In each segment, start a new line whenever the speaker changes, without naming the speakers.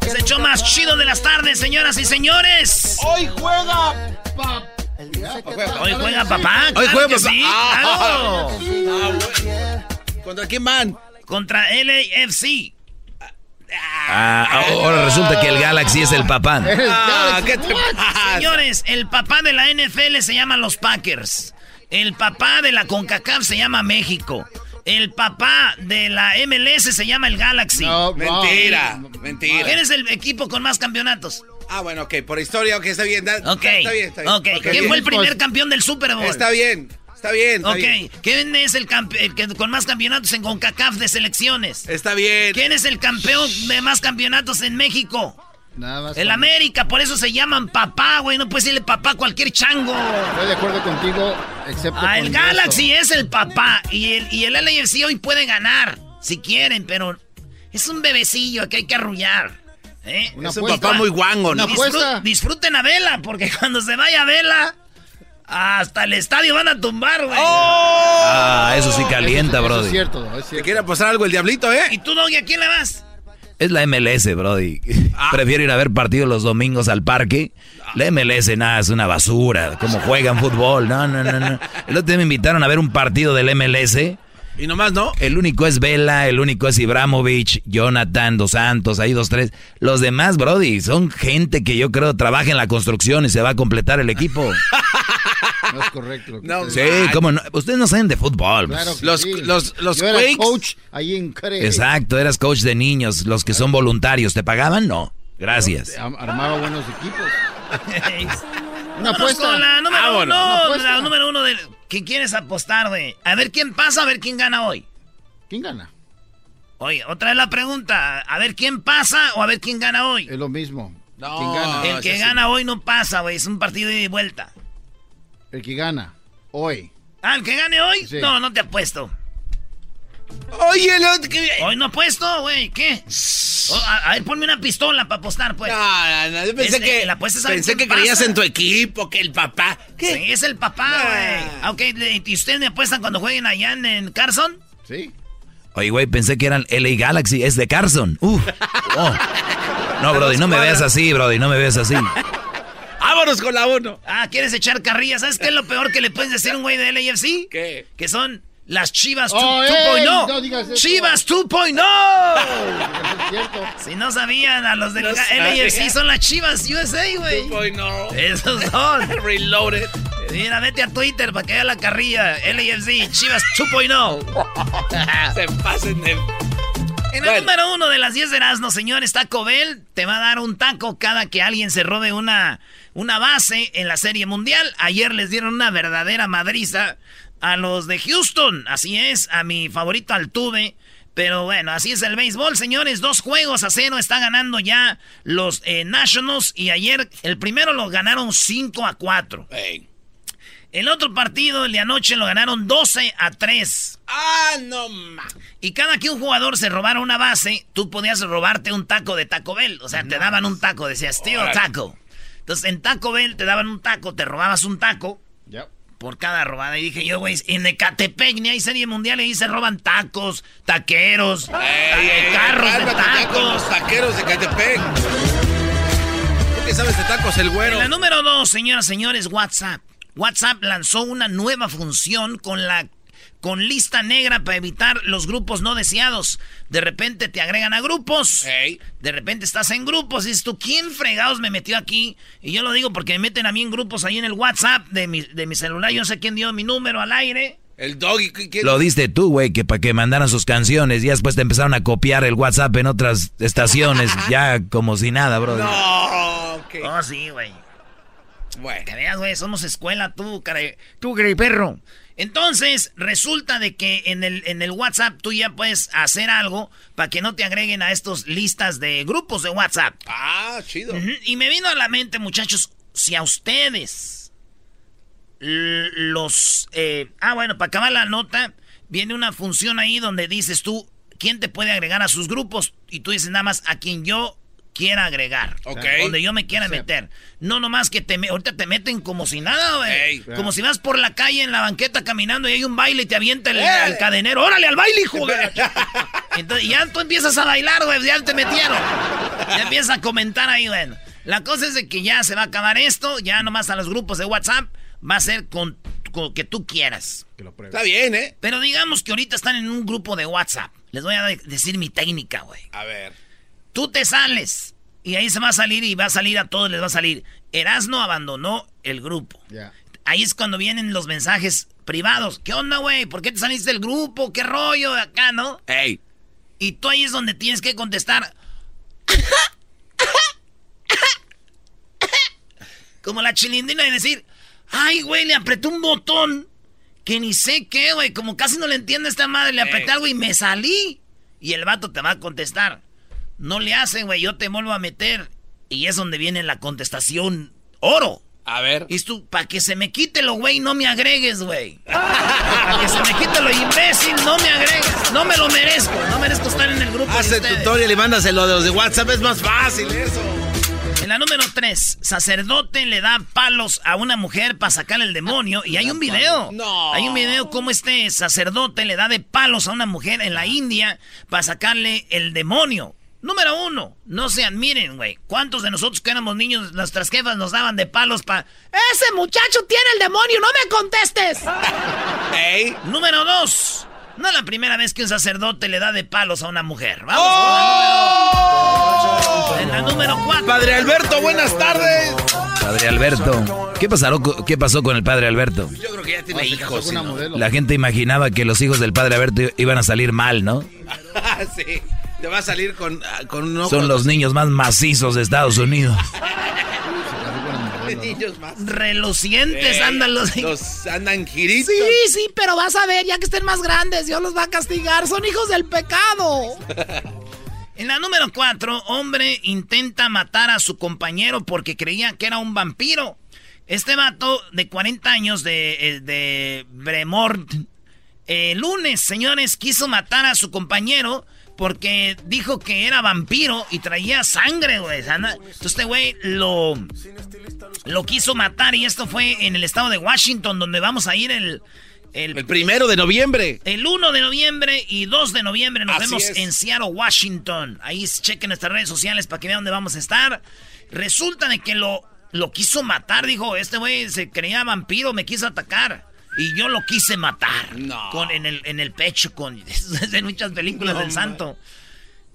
Se echó más chido de las tardes, señoras y señores.
Hoy juega papá.
Hoy juega papá.
Hoy juega papá.
Sí,
Ah.
claro.
¿Contra quién van?
Contra LAFC.
Ah, ahora resulta que el Galaxy es el papá.
Ah, ¿qué te pasa?
Señores, el papá de la NFL se llama los Packers. El papá de la CONCACAF se llama México. El papá de la MLS se llama el Galaxy.
Mentira, mentira.
¿Quién es el equipo con más campeonatos?
Ah, bueno, ok, por historia, ok, está bien. da-
Ok.
Está bien, está bien.
Ok, ¿quién fue el primer campeón del Super Bowl?
Está bien, está bien. Está
Ok,
bien.
¿quién es el, el que con más campeonatos en CONCACAF de selecciones?
Está bien.
¿Quién es el campeón de más campeonatos en México?
Nada más.
El
con-
América, por eso se llaman papá, güey. No puedes decirle papá a cualquier chango.
Estoy de acuerdo contigo, excepto
Ah,
con
el
esto.
Galaxy es el papá. Y el, y el LAFC hoy puede ganar, si quieren, pero es un bebecillo que hay que arrullar. ¿eh?
Una
Es un papá muy guango, ¿no?
Disfruten a Vela, porque cuando se vaya a Vela, hasta el estadio van a tumbar, güey.
Ah, eso sí calienta,
Eso- eso
brody.
Es cierto, es
¿Te
cierto.
quiere apostar algo el diablito, eh?
¿Y tú, Doggy, a quién le vas?
Es la MLS, brody. Prefiero ir a ver partidos los domingos al parque. La MLS, nada, es una basura. Como juegan fútbol. No, no, no, no. El otro día me invitaron a ver un partido del MLS.
Y nomás, ¿no?
El único es Vela, el único es Ibramovich, Jonathan, Dos Santos, ahí dos, tres. Los demás, Brody, son gente que yo creo trabaja en la construcción y se va a completar el equipo.
No es correcto. Lo que
No,
Sí, cómo no. Ustedes no saben de fútbol.
Claro que
Los-
sí.
los- los
Yo era
Quakes-
coach ahí en Cre-
Exacto, eras coach de niños, los que son voluntarios. ¿Te pagaban? No. Gracias.
Am- Armaba buenos equipos. Una apuesta.
con la número
Vámonos.
uno.
Una apuesta.
La número uno de. ¿Qué quieres apostar, güey? A ver quién pasa, a ver quién gana hoy.
¿Quién gana?
Oye, otra vez la pregunta. A ver quién pasa o a ver quién gana hoy.
Es lo mismo.
No.
¿Quién gana?
El que
sí.
gana hoy no pasa, güey. Es un partido de vuelta.
El que gana. Hoy.
Ah, el que gane hoy.
Sí.
No, no te apuesto.
Oye, el otro que...
Hoy no apuesto, güey. ¿Qué? Oh, a, a ver, ponme una pistola para apostar, pues.
No, no, no, yo pensé
Es-
que...
la apuesta
pensé que creías
pasa.
en tu equipo, que el papá... ¿Qué?
Sí, es el papá, güey. Ok, le- ¿y ustedes me apuestan cuando jueguen allá en, en Carson?
¿Sí?
Oye, güey, pensé que eran LA Galaxy, es de Carson. Uf. Oh. No, Brody, no me veas así, Brody, no me veas así.
Vámonos con la uno.
Ah, ¿quieres echar carrilla? ¿Sabes qué es lo peor que le puedes decir a un güey de LAFC?
¿Qué?
Que son las Chivas
Oh,
2.0.
ey, no.
Chivas 2.0.
Es cierto.
si no sabían, a los del
No
LAFC
sabía.
son las Chivas USA, güey.
Hoy no.
Esos son.
Reloaded.
Mira, vete a Twitter para que vea la carrilla. LAFC, Chivas 2.0.
Se pasen de...
En el
Bueno.
número uno de las 10 de Erasmo, señores, Taco Bell te va a dar un taco cada que alguien se robe una, una base en la Serie Mundial. Ayer les dieron una verdadera madriza a los de Houston. Así es, a mi favorito Altuve. Pero bueno, así es el béisbol, señores. Dos juegos a cero está ganando ya los eh, Nationals. Y ayer el primero lo ganaron 5 a 4. El otro partido, el de anoche, lo ganaron 12 a 3.
Ah, no ma.
Y cada que un jugador se robara una base, tú podías robarte un taco de Taco Bell. O sea, te daban un taco, decías, tío, taco. Entonces, en Taco Bell te daban un taco, te robabas un taco por cada robada. Y dije yo, güey, en Ecatepec ni hay serie mundial y ahí se roban tacos, taqueros, carros de tacos.
Los taqueros de Ecatepec. ¿Tú qué sabes de tacos, el güero?
En la número dos, señoras y señores, WhatsApp. WhatsApp lanzó una nueva función con la con lista negra para evitar los grupos no deseados. De repente te agregan a grupos. De repente estás en grupos. Y dices tú, ¿quién fregados me metió aquí? Y yo lo digo porque me meten a mí en grupos ahí en el WhatsApp de mi, de mi celular. Yo no sé quién dio mi número al aire.
El doggy. ¿quién?
Lo diste tú, güey, que para que mandaran sus canciones. Y después te empezaron a copiar el WhatsApp en otras estaciones. ya como si nada, bro.
No, ok.
Oh, sí, güey.
Bueno.
Que veas, güey, somos escuela, tú, cara, tú, perro. Entonces, resulta de que en el, en el WhatsApp tú ya puedes hacer algo para que no te agreguen a estos listas de grupos de WhatsApp.
Ah, chido.
Y me vino a la mente, muchachos, si a ustedes los... eh, ah, bueno, para acabar la nota, viene una función ahí donde dices tú, ¿quién te puede agregar a sus grupos? Y tú dices nada más a quien yo quiera agregar.
Ok.
Donde yo me quiera meter. No nomás que te me- ahorita te meten como si nada, güey.
Ey.
Como si vas por la calle en la banqueta caminando y hay un baile y te avienta el, el cadenero. ¡Órale al baile, hijo! de-". Entonces ya tú empiezas a bailar, güey. Ya te metieron. Ya empiezas a comentar ahí, güey. La cosa es de que ya se va a acabar esto. Ya nomás a los grupos de WhatsApp va a ser con, con que tú quieras.
Está bien, ¿eh?
Pero digamos que ahorita están en un grupo de WhatsApp. Les voy a de- decir mi técnica, güey.
A ver.
Tú te sales y ahí se va a salir y va a salir a todos, les va a salir. Erasno abandonó el grupo. Ahí es cuando vienen los mensajes privados. ¿Qué onda, güey? ¿Por qué te saliste del grupo? ¿Qué rollo de acá, no?
Ey.
Y tú ahí es donde tienes que contestar. Como la chilindrina y decir, ay, güey, le apreté un botón que ni sé qué, güey. Como casi no le entiende a esta madre, le apreté
Ey.
algo y me salí. Y el vato te va a contestar. No le hacen, güey, yo te vuelvo a meter. Y es donde viene la contestación oro.
A ver.
Y tú, para que se me quite lo, güey, no me agregues, güey. Para que se me quite lo imbécil, no me agregues. No me lo merezco. No merezco estar en el grupo. de
Haz el
ustedes.
tutorial y mándaselo de los de WhatsApp. Es más fácil eso.
En la número 3, sacerdote le da palos a una mujer para sacar el demonio. Y hay un video.
No.
Hay un video como este sacerdote le da de palos a una mujer en la India para sacarle el demonio. Número uno, no se admiren, güey. ¿Cuántos de nosotros que éramos niños, nuestras jefas nos daban de palos para... Ese muchacho tiene el demonio, no me contestes.
Ey.
Número dos, no es la primera vez que un sacerdote le da de palos a una mujer. Vamos
¡Oh!
con la número... En la número cuatro.
Padre Alberto, buenas tardes.
Padre Alberto. ¿Qué, pasaron, ¿Qué pasó con el padre Alberto?
Yo creo que ya tiene hijos.
La gente imaginaba que los hijos del padre Alberto iban a salir mal, ¿no?
sí. Te va a salir con, ah, con un ojo.
Son los niños más macizos de Estados Unidos.
niños más.
Relucientes
Ey,
andan los...
Los andan giritos.
Sí, sí, pero vas a ver, ya que estén más grandes, Dios los va a castigar. Son hijos del pecado. En la número 4, hombre intenta matar a su compañero porque creía que era un vampiro. Este vato de 40 años de, eh, de Bremort, el lunes, señores, quiso matar a su compañero porque dijo que era vampiro y traía sangre, güey. Entonces este güey lo, lo quiso matar y esto fue en el estado de Washington donde vamos a ir el... El,
El primero de noviembre.
el 1 de noviembre y 2 de noviembre nos
Así
vemos
es.
en Seattle, Washington. Ahí chequen nuestras redes sociales para que vean dónde vamos a estar. Resulta de que lo, lo quiso matar, dijo, este güey se creía vampiro, me quiso atacar. Y yo lo quise matar.
No.
Con, en, el, en el pecho, con en muchas películas del santo.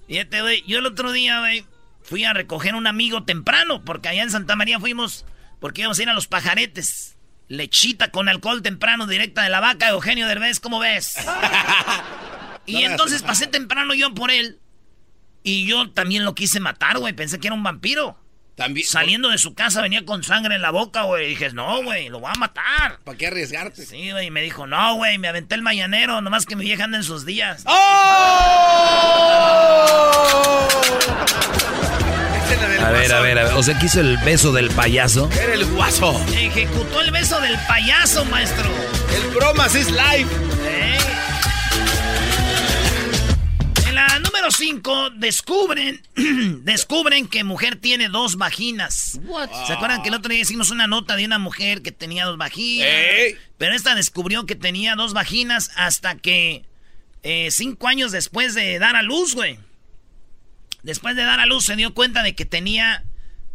Fíjate, güey, yo el otro día, güey, fui a recoger a un amigo temprano, porque allá en Santa María fuimos, porque íbamos a ir a los pajaretes. Lechita con alcohol temprano, directa de la vaca, Eugenio Derbez, ¿cómo ves? y entonces pasé temprano yo por él. Y yo también lo quise matar, güey. Pensé que era un vampiro. También. Saliendo de su casa venía con sangre en la boca, güey. Dije, no, güey, lo voy a matar.
¿Para qué arriesgarte?
Sí, güey. Y me dijo, no, güey, me aventé el mañanero, nomás que mi vieja anda en sus días.
¡Oh!
A ver, a ver, a ver. O sea, quiso el beso del payaso.
Era el guaso.
Ejecutó el beso del payaso, maestro.
El bromas es live.
Número 5 descubren, descubren que mujer tiene dos vaginas. ¿Se acuerdan que el otro día hicimos una nota de una mujer que tenía dos vaginas? Pero esta descubrió que tenía dos vaginas hasta que eh, cinco años después de dar a luz, güey. Después de dar a luz se dio cuenta de que tenía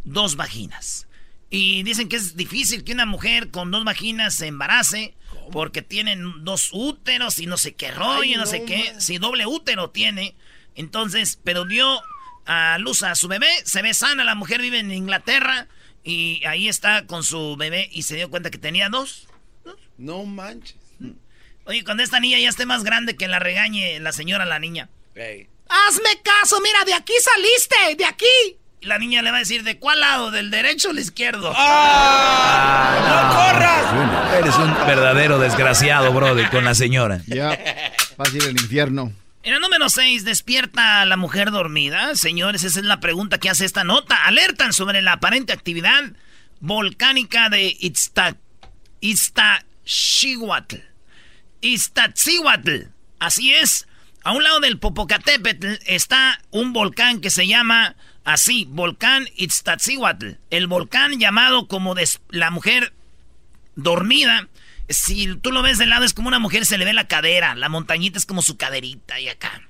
dos vaginas. Y dicen que es difícil que una mujer con dos vaginas se embarace porque tienen dos úteros y no sé qué rollo, no, sé qué. Si doble útero tiene. Entonces, pero dio a luz a su bebé, se ve sana, la mujer vive en Inglaterra y ahí está con su bebé y se dio cuenta que tenía dos.
No manches.
Oye, cuando esta niña ya esté más grande que la regañe la señora a la niña. Hazme caso, mira, de aquí saliste, de aquí. Y la niña le va a decir, ¿de cuál lado? ¿Del derecho o del izquierdo?
¡Ah! ¡No corras!
Eres un verdadero desgraciado, brody, con la señora.
Ya, fácil el infierno.
En el número 6, ¿despierta la mujer dormida? Señores, esa es la pregunta que hace esta nota. Alertan sobre la aparente actividad volcánica de Izta, Iztaccíhuatl. Iztaccíhuatl. Así es. A un lado del Popocatépetl está un volcán que se llama Así, volcán Iztaccíhuatl, el volcán llamado como la mujer dormida. Si tú lo ves de lado es como una mujer, se le ve la cadera, la montañita es como su caderita y acá.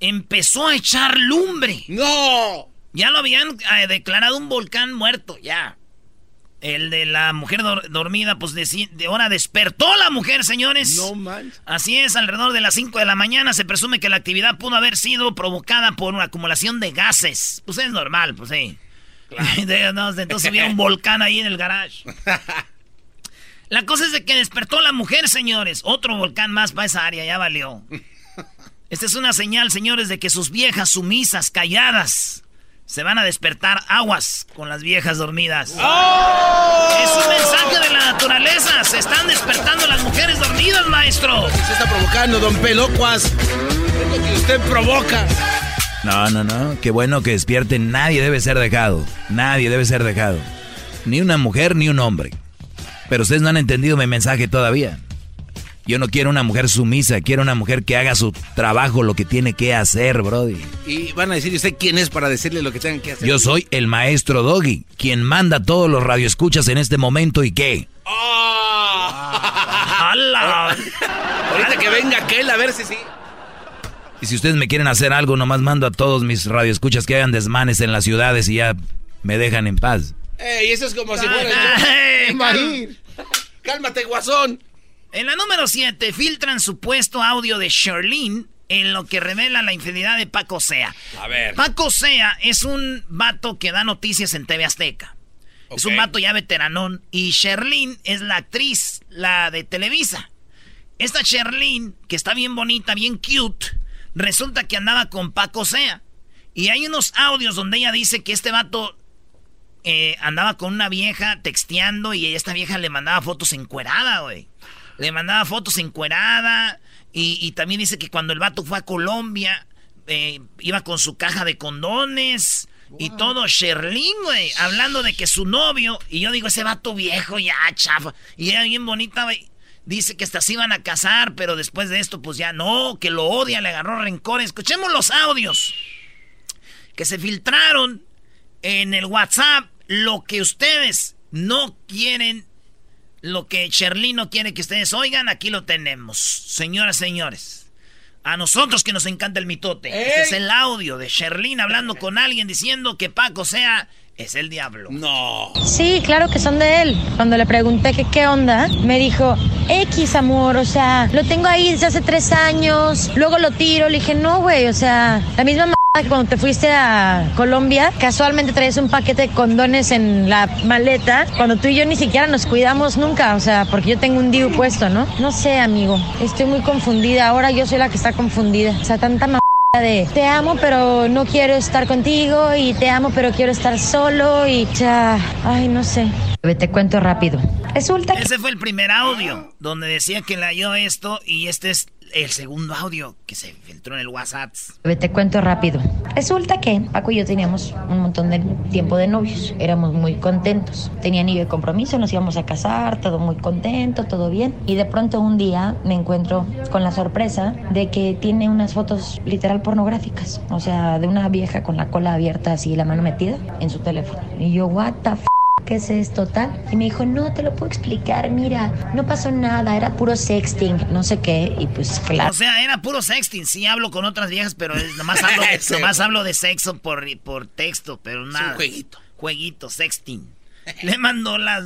Empezó a echar lumbre.
¡No!
Ya lo habían eh, declarado un volcán muerto, ya. El de la mujer dormida, pues de, de, ahora despertó la mujer, señores.
No manches.
Así es, alrededor de las 5 de la mañana se presume que la actividad pudo haber sido provocada por una acumulación de gases. Pues es normal, pues sí. entonces había un volcán ahí en el garage. La cosa es de que despertó la mujer, señores. Otro volcán más para esa área, ya valió. Esta es una señal, señores, de que sus viejas sumisas, calladas, se van a despertar aguas con las viejas dormidas. ¡Oh! Es un mensaje de la naturaleza. Se están despertando las mujeres dormidas, maestro.
Se está provocando, don Pelocuas. Es lo que usted provoca.
No, no, no. Qué bueno que despierten. Nadie debe ser dejado. Nadie debe ser dejado. Ni una mujer ni un hombre. Pero ustedes no han entendido mi mensaje todavía. Yo no quiero una mujer sumisa, quiero una mujer que haga su trabajo, lo que tiene que hacer, Brody.
Y van a decir, ¿usted quién es para decirle lo que tengan que hacer?
Yo soy el maestro Doggy, quien manda a todos los radioescuchas en este momento y qué.
¡Oh! Ahorita que venga aquel, a ver si sí.
Y si ustedes me quieren hacer algo, nomás mando a todos mis radioescuchas que hagan desmanes en las ciudades y ya me dejan en paz.
¡Ey! Eso es como si fuera... ¡Cálmate, guasón!
En la número 7, filtran supuesto audio de Sherlyn en lo que revela la infidelidad de Paco Sea.
A ver.
Paco Sea es un vato que da noticias en TV Azteca. Es un vato ya veteranón. Y Sherlyn es la actriz, la de Televisa. Esta Sherlyn, que está bien bonita, bien cute, resulta que andaba con Paco Sea. Y hay unos audios donde ella dice que este vato eh, andaba con una vieja texteando y esta vieja le mandaba fotos encuerada, güey. Le mandaba fotos encuerada. Y, y también dice que cuando el vato fue a Colombia, eh, iba con su caja de condones. Y todo, Sherlyn, güey, hablando de que su novio, y yo digo, ese vato viejo ya, chafa, y era bien bonita, güey. Dice que hasta se iban a casar, pero después de esto, pues ya no, que lo odia, le agarró rencor. Escuchemos los audios que se filtraron en el WhatsApp, lo que ustedes no quieren lo que Sherlyn quiere que ustedes oigan, aquí lo tenemos. Señoras, señores. A nosotros que nos encanta el mitote. Este es el audio de Sherlyn hablando con alguien diciendo que Paco sea es el diablo.
No.
Sí, claro que son de él. Cuando le pregunté que qué onda, me dijo, X amor, o sea, lo tengo ahí desde hace tres años, luego lo tiro. Le dije, no, güey, o sea, la misma cuando te fuiste a Colombia, casualmente traes un paquete de condones en la maleta, cuando tú y yo ni siquiera nos cuidamos nunca, o sea, porque yo tengo un DIU puesto, ¿no? No sé, amigo, estoy muy confundida, ahora yo soy la que está confundida, o sea, tanta m de te amo pero no quiero estar contigo y te amo pero quiero estar solo y ya, ay no sé. Te cuento rápido. Resulta que...
Ese fue el primer audio donde decía que le halló esto y este es el segundo audio que se filtró en el WhatsApp.
Te cuento rápido. Resulta que Paco y yo teníamos un montón de tiempo de novios. Éramos muy contentos. Tenía anillo de compromiso, nos íbamos a casar, todo muy contento, todo bien. Y de pronto un día me encuentro con la sorpresa de que tiene unas fotos literal pornográficas. O sea, de una vieja con la cola abierta así, la mano metida en su teléfono. Y yo, what the ¿qué es esto tal? Y me dijo, no, te lo puedo explicar, mira, no pasó nada, era puro sexting, no sé qué, y pues claro.
O sea, era puro sexting, sí hablo con otras viejas, pero nomás hablo de, nomás hablo de sexo por, por texto, pero nada.
Es un jueguito.
Jueguito, sexting. Le mandó las,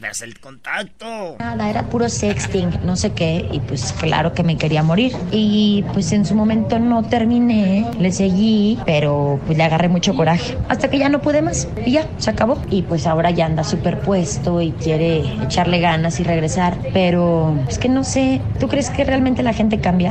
las, el contacto.
Nada, era puro sexting, no sé qué, y pues claro que me quería morir. Y pues en su momento no terminé, le seguí, pero pues le agarré mucho coraje. Hasta que ya no pude más y ya, se acabó. Y pues ahora ya anda superpuesto y quiere echarle ganas y regresar, pero es que no sé, ¿tú crees que realmente la gente cambia?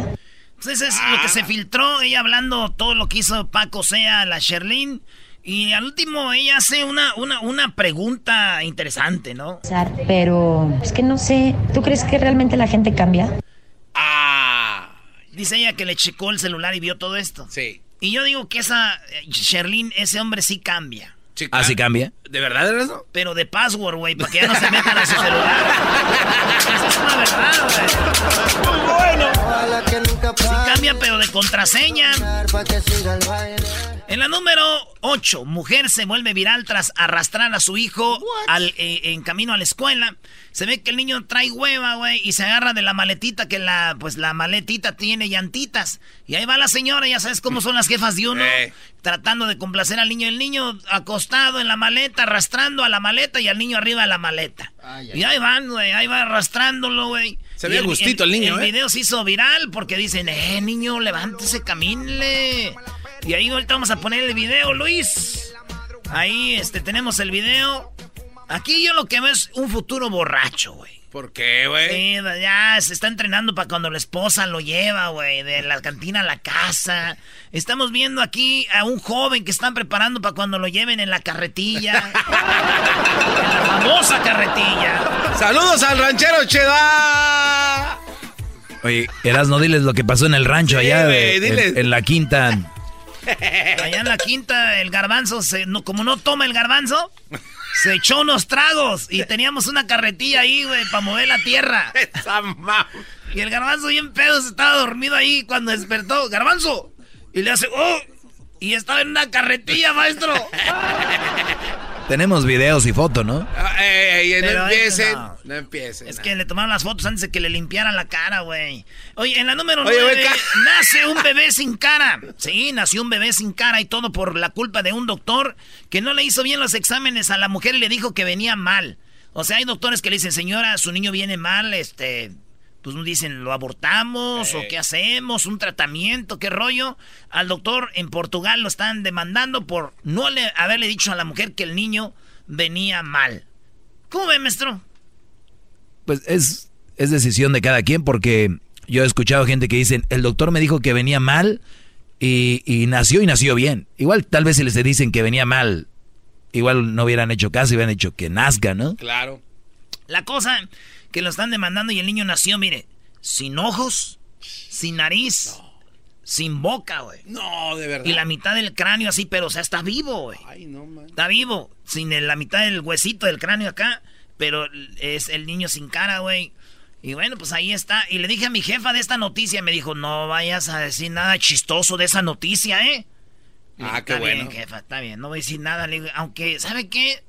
Entonces pues, es lo que se filtró, ella hablando todo lo que hizo Paco Sea, la Sherlyn. Y al último ella hace una, una, una pregunta interesante, ¿no?
Pero es que no sé, ¿tú crees que realmente la gente cambia?
Ah. Dice ella que le checó el celular y vio todo esto.
Sí.
Y yo digo que esa eh, Sherlyn, ese hombre sí cambia.
¿Ah, sí cambia?
¿De verdad, eso?
Pero de password, güey, para que ya no se metan a su celular. Esa es una verdad, güey. Muy bueno. Sí cambia, pero de contraseña. En la número 8, mujer se vuelve viral tras arrastrar a su hijo al, eh, en camino a la escuela. Se ve que el niño trae hueva, güey, y se agarra de la maletita que la, pues la maletita tiene llantitas. Y ahí va la señora, ya sabes cómo son las jefas de uno, tratando de complacer al niño. El niño acostado en la maleta, arrastrando a la maleta y al niño arriba de la maleta. y ahí van, güey, ahí va arrastrándolo, güey.
Se ve gustito el, niño,
El
¿eh?
video se hizo viral porque dicen, eh, niño, levántese, camínle. Y ahí ahorita vamos a poner el video, Luis. Ahí este, tenemos el video. Aquí yo lo que veo es un futuro borracho, güey.
¿Por qué, güey?
Sí, ya se está entrenando para cuando la esposa lo lleva, güey, de la cantina a la casa. Estamos viendo aquí a un joven que están preparando para cuando lo lleven en la carretilla. en la famosa carretilla.
¡Saludos al ranchero Cheda!
Oye, Eras, no diles lo que pasó en el rancho allá, de, en, la quinta.
Allá en la quinta, el garbanzo, se, no, como no toma el garbanzo, se echó unos tragos y teníamos una carretilla ahí, güey, para mover la tierra. y el garbanzo bien pedo se estaba dormido ahí cuando despertó. ¡Garbanzo! Y le hace, ¡oh! Y estaba en una carretilla, maestro.
Tenemos videos y fotos, ¿no?
Ah, no empiecen. No. empiecen.
Es que le tomaron las fotos antes de que le limpiaran la cara, güey. Oye, en la número 9 nace un bebé sin cara. Sí, nació un bebé sin cara y todo por la culpa de un doctor que no le hizo bien los exámenes a la mujer y le dijo que venía mal. O sea, hay doctores que le dicen, señora, su niño viene mal, este, pues nos dicen, ¿lo abortamos o qué hacemos? ¿Un tratamiento? ¿Qué rollo? Al doctor en Portugal lo están demandando por no le, haberle dicho a la mujer que el niño venía mal. ¿Cómo ve, maestro?
Pues es, es decisión de cada quien porque yo he escuchado gente que dicen, el doctor me dijo que venía mal y, y nació y nació bien. Igual tal vez si les dicen que venía mal, igual no hubieran hecho caso y hubieran hecho que nazca, ¿no?
Claro.
La cosa que lo están demandando y el niño nació, mire, sin ojos, sin nariz, sin boca, güey.
No, de verdad.
Y la mitad del cráneo así, pero o sea, está vivo, güey. Ay, no, man. Está vivo, sin la mitad del huesito del cráneo acá, pero es el niño sin cara, güey. Y bueno, pues ahí está. Y le dije a mi jefa de esta noticia, me dijo, no vayas a decir nada chistoso de esa noticia, ¿eh?
Ah, qué bueno.
jefa, está bien, no voy a decir nada. Le digo, aunque, ¿sabe qué?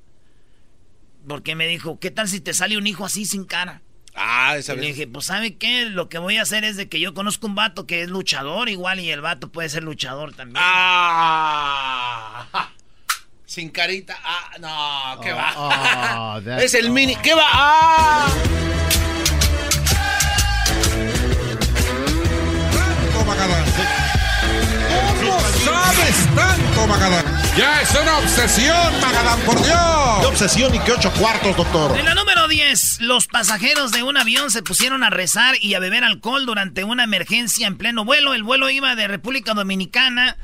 Porque me dijo, ¿qué tal si te sale un hijo así sin cara?
Ah, esa
vez. Le dije, pues ¿sabe qué? Lo que voy a hacer es de que yo conozco un vato que es luchador igual y el vato puede ser luchador también.
Ah. Sin carita. Ah, no, ¿qué va?
Oh,
es el mini. ¿Qué va? Ah.
¿Cómo sabes tanto Magalán?
Ya es una obsesión, Magadán, por Dios.
¿Qué obsesión y qué ocho cuartos, doctor?
En la número 10, los pasajeros de un avión se pusieron a rezar y a beber alcohol durante una emergencia en pleno vuelo. El vuelo iba de República Dominicana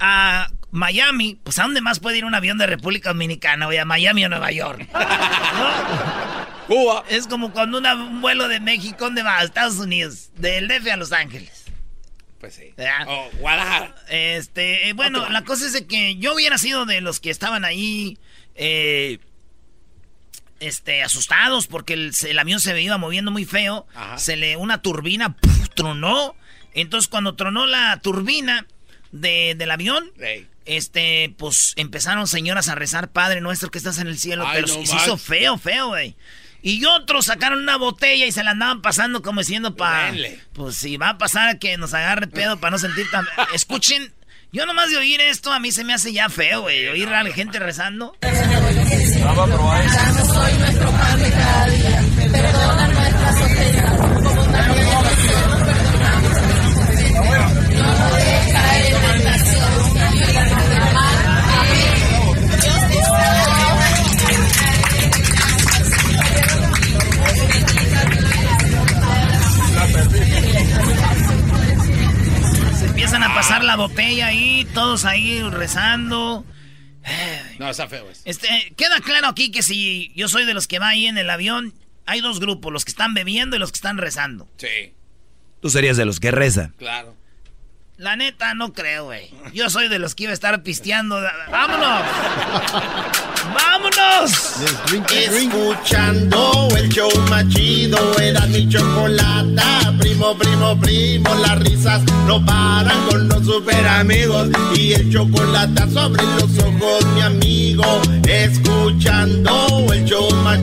a Miami. Pues ¿a dónde más puede ir un avión de República Dominicana? Oye, a Miami o Nueva York.
Cuba.
Es como cuando una- un vuelo de México, ¿dónde va? A Estados Unidos. Del DF a Los Ángeles.
Pues sí.
¿Verdad?
Oh, Guadalajara.
Este, eh, bueno, la cosa es de que yo hubiera sido de los que estaban ahí, eh, este, asustados porque el, el avión se iba moviendo muy feo.
Ajá.
Se le, una turbina, ¡puf! tronó. Entonces, cuando tronó la turbina de- del avión,
Ey.
este, pues empezaron señoras a rezar, Padre nuestro que estás en el cielo.
Ay,
pero
no
se hizo feo, feo, güey. Y otros sacaron una botella y se la andaban pasando como diciendo para... Pues si va a pasar que nos agarre pedo para no sentir tan... Escuchen, yo nomás de oír esto a mí se me hace ya feo, güey. Oír a la gente rezando. Se empiezan a pasar la botella ahí, todos ahí rezando.
No, está feo eso.
Este, queda claro aquí que si yo soy de los que va ahí en el avión, hay dos grupos, los que están bebiendo y los que están rezando.
Sí,
Tú serías de los que reza.
claro.
La neta, no creo, güey. Yo soy de los que iba a estar pisteando. ¡Vámonos! ¡Vámonos!
Escuchando el show más chido, era mi chocolata. Primo, primo, primo, las risas no paran con los super amigos. Y el chocolate sobre los ojos, mi amigo. Escuchando el show más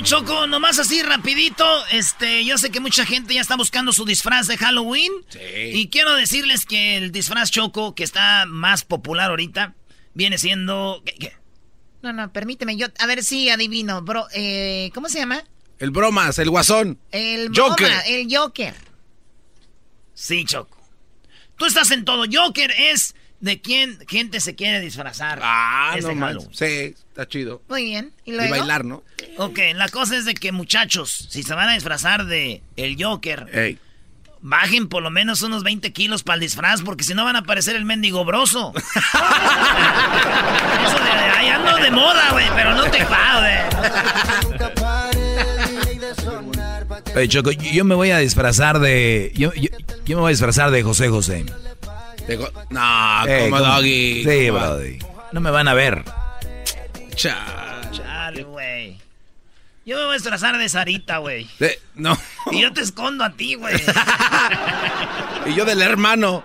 Oye, Choco, nomás así rapidito, este, yo sé que mucha gente ya está buscando su disfraz de Halloween.
Sí.
Y quiero decirles que el disfraz Choco, que está más popular ahorita, viene siendo... ¿qué- qué?
No, no, permíteme, yo, a ver si adivino, bro, eh, ¿cómo se llama?
El bromas, el guasón.
El
Joker.
broma, el Joker.
Sí, Choco. Tú estás en todo. Joker es de quién gente se quiere disfrazar.
Ah,
este
no.
Halloween.
Sí, está chido.
Muy bien, y
bailar, ¿no?
Ok, la cosa es de que muchachos, si se van a disfrazar de el Joker,
Ey.
bajen por lo menos unos 20 kilos para el disfraz, porque si no van a parecer el mendigo broso. Eso de, ay, ando de moda, güey, pero no te.
Oye, Choco, yo me voy a disfrazar de. Yo, yo- yo me voy a disfrazar de José José.
No,
Eh,
como doggy.
Sí, brody. No me van a ver.
Cha-
Chale, güey. Yo me voy a disfrazar de Sarita, güey.
no.
Y yo te escondo a ti, güey.
Y yo del hermano.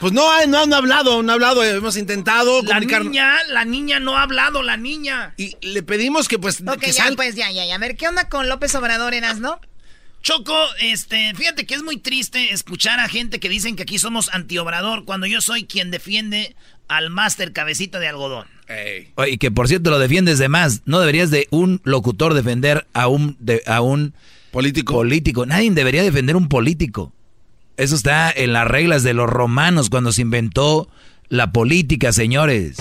Pues no, no han hablado, no han hablado. Hemos intentado
La
comunicar.
niña, la niña no ha hablado, la niña.
Y le pedimos que pues.
Ok,
que
ya,
sal-
pues ya, ya, ya. A ver, ¿qué onda con López Obrador, Eras, no?
Choco, este, fíjate que es muy triste escuchar a gente que dicen que aquí somos antiobrador cuando yo soy quien defiende al máster cabecita de algodón.
Ey.
Y que por cierto lo defiendes de más. No deberías de un locutor defender a un, de, a un
Político.
político. Nadie debería defender un político. Eso está en las reglas de los romanos cuando se inventó la política, señores.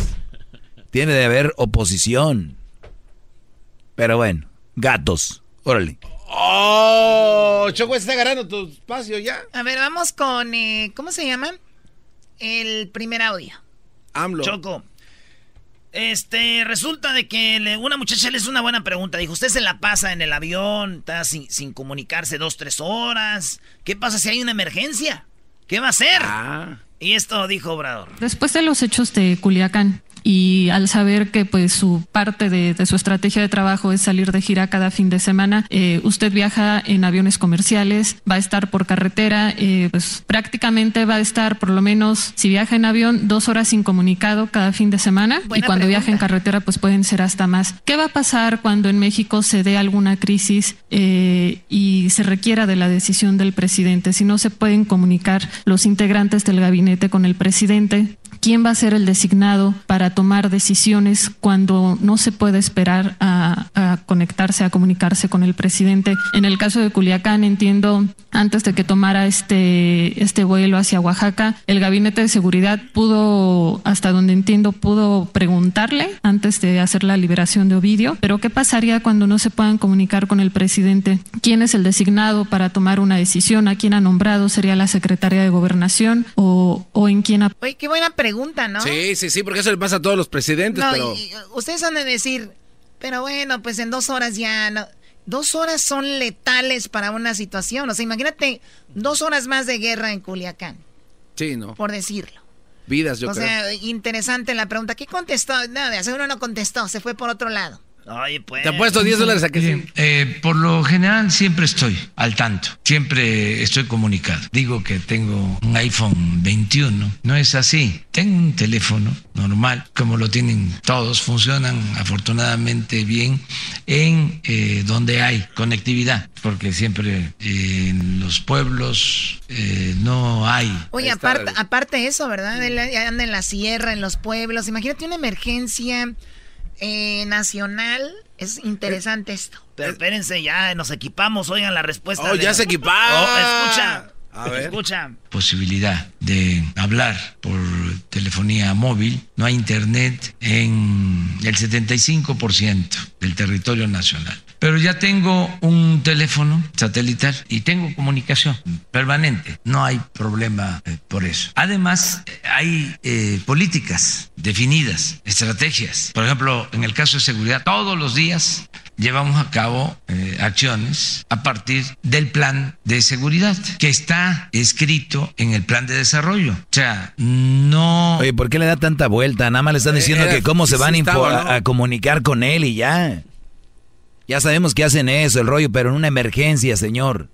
Tiene de haber oposición. Pero bueno, gatos. Órale.
Oh, Choco está agarrando tu espacio ya.
A ver, vamos con, eh, ¿cómo se llama? El primer audio.
AMLO.
Choco. Este, resulta de que le- una muchacha le hizo una buena pregunta. Dijo, usted se la pasa en el avión, está sin, sin comunicarse dos, tres horas. ¿Qué pasa si hay una emergencia? ¿Qué va a hacer?
Ah.
Y esto dijo Obrador.
Después de los hechos de Culiacán, y al saber que pues su parte de, su estrategia de trabajo es salir de gira cada fin de semana, eh, usted viaja en aviones comerciales, va a estar por carretera, eh, pues prácticamente va a estar por lo menos, si viaja en avión, dos horas incomunicado cada fin de semana y cuando viaja en carretera pues pueden ser hasta más. ¿Qué va a pasar cuando en México se dé alguna crisis eh, y se requiera de la decisión del presidente? Si no se pueden comunicar los integrantes del gabinete con el presidente, quién va a ser el designado para tomar decisiones cuando no se puede esperar a, conectarse, a comunicarse con el presidente. En el caso de Culiacán, entiendo, antes de que tomara este, este vuelo hacia Oaxaca, el gabinete de seguridad pudo, hasta donde entiendo, pudo preguntarle antes de hacer la liberación de Ovidio, pero ¿qué pasaría cuando no se puedan comunicar con el presidente? ¿Quién es el designado para tomar una decisión? ¿A quién ha nombrado? ¿Sería la secretaria de gobernación o, o en quién ha...
Oye, qué buena pregunta pregunta, ¿no?
Sí, sí, sí, porque eso le pasa a todos los presidentes, pero...
ustedes han de decir, pero bueno, pues en dos horas ya... No, dos horas son letales para una situación. O sea, imagínate dos horas más de guerra en Culiacán.
Sí, ¿no?
Por decirlo.
Vidas, yo creo.
O sea, interesante la pregunta. ¿Qué contestó? No, de seguro no contestó, se fue por otro lado.
Oye, pues.
Te puesto 10 dólares a que sí.
Eh, por lo general siempre estoy al tanto, siempre estoy comunicado. Digo que tengo un iPhone 21, no es así. Tengo un teléfono normal, como lo tienen todos, funcionan afortunadamente bien en eh, donde hay conectividad, porque siempre en los pueblos eh, no hay.
Oye, aparte, aparte eso, ¿verdad? Anda en la sierra, en los pueblos. Imagínate una emergencia eh, nacional. Es interesante esto.
Pero espérense, ya nos equipamos. Oigan la respuesta.
Oh, ya se equiparon.
Oh, escucha. A ver. Escucha.
Posibilidad de hablar por telefonía móvil. No hay internet en el 75% del territorio nacional. Pero ya tengo un teléfono satelital y tengo comunicación permanente. No hay problema eh, por eso. Además, hay eh, políticas definidas, estrategias. Por ejemplo, en el caso de seguridad, todos los días llevamos a cabo eh, acciones a partir del plan de seguridad que está escrito en el plan de desarrollo. O sea, no...
Oye, ¿por qué le da tanta vuelta? Nada más le están diciendo que cómo se van a comunicar con él y ya. Ya sabemos que hacen eso, el rollo, pero en una emergencia, señor.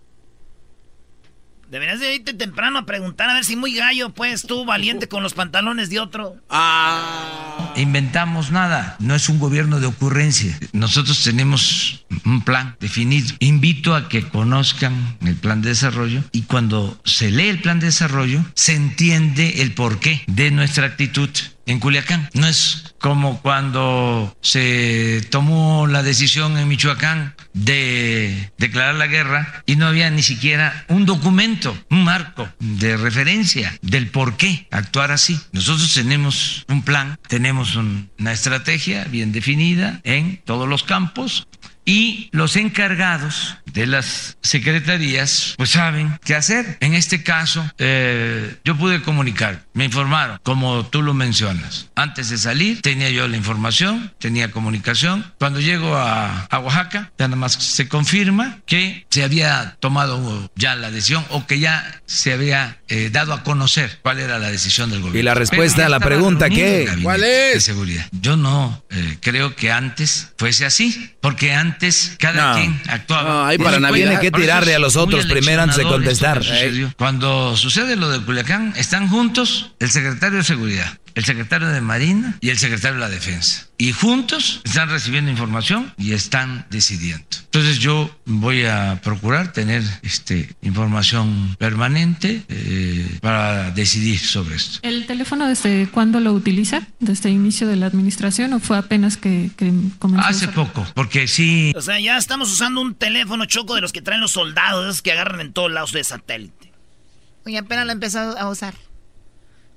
Deberías de irte temprano a preguntar a ver si muy gallo, pues tú, valiente con los pantalones de otro.
Ah. Inventamos nada. No es un gobierno de ocurrencia. Nosotros tenemos un plan definido. Invito a que conozcan el plan de desarrollo y cuando se lee el plan de desarrollo se entiende el porqué de nuestra actitud en Culiacán. No es como cuando se tomó la decisión en Michoacán de declarar la guerra y no había ni siquiera un documento, un marco de referencia del por qué actuar así. Nosotros tenemos un plan, tenemos una estrategia bien definida en todos los campos y los encargados de las secretarías pues saben qué hacer. En este caso eh, yo pude comunicar, me informaron, como tú lo mencionas. Antes de salir tenía yo la información, tenía comunicación. Cuando llego a, Oaxaca ya nada más se confirma que se había tomado ya la decisión o que ya se había eh, dado a conocer cuál era la decisión del gobierno.
Y la respuesta a la pregunta ¿qué?
¿Cuál es? De seguridad. Yo no eh, creo que antes fuese así, porque antes antes cada quien actuaba. No,
ahí para Navidad. Tiene que tirarle a los otros primero antes de contestar.
Cuando sucede lo de Culiacán, están juntos el secretario de Seguridad, el secretario de Marina y el secretario de la Defensa. Y juntos están recibiendo información y están decidiendo. Entonces yo voy a procurar tener este, información permanente eh, para decidir sobre esto.
¿El teléfono desde cuándo lo utiliza? ¿Desde el inicio de la administración o fue apenas que, comenzó?
Hace poco, porque sí.
O sea, ya estamos usando un teléfono choco de los que traen los soldados, que agarran en todos lados de satélite.
Oye, apenas lo he empezado a usar.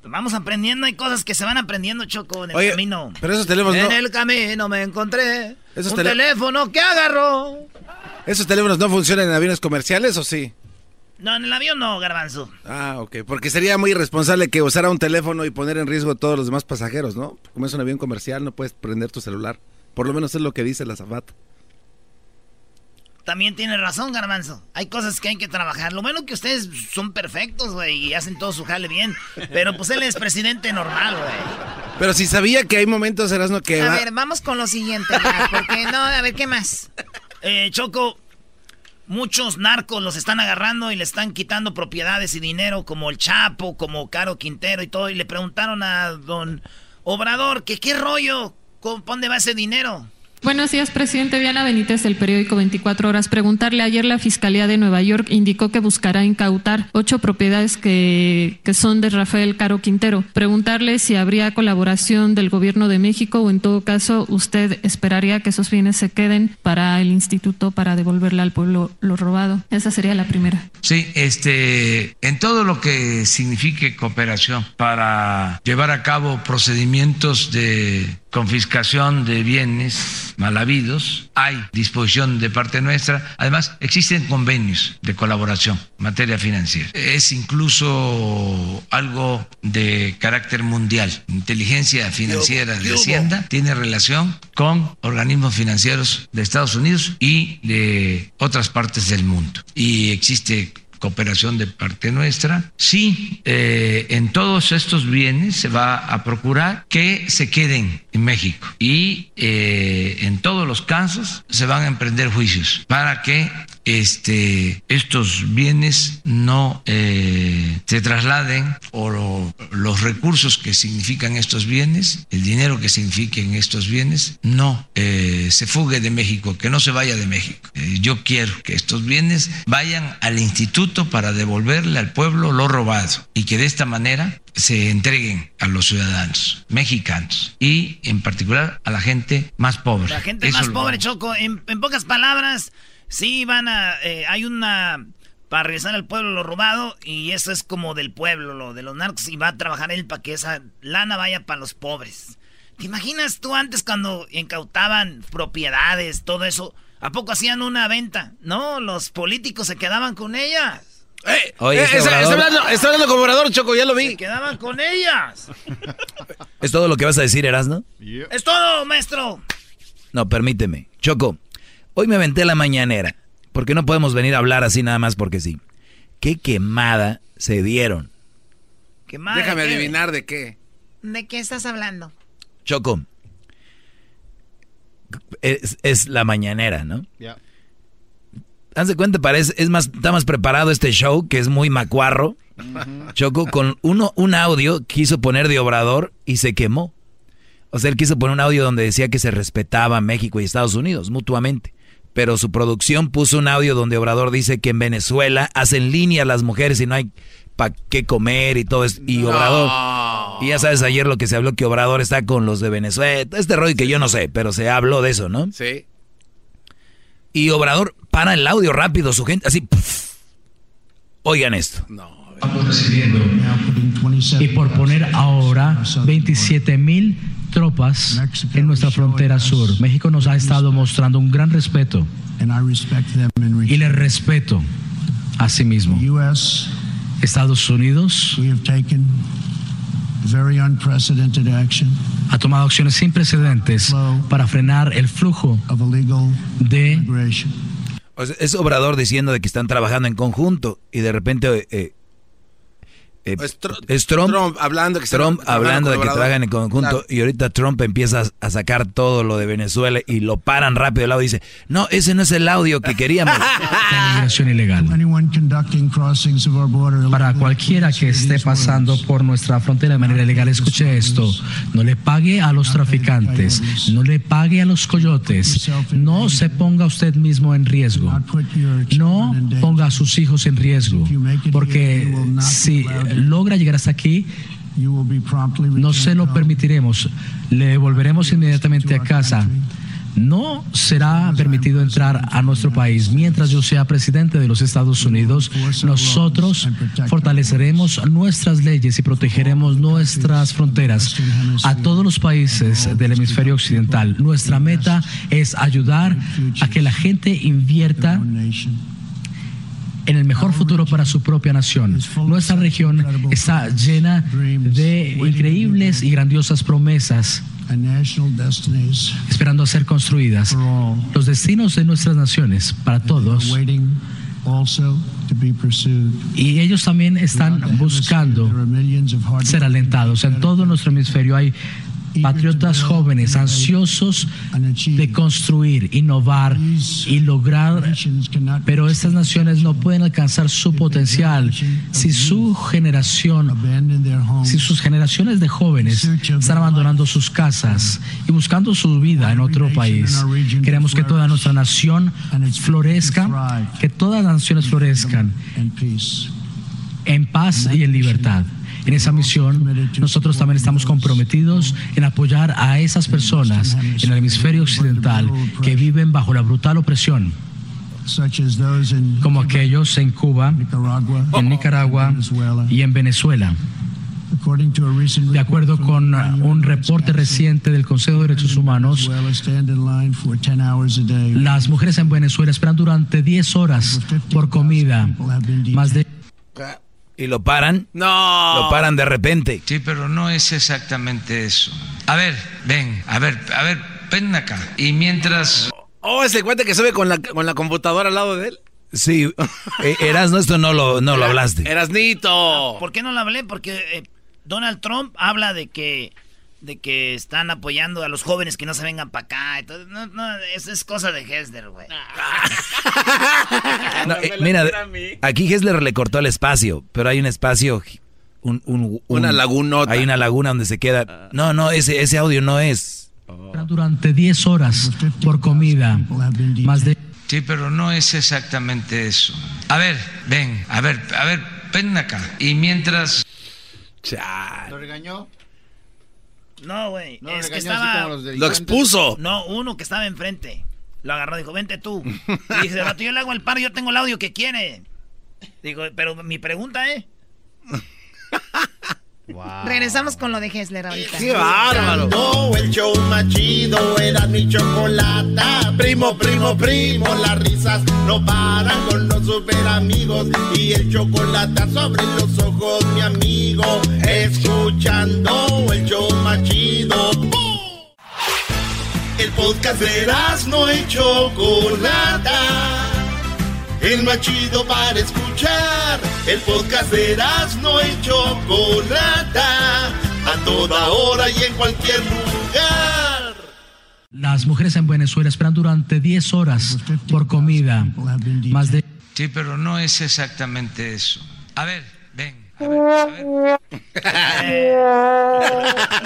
Vamos aprendiendo, hay cosas que se van aprendiendo, Choco, en el camino.
Pero esos teléfonos
En el camino me encontré un teléfono que agarró.
¿Esos teléfonos no funcionan en aviones comerciales o sí?
No, en el avión no, garbanzo.
Ah, ok. Porque sería muy irresponsable que usara un teléfono y poner en riesgo a todos los demás pasajeros, ¿no? Como es un avión comercial, no puedes prender tu celular. Por lo menos es lo que dice la zafata.
También tiene razón, Garbanzo. Hay cosas que hay que trabajar. Lo bueno que ustedes son perfectos, güey, y hacen todo su jale bien. Pero pues él es presidente normal, güey.
Pero si sabía que hay momentos, Erasno, que
A
va...
ver, vamos con lo siguiente, porque no, a ver, ¿qué más?
Eh, Choco, muchos narcos los están agarrando y le están quitando propiedades y dinero, como el Chapo, como Caro Quintero y todo. Y le preguntaron a don Obrador que qué rollo, ¿Cómo- ¿pa' dónde va ese dinero?
Buenos días, presidente Diana Benítez del periódico 24 Horas. Preguntarle, ayer la Fiscalía de Nueva York indicó que buscará incautar ocho propiedades que, que son de Rafael Caro Quintero. Preguntarle si habría colaboración del gobierno de México o en todo caso usted esperaría que esos bienes se queden para el instituto para devolverle al pueblo lo robado. Esa sería la primera.
Sí, este, en todo lo que signifique cooperación para llevar a cabo procedimientos de confiscación de bienes mal habidos, hay disposición de parte nuestra. Además, existen convenios de colaboración en materia financiera. Es incluso algo de carácter mundial. Inteligencia financiera de Hacienda tiene relación con organismos financieros de Estados Unidos y de otras partes del mundo. Y existe cooperación de parte nuestra. Sí, eh, en todos estos bienes se va a procurar que se queden en México y eh, en todos los casos se van a emprender juicios para que este, estos bienes no eh, se trasladen o lo- los recursos que significan estos bienes, el dinero que signifiquen estos bienes, no eh, se fugue de México, que no se vaya de México. Eh, yo quiero que estos bienes vayan al instituto para devolverle al pueblo lo robado y que de esta manera se entreguen a los ciudadanos mexicanos y en particular a la gente más pobre.
La gente
Eso
más pobre,
vamos-
Choco. En, en pocas palabras, sí van a... eh, hay una... Para regresar al pueblo lo robado y eso es como del pueblo, lo de los narcos y va a trabajar él para que esa lana vaya para los pobres. ¿Te imaginas tú antes cuando incautaban propiedades, todo eso? ¿A poco hacían una venta? No, los políticos se quedaban con ellas.
Oye,
Eh,
este
está, hablando, está hablando como orador, Choco, ya lo vi.
Se quedaban con ellas.
¿Es todo lo que vas a decir, Erasno?
Es todo, maestro.
No, permíteme. Choco, hoy me aventé la mañanera, porque no podemos venir a hablar así nada más porque sí. ¿Qué quemada se dieron?
¿Qué madre,
Déjame adivinar de qué.
¿De qué estás hablando?
Choco, es, es la mañanera, ¿no?
Ya.
Haz de cuenta, parece, es más, está más preparado este show, que es muy macuarro. Choco, con uno, un audio quiso poner de Obrador y se quemó. O sea, él quiso poner un audio donde decía que se respetaba México y Estados Unidos mutuamente. Pero su producción puso un audio donde Obrador dice que en Venezuela hacen línea las mujeres y no hay para qué comer y todo eso. Y Obrador. Y ya sabes ayer lo que se habló, que Obrador está con los de Venezuela. Este rollo que yo no sé, pero se habló de eso, ¿no?
Sí.
Y Obrador para el audio rápido, su gente, así. Oigan esto.
Estamos recibiendo. Y por poner ahora 27 mil tropas en nuestra frontera sur. México nos ha estado mostrando un gran respeto. Y le respeto a sí mismo. Estados Unidos ha tomado acciones sin precedentes para frenar el flujo de
O sea, es Obrador diciendo de que están trabajando en conjunto y de repente eh, eh,
Es Tr-
es Trump,
Trump hablando de que
Trump
está
hablando de que trabajan en conjunto
Claro.
y ahorita Trump empieza a- sacar todo lo de Venezuela y lo paran rápido el audio y dice, no, ese no es el audio que queríamos.
ilegal. Para cualquiera que esté pasando por nuestra frontera de manera ilegal, escuche esto. No le pague a los traficantes, no le pague a los coyotes, no se ponga usted mismo en riesgo, no ponga a sus hijos en riesgo, porque si logra llegar hasta aquí, no se lo permitiremos, le volveremos inmediatamente a casa. No será permitido entrar a nuestro país. Mientras yo sea presidente de los Estados Unidos, nosotros fortaleceremos nuestras leyes y protegeremos nuestras fronteras a todos los países del hemisferio occidental. Nuestra meta es ayudar a que la gente invierta en el mejor futuro para su propia nación. Nuestra región está llena de increíbles y grandiosas promesas esperando a ser construidas. Los destinos de nuestras naciones para todos. Y ellos también están buscando ser alentados. En todo nuestro hemisferio hay patriotas jóvenes ansiosos de construir, innovar y lograr, pero estas naciones no pueden alcanzar su potencial si su generación, si sus generaciones de jóvenes están abandonando sus casas y buscando su vida en otro país. Queremos que toda nuestra nación florezca, que todas las naciones florezcan en paz y en libertad. En esa misión, nosotros también estamos comprometidos en apoyar a esas personas en el hemisferio occidental que viven bajo la brutal opresión como aquellos en Cuba, en Nicaragua y en Venezuela. De acuerdo con un reporte reciente del Consejo de Derechos Humanos, las mujeres en Venezuela esperan durante 10 horas por comida. Más de
¿Y lo paran?
No.
Lo paran de repente.
Sí, pero no es exactamente eso. A ver, ven, a ver, a ver, ven acá. Y mientras...
Oh, ese cuate que sube con la, con la computadora al lado de él.
Sí, eh, Erasno, esto no lo, no lo hablaste.
Erasnito.
¿Por qué no lo hablé? Porque eh, Donald Trump habla de que de que están apoyando a los jóvenes que no se vengan para acá. Entonces, no, no, eso es cosa de Hesler, güey.
No, eh, mira, aquí Hessler le cortó el espacio, pero hay un espacio, un, un- un-
Una lagunota.
Hay una laguna donde se queda. No, no, ese, ese audio no es.
durante 10 horas por comida. Más de
Sí, pero no es exactamente eso. A ver, ven, a ver, a ver, ven acá. Y mientras...
¿Lo regañó?
No, güey.
No,
es que estaba.
los delincuentes.
No, uno que estaba enfrente. Lo agarró, dijo, vente tú. Y dije, rato, yo le hago el paro, yo tengo el audio que quiere. Digo, pero mi pregunta es.
Regresamos con lo de Hessler ahorita.
¡Qué bárbaro! El show más chido era mi chocolata. Primo, primo, primo, las risas no paran con los super amigos. Y el chocolate sobre los ojos, mi amigo. Escuchando el show más chido. El podcast de no y Chocolata. El más chido para escuchar. El podcast de no y Chocolata. A toda hora y en cualquier lugar.
las mujeres en Venezuela esperan durante 10 horas por comida. Más de
Sí, pero no es exactamente eso. A ver, ven. A ver, a ver.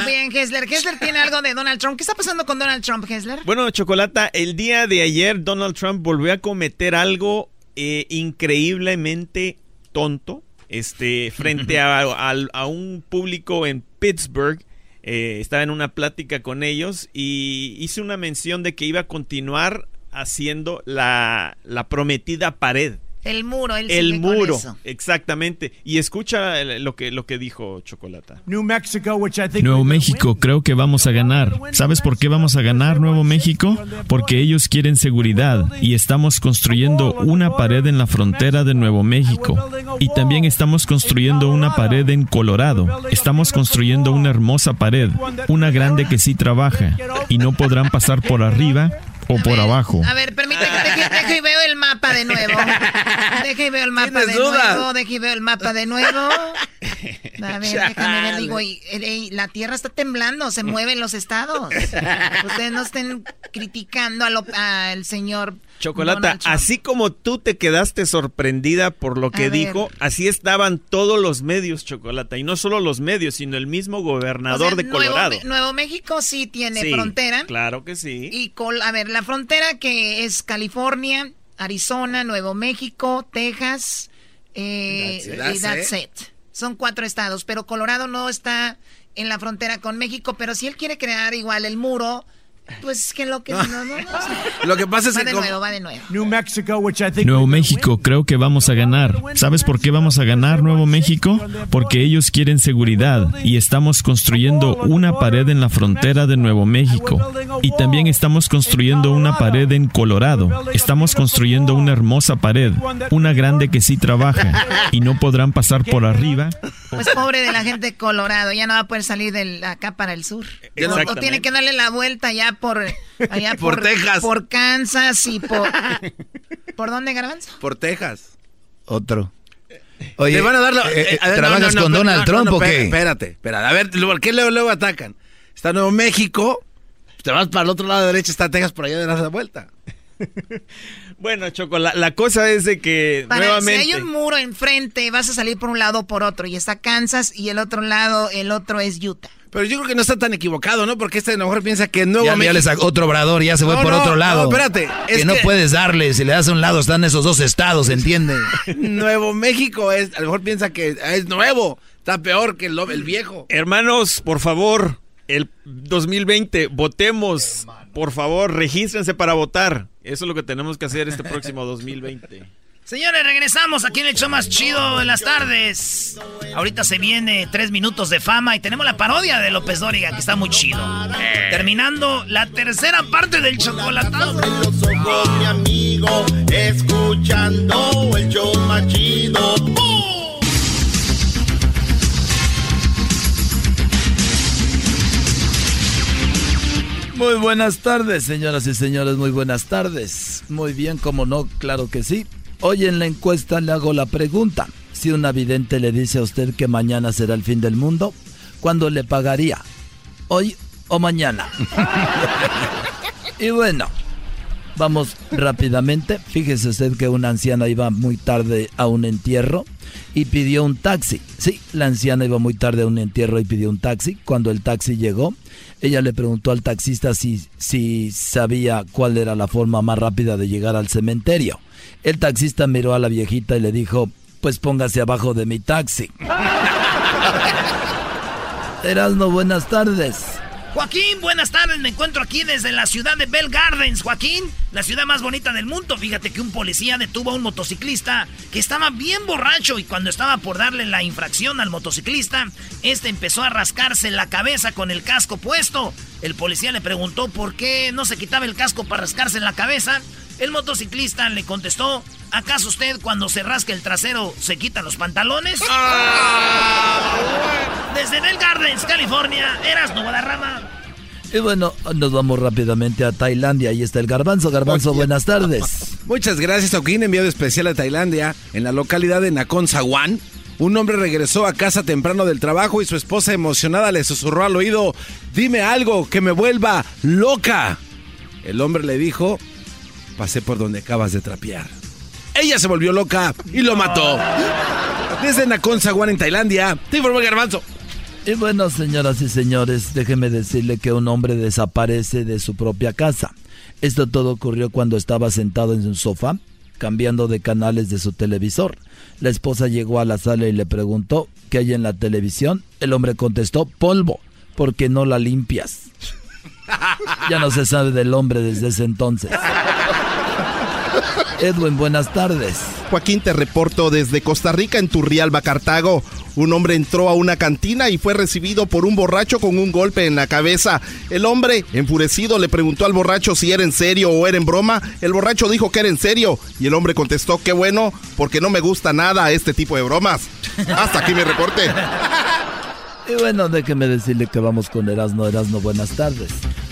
Bien, Hessler. Hessler tiene algo de Donald Trump. ¿Qué está pasando con Donald Trump, Hessler?
Bueno, Chocolata, el día de ayer Donald Trump volvió a cometer algo eh, increíblemente tonto este, frente a, a- a un público en Pittsburgh. Eh, estaba en una plática con ellos y hizo una mención de que iba a continuar haciendo la, la prometida pared.
El muro, él
El muro,
eso.
exactamente. Y escucha lo que, lo que dijo Chocolata.
Nuevo México, creo que vamos a ganar. ¿Sabes por qué vamos a ganar Nuevo México? Porque ellos quieren seguridad y estamos construyendo una pared en la frontera de Nuevo México. Y también estamos construyendo una pared en Colorado. Estamos construyendo una hermosa pared, una grande que sí trabaja. Y no podrán pasar por arriba o por abajo.
A ver, permíteme que deje, deje y veo el mapa de nuevo. Deje y veo el mapa de
¿Tienes dudas?
nuevo. Deje y veo el mapa de nuevo. A ver, déjame ver. Digo, ey, la tierra está temblando, se mueven los estados. Ustedes no estén criticando al señor.
Chocolata, así como tú te quedaste sorprendida por lo que
A ver.
dijo, así estaban todos los medios, Chocolata. Y no solo los medios, sino el mismo
O
gobernador
sea,
de Colorado.
Nuevo México sí tiene
Sí,
frontera.
Claro que sí.
Y col- a ver, la frontera que es California, Arizona, Nuevo México, Texas eh,
That's it.
y that's it. Son cuatro estados, pero Colorado no está en la frontera con México, pero si él quiere crear igual el muro, pues que lo que... No, no, no,
Lo que pasa es
va
que
de
como-
nuevo, va de nuevo.
Nuevo México, creo que vamos a ganar. ¿Sabes por qué vamos a ganar Nuevo México? Porque ellos quieren seguridad y estamos construyendo una pared en la frontera de Nuevo México. Y también estamos construyendo una pared en Colorado. Estamos construyendo una hermosa pared, una grande que sí trabaja. Y no podrán pasar por arriba.
Pues pobre de la gente de Colorado, ya no va a poder salir de acá para el sur. O, o tiene que darle la vuelta ya por... Allá
Por
por,
Texas.
Por Kansas y por... ¿Por dónde, Garbanzo?
Por Texas.
Otro. Oye,
Le van a dar la-
eh, eh,
a ver, no,
¿trabajas
no, no,
con
no,
Donald
no,
Trump
no,
o qué?
Espérate, espérate. A ver, ¿por qué luego, luego atacan? está Nuevo México, te vas para el otro lado de derecha, está Texas, por allá de la vuelta.
bueno, Choco, la, cosa es de que nuevamente...
Si hay un muro enfrente, vas a salir por un lado o por otro, y está Kansas, y el otro lado, el otro es Utah.
Pero yo creo que no está tan equivocado, ¿no? Porque este a lo mejor piensa que Nuevo ya, México...
Ya otro obrador, ya se fue por otro lado. No, espérate. que, no puedes darle, si le das a un lado están esos dos estados, ¿entiende?
nuevo México es, a lo mejor piensa que es nuevo, está peor que el, el viejo.
Hermanos, por favor, el 2020, votemos. Por favor, regístrense para votar. Eso es lo que tenemos que hacer este próximo 2020.
Señores, regresamos aquí en el show más chido en las tardes. Ahorita se viene tres minutos de fama y tenemos la parodia de López Dóriga, que está muy chido. Terminando la tercera parte del chocolatazo.
los ojos, mi amigo, escuchando el show más chido.
Muy buenas tardes, señoras y señores, muy buenas tardes. Muy bien, como no, claro que sí. Hoy en la encuesta le hago la pregunta. Si un vidente le dice a usted que mañana será el fin del mundo, ¿cuándo le pagaría? ¿Hoy o mañana? y bueno, vamos rápidamente. Fíjese usted que una anciana iba muy tarde a un entierro y pidió un taxi. Sí, la anciana iba muy tarde a un entierro y pidió un taxi. Cuando el taxi llegó, ella le preguntó al taxista si, si sabía cuál era la forma más rápida de llegar al cementerio. El taxista miró a la viejita y le dijo, pues póngase abajo de mi taxi. Erasno, buenas tardes.
Joaquín, buenas tardes. Me encuentro aquí desde la ciudad de Bell Gardens, Joaquín, la ciudad más bonita del mundo. Fíjate que un policía detuvo a un motociclista que estaba bien borracho y cuando estaba por darle la infracción al motociclista, este empezó a rascarse la cabeza con el casco puesto. El policía le preguntó por qué no se quitaba el casco para rascarse en la cabeza. El motociclista le contestó, ¿acaso usted cuando se rasca el trasero se quita los pantalones? Ah. Desde Bell Gardens, California, eras Rama.
Y bueno, nos vamos rápidamente a Tailandia. Ahí está el Garbanzo. Garbanzo, buenas tardes.
Muchas gracias, Joaquín. Enviado especial a Tailandia, en la localidad de Nakhon Sawan. Un hombre regresó a casa temprano del trabajo y su esposa emocionada le susurró al oído, dime algo que me vuelva loca. El hombre le dijo, pasé por donde acabas de trapear. Ella se volvió loca y lo mató. Desde Nakhon Sawan en Tailandia, te informó Garbanzo.
Y bueno, señoras y señores, déjeme decirle que un hombre desaparece de su propia casa. Esto todo ocurrió cuando estaba sentado en su sofá, cambiando de canales de su televisor. La esposa llegó a la sala y le preguntó qué hay en la televisión. El hombre contestó, polvo, porque no la limpias. Ya no se sabe del hombre desde ese entonces. Edwin, buenas tardes.
Joaquín, te reporto desde Costa Rica en Turrialba, Cartago. Un hombre entró a una cantina y fue recibido por un borracho con un golpe en la cabeza. El hombre, enfurecido, le preguntó al borracho si era en serio o era en broma. El borracho dijo que era en serio y el hombre contestó, qué bueno, porque no me gusta nada este tipo de bromas. Hasta aquí mi reporte.
Y bueno, déjeme decirle que vamos con Erasno. Erasno, buenas tardes.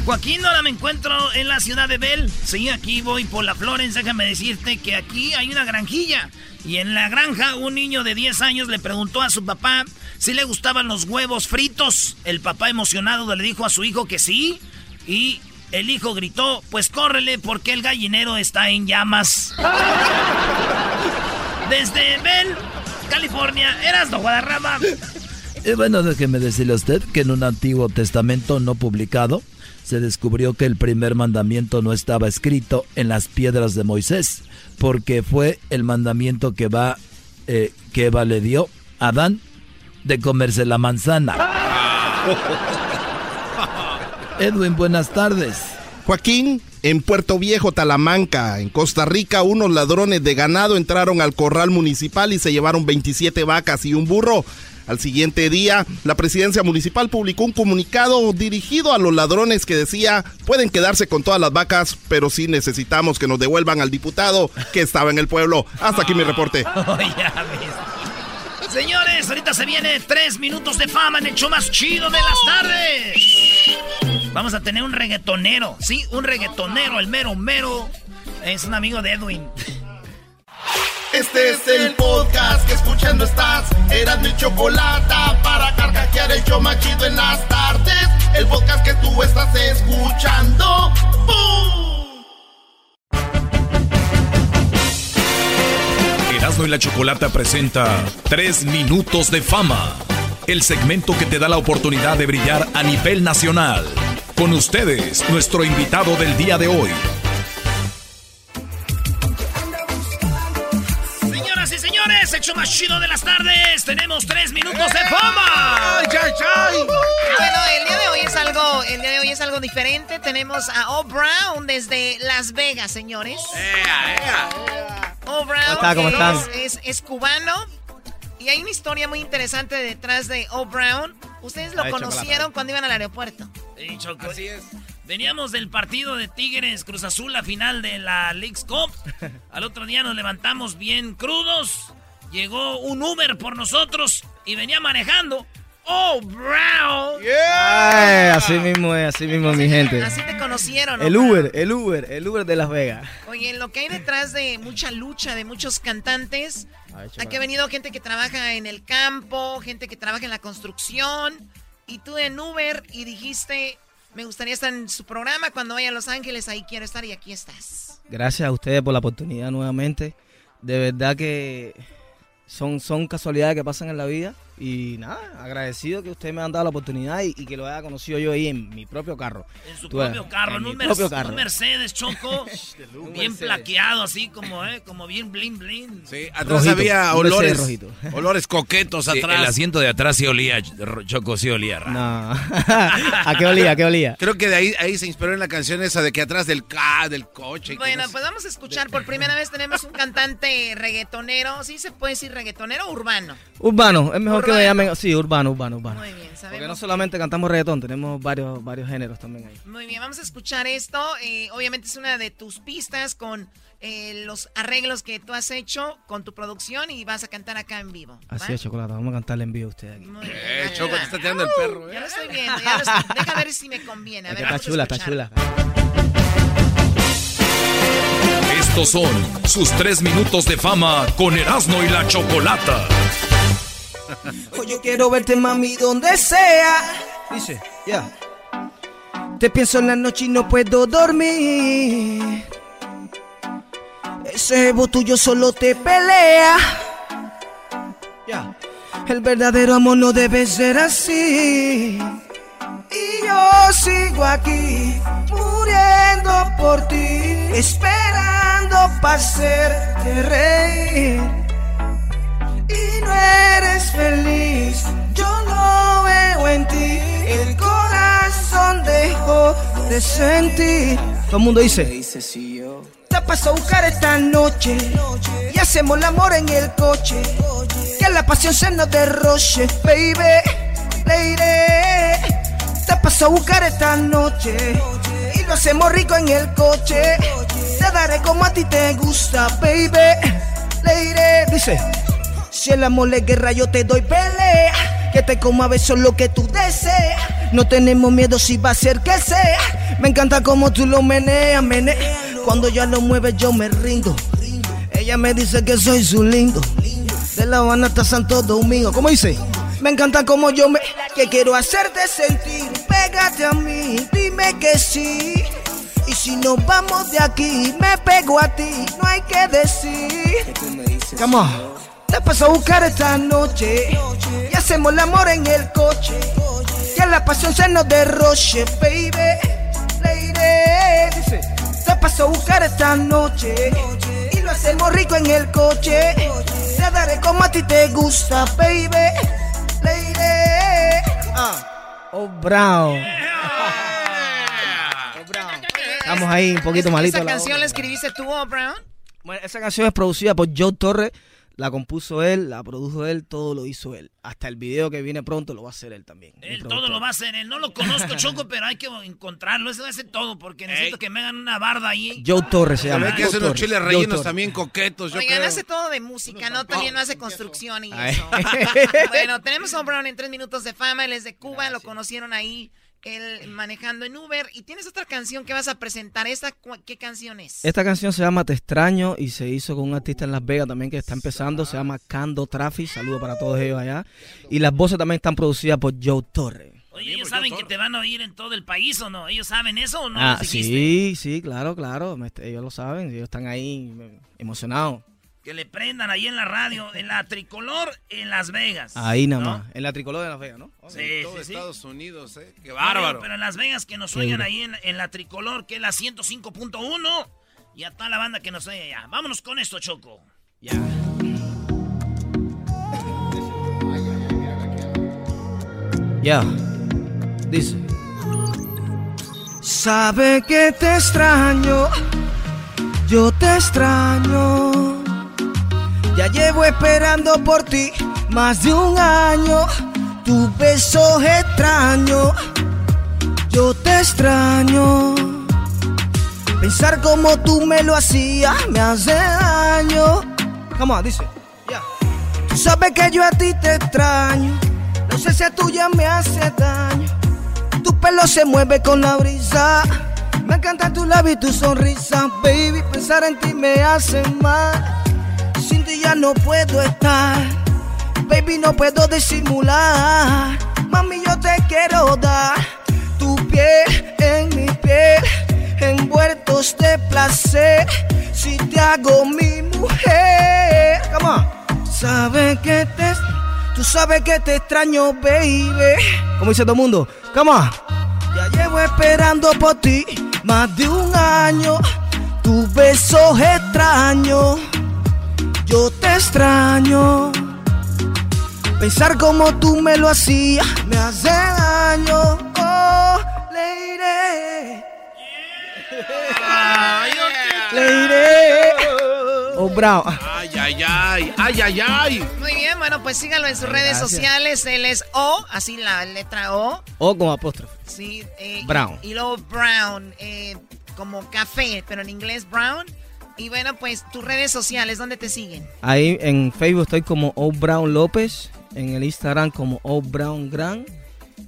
Joaquín, ahora me encuentro en la ciudad de Bell. Sí, aquí voy por la Florence. Déjame decirte que aquí hay una granjilla. Y en la granja, un niño de 10 años le preguntó a su papá si le gustaban los huevos fritos. El papá emocionado le dijo a su hijo que sí. Y el hijo gritó, pues córrele porque el gallinero está en llamas. Desde Bell, California, eras no Guadarrama.
Y bueno, déjeme decirle a usted que en un antiguo testamento no publicado, se descubrió que el primer mandamiento no estaba escrito en las piedras de Moisés, porque fue el mandamiento que va eh, que Eva le dio a Adán de comerse la manzana. Edwin, buenas tardes.
Joaquín, en Puerto Viejo, Talamanca, en Costa Rica, unos ladrones de ganado entraron al corral municipal y se llevaron 27 vacas y un burro. Al siguiente día, la presidencia municipal publicó un comunicado dirigido a los ladrones que decía, pueden quedarse con todas las vacas, pero sí necesitamos que nos devuelvan al diputado que estaba en el pueblo. Hasta aquí mi reporte.
Señores, ahorita se viene tres minutos de fama en el show más chido de las tardes. Vamos a tener un reggaetonero, sí, un reggaetonero, el mero mero. Es un amigo de Edwin.
Este es el podcast que escuchando estás. Eran mi chocolate para carcajear el yo machido en las tardes. El podcast que tú estás escuchando. ¡Bum!
Erasmo y la Chocolata presenta 3 minutos de fama. El segmento que te da la oportunidad de brillar a nivel nacional. Con ustedes, nuestro invitado del día de hoy.
Señores, hecho más chido de las tardes. Tenemos tres minutos de fama.
¡Ay, ay, ay! Bueno, el día de hoy es algo, el día de hoy es algo diferente. Tenemos a O Brown desde Las Vegas, señores. O Brown
¿Cómo está? ¿Cómo
es,
están?
es- es cubano. Y hay una historia muy interesante detrás de O Brown. Ustedes lo
Ay,
conocieron
chocolate.
cuando iban al aeropuerto.
Sí, Choco. Veníamos del partido de Tigres Cruz Azul, la final de la League's Cup. Al otro día nos levantamos bien crudos. Llegó un Uber por nosotros y venía manejando. ¡Oh, Brown!
Ay, así mismo es, así mismo es mi gente.
Así te conocieron. ¿no?
El Uber, el Uber, el Uber de Las Vegas.
Oye, lo que hay detrás de mucha lucha de muchos cantantes, aquí ha venido gente que trabaja en el campo, gente que trabaja en la construcción, y tú en Uber y dijiste, me gustaría estar en su programa cuando vaya a Los Ángeles, ahí quiero estar y aquí estás.
Gracias a ustedes por la oportunidad nuevamente. De verdad que son, son casualidades que pasan en la vida. Y nada, agradecido que ustedes me han dado la oportunidad y, y que lo haya conocido yo ahí en mi propio carro.
En su
Tú ves,
propio carro, en un,
propio carro.
un Mercedes Choco, bien plaqueado así como, eh, como bien bling bling.
Sí, Atrás había olores, olores coquetos
Sí,
atrás.
el asiento de atrás sí olía, Choco sí olía. raro.
No. ¿A qué olía? ¿A qué olía?
Creo que de ahí, ahí se inspiró en la canción esa de que atrás del ca, del coche. y
Bueno, pues vamos a escuchar, por primera vez tenemos un cantante reggaetonero, ¿sí se puede decir reggaetonero o urbano?
Urbano, es mejor que
Urbano.
me llamen. Sí, urbano, urbano, urbano.
Muy bien,
Porque no
sabemos.
solamente cantamos reggaetón, tenemos varios, varios géneros también ahí.
Muy bien, vamos a escuchar esto. Eh, obviamente es una de tus pistas con eh, los arreglos que tú has hecho con tu producción y vas a cantar acá en vivo. ¿va?
Así es, Chocolate, vamos a cantarle en vivo a ustedes aquí.
Eh, Choco, te está tirando el perro.
Ya lo estoy viendo, ya lo estoy- Deja ver si me conviene. A ver,
está
vamos a
chula, está chula.
Estos son sus 3 minutos de fama con Erasmo y la Chocolata.
Hoy yo quiero verte, mami, donde sea.
Dice, ya.
Te pienso en la noche y no puedo dormir. Ese ego tuyo solo te pelea.
Ya.
El verdadero amor no debe ser así. Y yo sigo aquí, muriendo por ti, esperando para hacerte reír. Y no eres feliz, yo lo veo en ti. El corazón dejó de sentir.
Todo el mundo dice.
Te paso a buscar esta noche y hacemos el amor en el coche. Que la pasión se nos derroche, baby, lady. Te paso a buscar esta noche y lo hacemos rico en el coche. Te daré como a ti te gusta, baby, lady.
Dice.
Si el amor es guerra, yo te doy pelea. Que te coma besos lo que tú deseas. No tenemos miedo si va a ser que sea. Me encanta como tú lo meneas, meneas. Cuando ya lo mueves, yo me rindo. Ella me dice que soy su lindo. De La Habana hasta Santo Domingo. ¿Cómo dice? Me encanta como yo me. Que quiero hacerte sentir. Pégate a mí, dime que sí. Y si nos vamos de aquí, me pego a ti. No hay que decir.
Come on.
Paso a buscar esta noche y hacemos el amor en el coche. Que la pasión se nos derroche, baby, lady. Dice, te paso a buscar esta noche y lo hacemos rico en el coche. Te daré como a ti te gusta, baby, lady.
Oh, Brown. Estamos ahí un poquito malitos.
¿Esa
la
canción la escribiste tú, oh, Brown?
Bueno, esa canción es producida por Joe Torres. La compuso él, la produjo él, todo lo hizo él. Hasta el video que viene pronto lo va a hacer él también.
Él todo lo va a hacer. Él no lo conozco, Choco, pero hay que encontrarlo. Eso hace todo porque necesito que me hagan una barda ahí.
Joe Torres se llama.
ve que
Joe
hace unos chiles rellenos también coquetos, yo
Oigan,
creo.
hace todo de música, ¿no? También no hace construcción y eso. bueno, tenemos a Brown en tres minutos de fama. Él es de Cuba, lo conocieron ahí él manejando en Uber. Y tienes otra canción que vas a presentar. ¿Esta qué canción es?
Esta canción se llama Te extraño y se hizo con un artista en Las Vegas también que está empezando. Se llama Cando Traffic. Saludo para todos ellos allá. Y las voces también están producidas por Joe Torre.
Oye, ¿ellos saben que te van a oír en todo el país o no? ¿Ellos saben eso o no?
Ah, sí, sí, claro, claro. Ellos lo saben. Ellos están ahí emocionados.
Que le prendan ahí en la radio, en la tricolor en Las Vegas.
Ahí nada más, en la tricolor de Las Vegas, ¿no?
Sí,
en
todo
Estados Unidos, ¿eh? Qué bárbaro.
Pero, en Las Vegas que nos oigan ahí en, la tricolor, que es la 105.1. Y a toda la banda que nos oye allá. Vámonos con esto, Choco. Ya.
Ya. Dice. Sabe que te extraño. Yo te extraño. Ya llevo esperando por ti más de un año. Tu beso extraño. Yo te extraño. Pensar como tú me lo hacías me hace daño. Come dice. Ya. Tú sabes que yo a ti te extraño. No sé si a tuya me hace daño. Tu pelo se mueve con la brisa. Me encanta tu labio y tu sonrisa, baby. Pensar en ti me hace mal. Sin ti ya no puedo estar. Baby, no puedo disimular. Mami, yo te quiero dar tu piel en mi piel, envueltos de placer. Si te hago mi mujer, come on. Sabe que te, tú sabes que te extraño, baby. Como dice todo mundo, come on. Ya llevo esperando por ti más de un año. Tu beso extraño yo te extraño. Pensar como tú me lo hacías me hace daño. Oh, Leire. Leire. Oh, bravo.
Ay, ay, ay. Ay, ay, ay.
Muy bien, bueno, pues síganlo en sus redes sociales. Él es O, así la letra O.
O con apóstrofe.
Sí. Eh,
brown.
Y, luego Brown, eh, como café, pero en inglés Brown. Y bueno, pues tus redes sociales, ¿dónde te siguen?
Ahí en Facebook estoy como O Brown López, en el Instagram como O Brown Gran.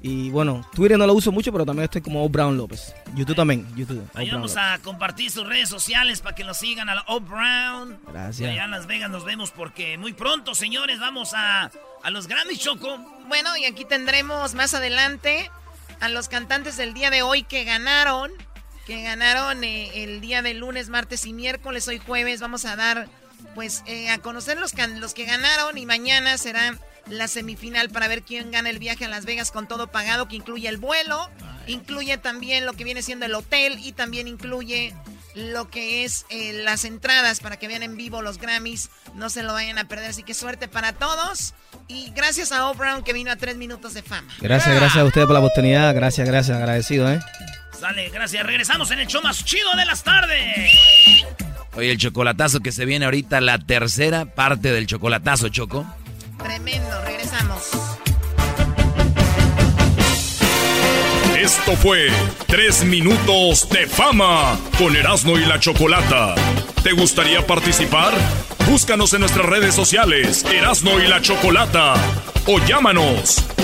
Y bueno, Twitter no lo uso mucho, pero también estoy como O Brown López. YouTube también, YouTube.
Ahí vamos a compartir sus redes sociales para que lo sigan a la O Brown.
Gracias.
allá en Las Vegas nos vemos porque muy pronto, señores, vamos a, a los Grammys, Choco.
Bueno, y aquí tendremos más adelante a los cantantes del día de hoy que ganaron que ganaron eh, el día de lunes, martes y miércoles. Hoy jueves vamos a dar, pues, eh, a conocer los, los que ganaron y mañana será la semifinal para ver quién gana el viaje a Las Vegas con todo pagado, que incluye el vuelo, incluye también lo que viene siendo el hotel y también incluye lo que es eh, las entradas para que vean en vivo los Grammys. No se lo vayan a perder, así que suerte para todos. Y gracias a O Brown que vino a tres minutos de fama.
Gracias, gracias a ustedes por la oportunidad. Gracias, gracias, agradecido, ¿eh?
Sale, gracias. Regresamos en el show más chido de las tardes.
Oye, el chocolatazo que se viene ahorita, la tercera parte del chocolatazo, Choco.
Tremendo, regresamos.
Esto fue Tres Minutos de Fama con Erasmo y la Chocolata. ¿Te gustaría participar? Búscanos en nuestras redes sociales, Erasmo y la Chocolata. O llámanos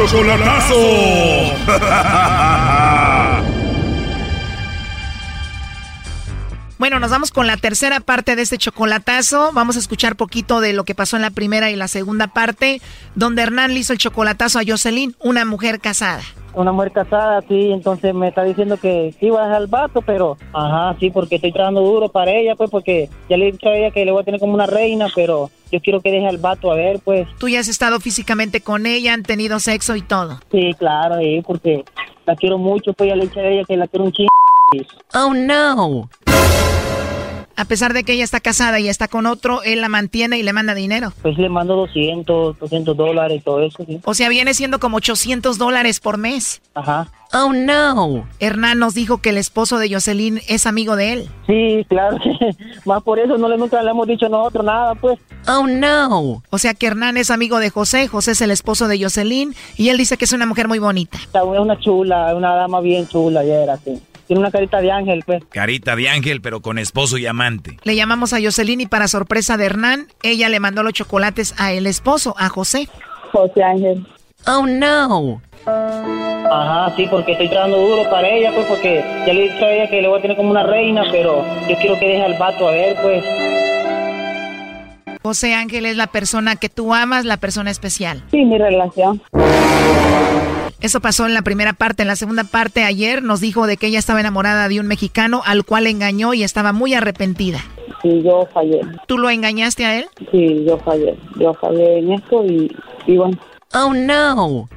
Chocolatazo.
Bueno, nos vamos con la tercera parte de este chocolatazo. Vamos a escuchar poquito de lo que pasó en la primera y la segunda parte, donde Hernán le hizo el chocolatazo a Jocelyn, una mujer casada.
Una mujer casada, sí, entonces me está diciendo que sí va a dejar al vato, pero, ajá, sí, porque estoy trabajando duro para ella, pues, porque ya le he dicho a ella que le voy a tener como una reina, pero yo quiero que deje al vato a ver, pues.
Tú ya has estado físicamente con ella, han tenido sexo y todo.
Sí, claro, sí, porque la quiero mucho, pues ya le he dicho a ella que la quiero un chingo.
Oh, no. A pesar de que ella está casada y está con otro, él la mantiene y le manda dinero.
Pues le mando 200, 200 dólares, todo eso, sí.
O sea, viene siendo como 800 dólares por mes.
Ajá.
Oh, no. Hernán nos dijo que el esposo de Jocelyn es amigo de él.
Sí, claro. Más por eso no le nunca le hemos dicho nosotros nada, pues.
Oh, no. O sea que Hernán es amigo de José, José es el esposo de Jocelyn y él dice que es una mujer muy bonita.
Es una chula, una dama bien chula, ya era así. Tiene una carita de ángel, pues.
Carita de ángel, pero con esposo y amante.
Le llamamos a Jocelyn y para sorpresa de Hernán, ella le mandó los chocolates a el esposo, a José.
José Ángel.
Oh, no.
Ajá, sí, porque estoy trabajando duro para ella, pues, porque ya le he dicho a ella que le voy a tener como una reina, pero yo quiero que deje al vato a ver, pues.
José Ángel es la persona que tú amas, la persona especial.
Sí, mi relación.
Eso pasó en la primera parte. En la segunda parte, ayer nos dijo de que ella estaba enamorada de un mexicano al cual engañó y estaba muy arrepentida.
Sí, yo fallé.
¿Tú lo engañaste a él?
Sí, yo fallé. Yo fallé en esto y, y bueno.
Oh, no.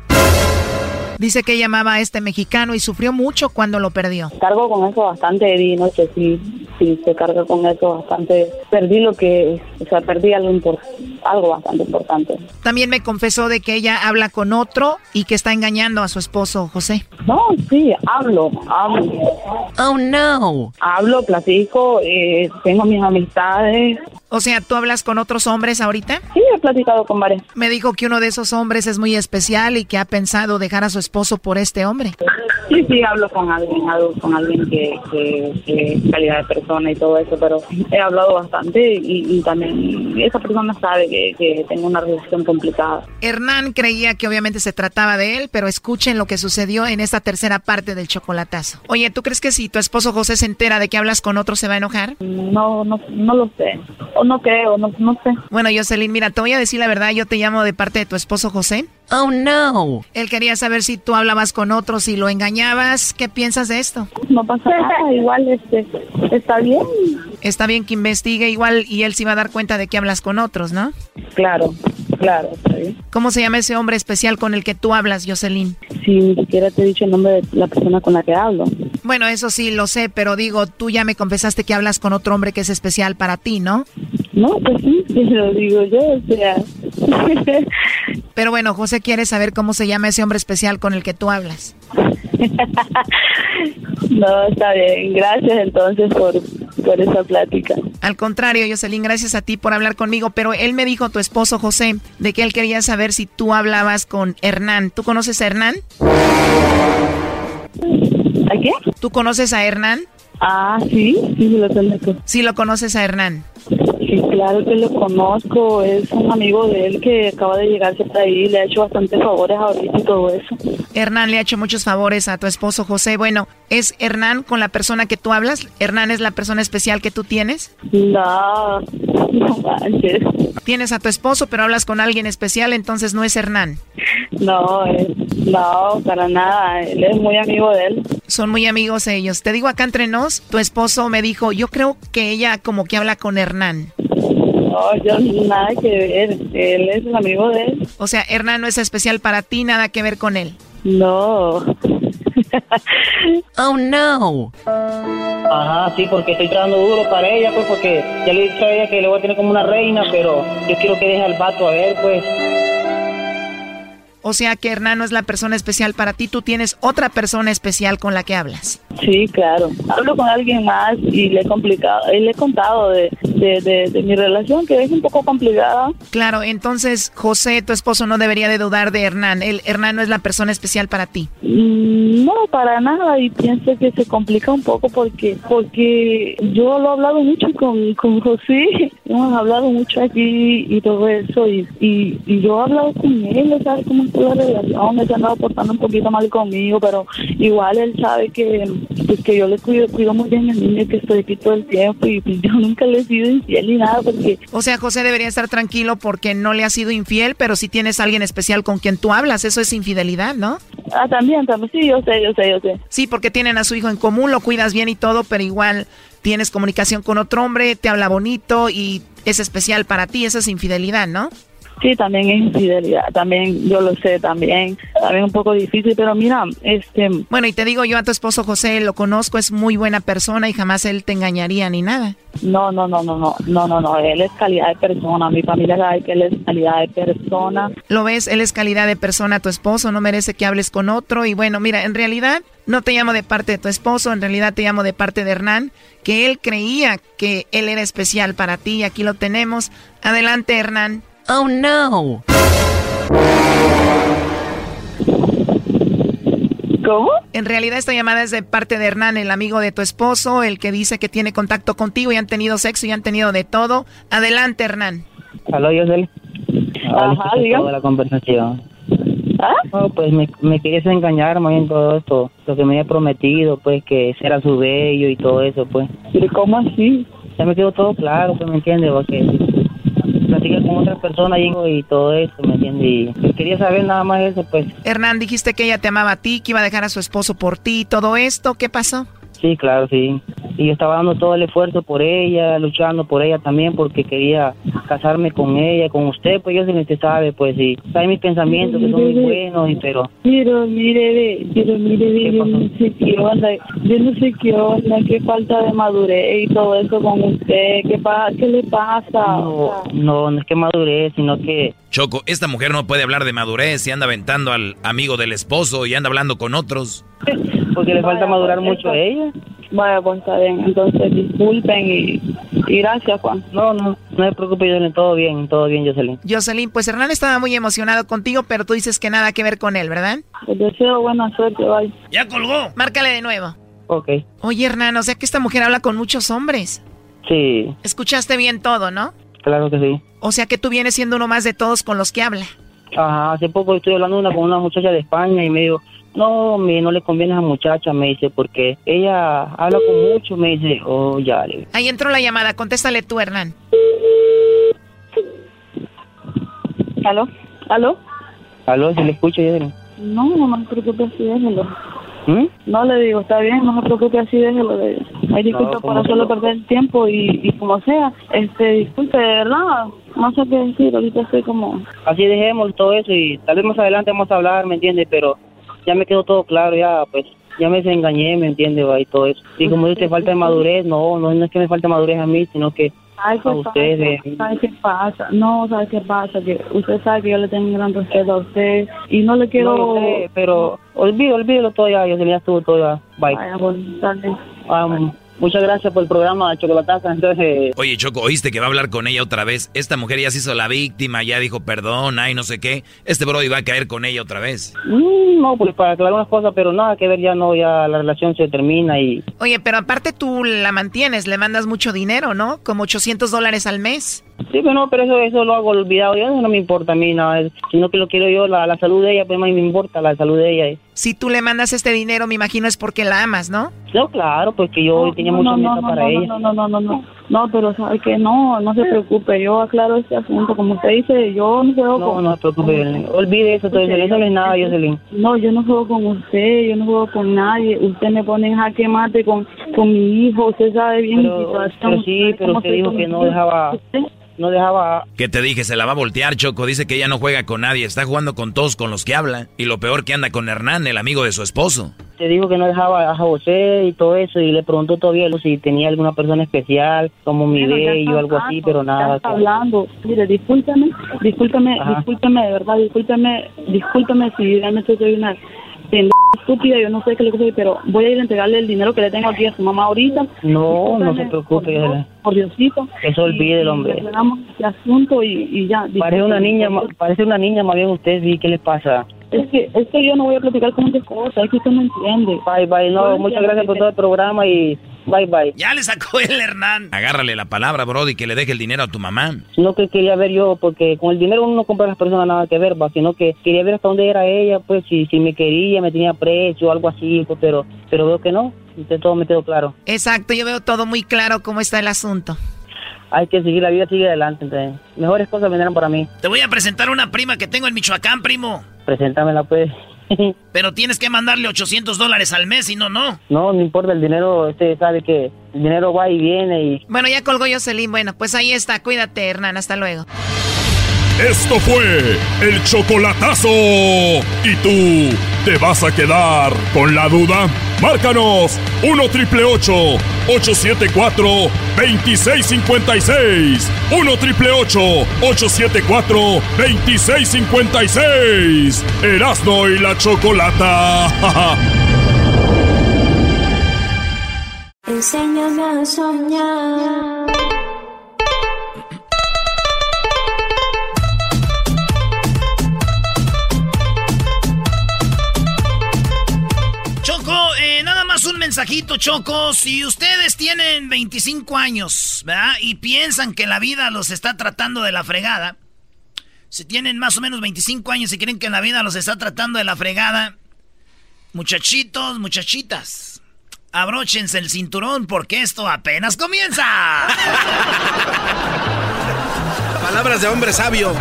Dice que llamaba a este mexicano y sufrió mucho cuando lo perdió.
Cargo con eso bastante, Eddie, no sé si, si se carga con eso bastante. Perdí lo que, o sea, perdí algo, algo bastante importante.
También me confesó de que ella habla con otro y que está engañando a su esposo, José.
No, sí, hablo, hablo.
Oh, no.
Hablo, platico, eh, tengo mis amistades.
O sea, ¿tú hablas con otros hombres ahorita?
Sí, he platicado con varios.
Me dijo que uno de esos hombres es muy especial y que ha pensado dejar a su esposo por este hombre.
Sí, sí, hablo con alguien, hablo con alguien que, que, calidad de persona y todo eso, pero he hablado bastante y, y también esa persona sabe que, que tengo una relación complicada.
Hernán creía que obviamente se trataba de él, pero escuchen lo que sucedió en esta tercera parte del chocolatazo. Oye, ¿tú crees que si tu esposo José se entera de que hablas con otro se va a enojar?
No, no, no lo sé. O no creo, no, no sé.
Bueno, Jocelyn, mira, te voy a decir la verdad, yo te llamo de parte de tu esposo José. Oh, no. Él quería saber si tú hablabas con otros y lo engañabas. ¿Qué piensas de esto?
No pasa nada, igual este, está bien.
Está bien que investigue igual y él se va a dar cuenta de que hablas con otros, ¿no?
Claro, claro, está bien.
¿Cómo se llama ese hombre especial con el que tú hablas, Jocelyn?
Si ni siquiera te he dicho el nombre de la persona con la que hablo.
Bueno, eso sí lo sé, pero digo, tú ya me confesaste que hablas con otro hombre que es especial para ti, ¿no?
No, pues sí, sí lo digo yo, o sea.
Pero bueno, José quiere saber cómo se llama ese hombre especial con el que tú hablas.
no, está bien. Gracias entonces por, por esa plática.
Al contrario, Jocelyn, gracias a ti por hablar conmigo. Pero él me dijo, tu esposo José, de que él quería saber si tú hablabas con Hernán. ¿Tú conoces a Hernán?
¿A qué?
¿Tú conoces a Hernán?
Ah, sí, sí, lo conozco.
Sí, lo conoces a Hernán.
Sí, claro que lo conozco. Es un amigo de él que acaba de llegar por ahí. Le ha hecho bastantes favores ahorita y todo eso.
Hernán le ha hecho muchos favores a tu esposo José. Bueno, ¿es Hernán con la persona que tú hablas? ¿Hernán es la persona especial que tú tienes?
No, no manches.
Tienes a tu esposo, pero hablas con alguien especial, entonces no es Hernán.
No, eh, no, para nada. Él es muy amigo de él.
Son muy amigos ellos. Te digo acá entre nos, tu esposo me dijo, yo creo que ella como que habla con Hernán.
No, yo nada que ver. Él es el amigo de él.
O sea, Hernán no es especial para ti, nada que ver con él.
No.
oh, no.
Ajá, sí, porque estoy trabajando duro para ella, pues, porque ya le he dicho a ella que le voy a tener como una reina, pero yo quiero que deje al vato a ver, pues.
O sea que Hernán no es la persona especial para ti, tú tienes otra persona especial con la que hablas.
Sí, claro. Hablo con alguien más y le he complicado, y le he contado de, de, de, de, mi relación que es un poco complicada.
Claro, entonces José, tu esposo, no debería de dudar de Hernán. El Hernán no es la persona especial para ti.
Mm, no, para nada. Y pienso que se complica un poco porque porque yo lo he hablado mucho con, con José. Hemos hablado mucho aquí y todo eso. Y, y, y yo he hablado con él, ¿sabes la relación? Él se ha andado portando un poquito mal conmigo, pero igual él sabe que, pues, que yo le cuido, cuido muy bien al niño, que estoy aquí todo el tiempo y pues, yo nunca le he sido infiel ni nada porque...
O sea, José debería estar tranquilo porque no le ha sido infiel, pero si tienes a alguien especial con quien tú hablas, eso es infidelidad, ¿no?
Ah, también, también, sí, yo sé, yo sé, yo sé.
Sí, porque tienen a su hijo en común, lo cuidas bien y todo, pero igual tienes comunicación con otro hombre, te habla bonito y es especial para ti, eso es infidelidad, ¿no?
Sí, también es infidelidad, también yo lo sé, también, también un poco difícil, pero mira, este...
Bueno, y te digo, yo a tu esposo José lo conozco, es muy buena persona y jamás él te engañaría ni nada.
No, no, no, no, no, no, no, no, él es calidad de persona, mi familia sabe que él es calidad de persona.
Lo ves, él es calidad de persona, tu esposo no merece que hables con otro y bueno, mira, en realidad no te llamo de parte de tu esposo, en realidad te llamo de parte de Hernán, que él creía que él era especial para ti y aquí lo tenemos. Adelante, Hernán.
Oh no.
¿Cómo?
En realidad esta llamada es de parte de Hernán, el amigo de tu esposo, el que dice que tiene contacto contigo y han tenido sexo y han tenido de todo. Adelante, Hernán.
Aló, Yosel.
Ajá,
toda la conversación. ¿Ah? pues me, me querías engañar más en todo esto, lo que me había prometido, pues que era su bello y todo eso, pues.
¿Pero cómo así?
Ya me quedó todo claro, pues me entiendes, porque platica con otras personas y todo eso, ¿me entiendes? Y quería saber nada más eso, pues.
Hernán, dijiste que ella te amaba a ti, que iba a dejar a su esposo por ti, todo esto, ¿qué pasó?
Sí, claro, sí. Y yo estaba dando todo el esfuerzo por ella, luchando por ella también, porque quería casarme con ella, con usted, pues yo sé que usted sabe, pues sí. Sabe mis pensamientos que son muy buenos, y pero...
Pero mire, pero mire, yo no sé qué onda, yo no sé qué onda, qué falta de madurez y todo eso con usted, ¿qué, pa qué le pasa?
No, no, no es que madurez, sino que...
Choco, esta mujer no puede hablar de madurez y anda aventando al amigo del esposo y anda hablando con otros.
Porque le falta madurar mucho a ella.
Vaya, pues está bien. Entonces, disculpen y, gracias, Juan.
No, no, no se preocupe, Jocelyn. Todo bien, todo bien, Jocelyn.
Jocelyn, pues Hernán estaba muy emocionado contigo, pero tú dices que nada que ver con él, ¿verdad?
Les deseo buena suerte, bye.
¡Ya colgó!
Márcale de nuevo.
Ok.
Oye, Hernán, o sea que esta mujer habla con muchos hombres.
Sí.
Escuchaste bien todo, ¿no?
Claro que sí.
O sea que tú vienes siendo uno más de todos con los que habla.
Ajá, hace poco estoy hablando una, con una muchacha de España y me dijo, no, me, no le conviene a esa muchacha, me dice, porque ella habla con mucho, me dice, oh, ya. Le...
Ahí entró la llamada, contéstale tú, Hernán.
¿Aló? ¿Aló?
¿Aló? ¿Se le escucha,
No, no me preocupe así, déjelo. ¿Mm? No le digo, está bien, no me preocupe así, déjelo. De... Hay disculpas por hacerlo perder el tiempo y, y como sea, este, disculpe, de verdad, no sé qué decir, ahorita estoy como...
Así dejemos todo eso y tal vez más adelante vamos a hablar, ¿me entiendes? Pero ya me quedó todo claro, ya pues ya me desengañé, ¿me entiendes? Y todo eso. Y como dice, falta de madurez, no, no, es que me falte madurez a mí, sino que
Ay, a ustedes. ¿Sabe qué pasa? No, ¿sabe qué pasa? Que usted sabe que yo le tengo un gran respeto a usted y no le quiero...
No, sé, pero olvídalo, olvídalo todo ya, yo estuvo todo ya. Bye.
Vaya, pues,
Muchas gracias por el programa, Chocolataza. Entonces...
Oye, Choco, ¿oíste que va a hablar con ella otra vez? Esta mujer ya se hizo la víctima, ya dijo perdón, ay, no sé qué. Este bro iba a caer con ella otra vez.
Mm, no, pues para aclarar unas cosas, pero nada que ver, ya no, ya la relación se termina y...
Oye, pero aparte tú la mantienes, le mandas mucho dinero, ¿no? Como 800 dólares al mes.
Sí, pero no, pero eso, eso lo hago olvidado, ya no me importa a mí nada, sino que lo quiero yo, la, la salud de ella, pues más me importa la salud de ella.
Si tú le mandas este dinero, me imagino es porque la amas, ¿no?
No, claro, porque yo tenía mucho
no, para ella. No, no, no, no, no, no, pero sabe que no, no se preocupe, yo aclaro este asunto, como usted dice, yo no juego
con... No, no se preocupe, olvide eso, todo eso, no es nada, Jocelyn.
No, yo no juego con usted, yo no juego con nadie, usted me pone en jaque mate con, con mi hijo, usted sabe bien
pero, situación. Pero sí, pero usted dijo que no dejaba no dejaba...
¿Qué te dije? Se la va a voltear, Choco. Dice que ella no juega con nadie, está jugando con todos con los que habla. Y lo peor que anda con Hernán, el amigo de su esposo.
Te dijo que no dejaba a José y todo eso, y le preguntó todavía si tenía alguna persona especial, como mi bebé o algo así, pero nada.
Está hablando. Mire, discúlpame, discúlpame, discúlpame, de verdad, discúlpame, discúlpame si realmente soy una estúpida, yo no sé qué le soy, pero voy a ir a entregarle el dinero que le tengo aquí a su mamá ahorita.
No, no se preocupe.
Por, Diosito.
Eso olvide el hombre.
El asunto y, y ya.
Parece una niña, parece una niña más bien usted, ¿y qué le pasa?
Es que, es que yo no voy a platicar con muchas cosas, es que usted no entiende.
Bye, bye, no, muchas gracias por todo el programa y bye, bye.
Ya le sacó el Hernán.
Agárrale la palabra, Brody, que le deje el dinero a tu mamá.
Sino que quería ver yo, porque con el dinero uno no compra a las personas nada que ver, va, sino que quería ver hasta dónde era ella, pues, si, si me quería, me tenía precio, algo así, pues, pero, pero veo que no, entonces todo me quedó claro.
Exacto, yo veo todo muy claro cómo está el asunto
hay que seguir, la vida sigue adelante. Entonces, mejores cosas vendrán para mí.
Te voy a presentar una prima que tengo en Michoacán, primo.
Preséntamela, pues.
Pero tienes que mandarle 800 dólares al mes y no, no.
No, no importa el dinero, usted sabe que el dinero va y viene y...
Bueno, ya colgó Jocelyn, bueno, pues ahí está, cuídate Hernán, hasta luego.
Esto fue el chocolatazo. ¿Y tú te vas a quedar con la duda? Márcanos 1 triple 874 2656. 1 triple 874 2656. Erasno y la chocolata.
Enséñame a soñar.
Mensajito, Choco. Si ustedes tienen 25 años, ¿verdad? Y piensan que la vida los está tratando de la fregada. Si tienen más o menos 25 años y creen que la vida los está tratando de la fregada, muchachitos, muchachitas, abróchense el cinturón porque esto apenas comienza.
Palabras de hombre sabio.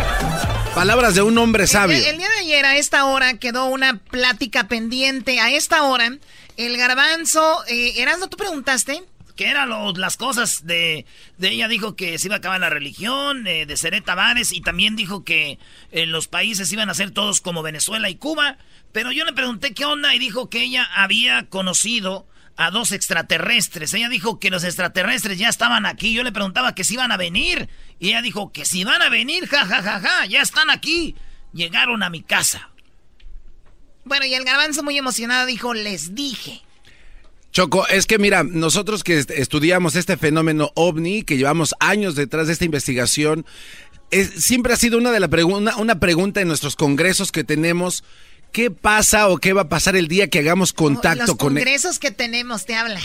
Palabras de un hombre sabio.
El, el, día de ayer a esta hora quedó una plática pendiente. A esta hora, el garbanzo... Eh, Erasmo, ¿tú preguntaste?
¿Qué eran las cosas de, de, ella? Dijo que se iba a acabar la religión, eh, de Seré Tavares, y también dijo que en los países iban a ser todos como Venezuela y Cuba. Pero yo le pregunté qué onda y dijo que ella había conocido a dos extraterrestres. Ella dijo que los extraterrestres ya estaban aquí. Yo le preguntaba que si iban a venir. Y ella dijo que si van a venir, ja, ja, ja, ja, ya están aquí. Llegaron a mi casa.
Bueno, y el garbanzo muy emocionado dijo, les dije.
Choco, es que mira, nosotros que estudiamos este fenómeno ovni, que llevamos años detrás de esta investigación, es, siempre ha sido una, de la una, una pregunta en nuestros congresos que tenemos ¿Qué pasa o qué va a pasar el día que hagamos contacto
Los
con
Los congresos que tenemos, te habla.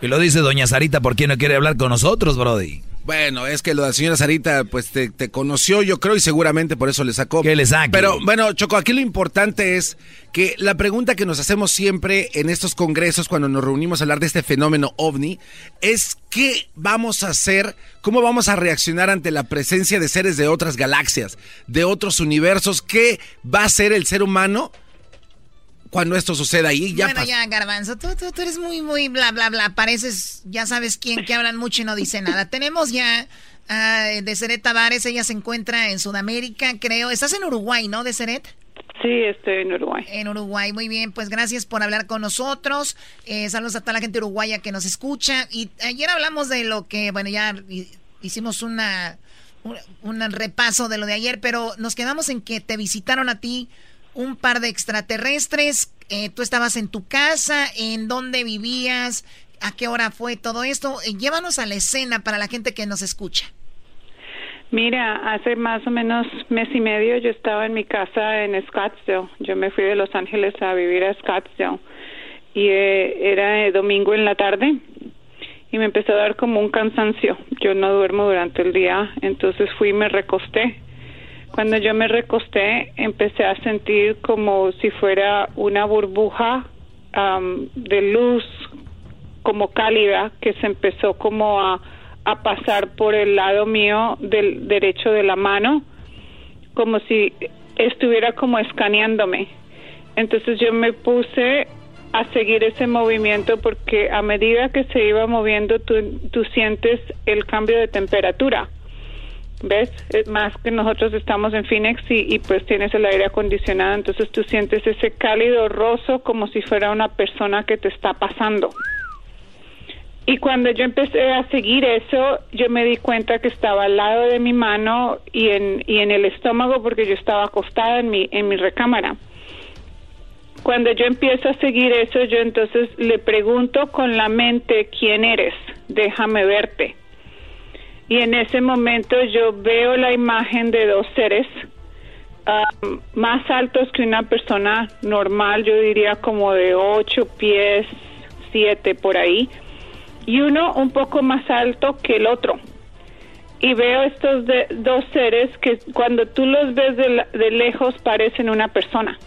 Y lo dice doña Sarita, ¿por qué no quiere hablar con nosotros, Brody?
Bueno, es que lo de la señora Sarita, pues te, te, conoció, yo creo, y seguramente por eso le sacó.
¿Qué le saque?
Pero bueno, Choco, aquí lo importante es que la pregunta que nos hacemos siempre en estos congresos, cuando nos reunimos a hablar de este fenómeno ovni, es qué vamos a hacer, cómo vamos a reaccionar ante la presencia de seres de otras galaxias, de otros universos, qué va a hacer el ser humano cuando esto suceda ahí. Ya
bueno, ya, Garbanzo, tú, tú, tú, eres muy, muy bla, bla, bla. Pareces, ya sabes quién, que hablan mucho y no dice nada. Tenemos ya uh, Deseret Tavares, ella se encuentra en Sudamérica, creo. Estás en Uruguay, ¿no, Deseret?
Sí, estoy en Uruguay.
En Uruguay, muy bien. Pues gracias por hablar con nosotros. Eh, saludos a toda la gente uruguaya que nos escucha. Y ayer hablamos de lo que, bueno, ya hicimos una, un, un repaso de lo de ayer, pero nos quedamos en que te visitaron a ti un par de extraterrestres. Eh, tú estabas en tu casa, en dónde vivías, a qué hora fue todo esto. Eh, llévanos a la escena para la gente que nos escucha.
Mira, hace más o menos mes y medio yo estaba en mi casa en Scottsdale. Yo me fui de Los Ángeles a vivir a Scottsdale y eh, era domingo en la tarde y me empezó a dar como un cansancio. Yo no duermo durante el día, entonces fui y me recosté cuando yo me recosté, empecé a sentir como si fuera una burbuja de luz como cálida que se empezó como a, a pasar por el lado mío del derecho de la mano, como si estuviera como escaneándome. Entonces yo me puse a seguir ese movimiento porque a medida que se iba moviendo tú, tú sientes el cambio de temperatura. ¿Ves? Es más que nosotros estamos en Phoenix y, y, pues tienes el aire acondicionado, entonces tú sientes ese cálido roso como si fuera una persona que te está pasando. Y cuando yo empecé a seguir eso, yo me di cuenta que estaba al lado de mi mano y en, y en el estómago porque yo estaba acostada en mi, en mi recámara. Cuando yo empiezo a seguir eso, yo entonces le pregunto con la mente, ¿quién eres? Déjame verte y en ese momento yo veo la imagen de dos seres um, más altos que una persona normal, yo diría como de ocho pies, siete por ahí, y uno un poco más alto que el otro. Y veo estos de, dos seres que cuando tú los ves de, de lejos parecen una persona.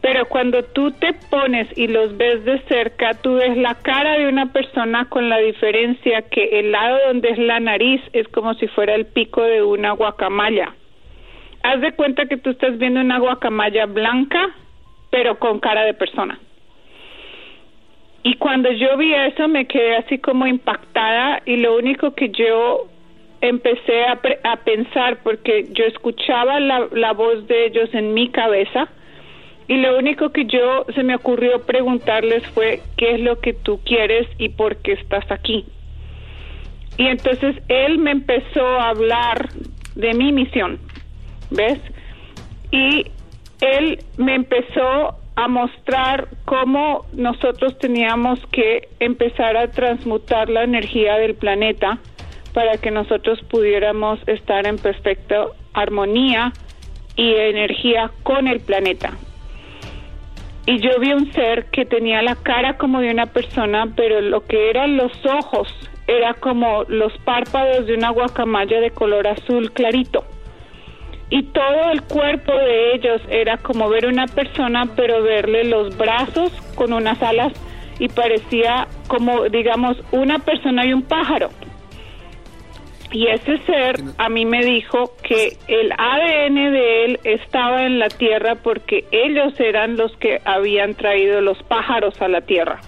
Pero cuando tú te pones y los ves de cerca, tú ves la cara de una persona con la diferencia que el lado donde es la nariz es como si fuera el pico de una guacamaya. Haz de cuenta que tú estás viendo una guacamaya blanca, pero con cara de persona. Y cuando yo vi eso me quedé así como impactada y lo único que yo empecé a, a pensar porque yo escuchaba la, la voz de ellos en mi cabeza y lo único que yo se me ocurrió preguntarles fue qué es lo que tú quieres y por qué estás aquí. Y entonces él me empezó a hablar de mi misión, ¿ves? Y él me empezó a mostrar cómo nosotros teníamos que empezar a transmutar la energía del planeta para que nosotros pudiéramos estar en perfecta armonía y energía con el planeta. Y yo vi un ser que tenía la cara como de una persona, pero lo que eran los ojos era como los párpados de una guacamaya de color azul clarito y todo el cuerpo de ellos era como ver una persona, pero verle los brazos con unas alas y parecía como, digamos, una persona y un pájaro. Y ese ser a mí me dijo que el ADN de él estaba en la tierra porque ellos eran los que habían traído los pájaros a la tierra.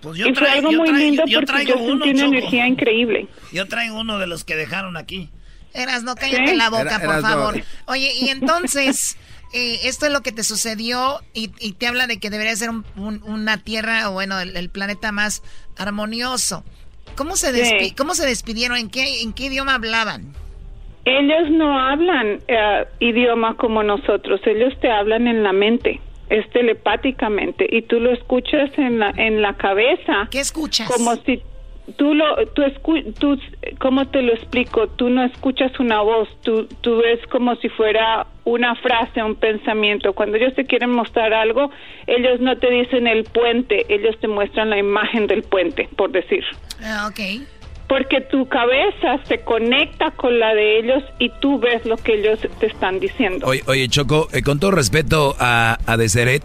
Pues yo
y fue algo muy lindo
yo,
porque yo sentí una energía increíble.
Yo traigo uno de los que dejaron aquí.
Eras, no cállate la boca, por favor. Oye, y entonces, eh, esto es lo que te sucedió y, te habla de que debería ser una tierra, o bueno, el, planeta más armonioso. ¿Cómo se, ¿Cómo se despidieron? ¿En qué, ¿En qué idioma hablaban?
Ellos no hablan eh, idioma como nosotros, ellos te hablan en la mente es telepáticamente y tú lo escuchas en la en la cabeza.
¿Qué escuchas?
Como si tú lo tú, tú cómo te lo explico tú no escuchas una voz tú tú ves como si fuera una frase un pensamiento. Cuando ellos te quieren mostrar algo ellos no te dicen el puente ellos te muestran la imagen del puente por decir.
Ah, okay
porque tu cabeza se conecta con la de ellos y tú ves lo que ellos te están diciendo
oye, oye Choco eh, con todo respeto a a Deseret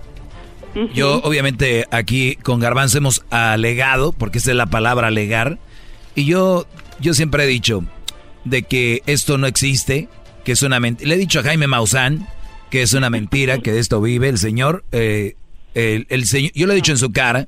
yo, obviamente, aquí con Garbanzo hemos alegado, porque esa es la palabra alegar. Y yo, yo siempre he dicho de que esto no existe, que es una mentira. Le he dicho a Jaime Maussan que es una mentira, que de esto vive el señor. Eh, el, señor yo lo he dicho en su cara.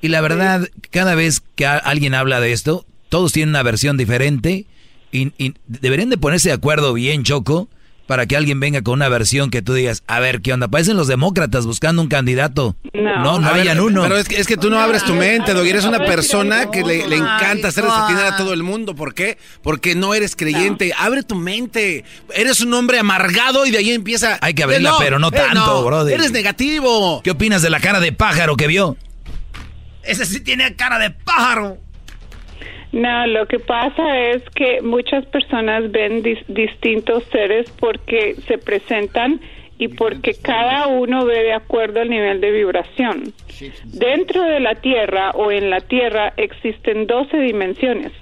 Y la verdad, cada vez que alguien habla de esto, todos tienen una versión diferente. Y, y deberían de ponerse de acuerdo bien, Choco para que alguien venga con una versión que tú digas, a ver, ¿qué onda? Parecen los demócratas buscando un candidato. No, no, hayan uno.
Pero es que, es que tú no abres tu mente, Doggy. Eres una persona que le, encanta hacer desafinar a todo el mundo. ¿Por qué? Porque no eres creyente. Abre tu mente. Eres un hombre amargado y de ahí empieza...
Hay que abrirla, pero no eh, tanto, brother.
Eres negativo.
¿Qué opinas de la cara de pájaro que vio?
Ese sí tiene cara de pájaro.
No, lo que pasa es que muchas personas ven distintos seres porque se presentan y porque cada uno ve de acuerdo al nivel de vibración. Dentro de la Tierra o en la Tierra existen 12 dimensiones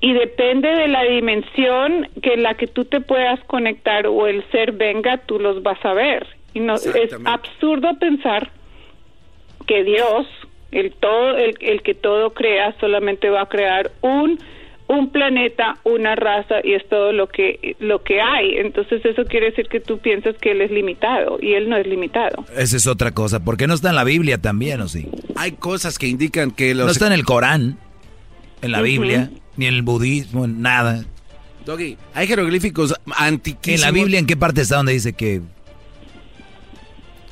y depende de la dimensión que la que tú te puedas conectar o el ser venga, tú los vas a ver. Y no, es absurdo pensar que Dios el todo el, el que todo crea solamente va a crear un un planeta, una raza y es todo lo que lo que hay. Entonces eso quiere decir que tú piensas que él es limitado y él no es limitado.
Esa es otra cosa, porque no está en la Biblia también, ¿o sí?
Hay cosas que indican que los
No está en el Corán, en la Biblia, ni en el budismo, en nada.
Doggy, hay jeroglíficos antiquísimos.
¿En la Biblia en qué parte está donde dice que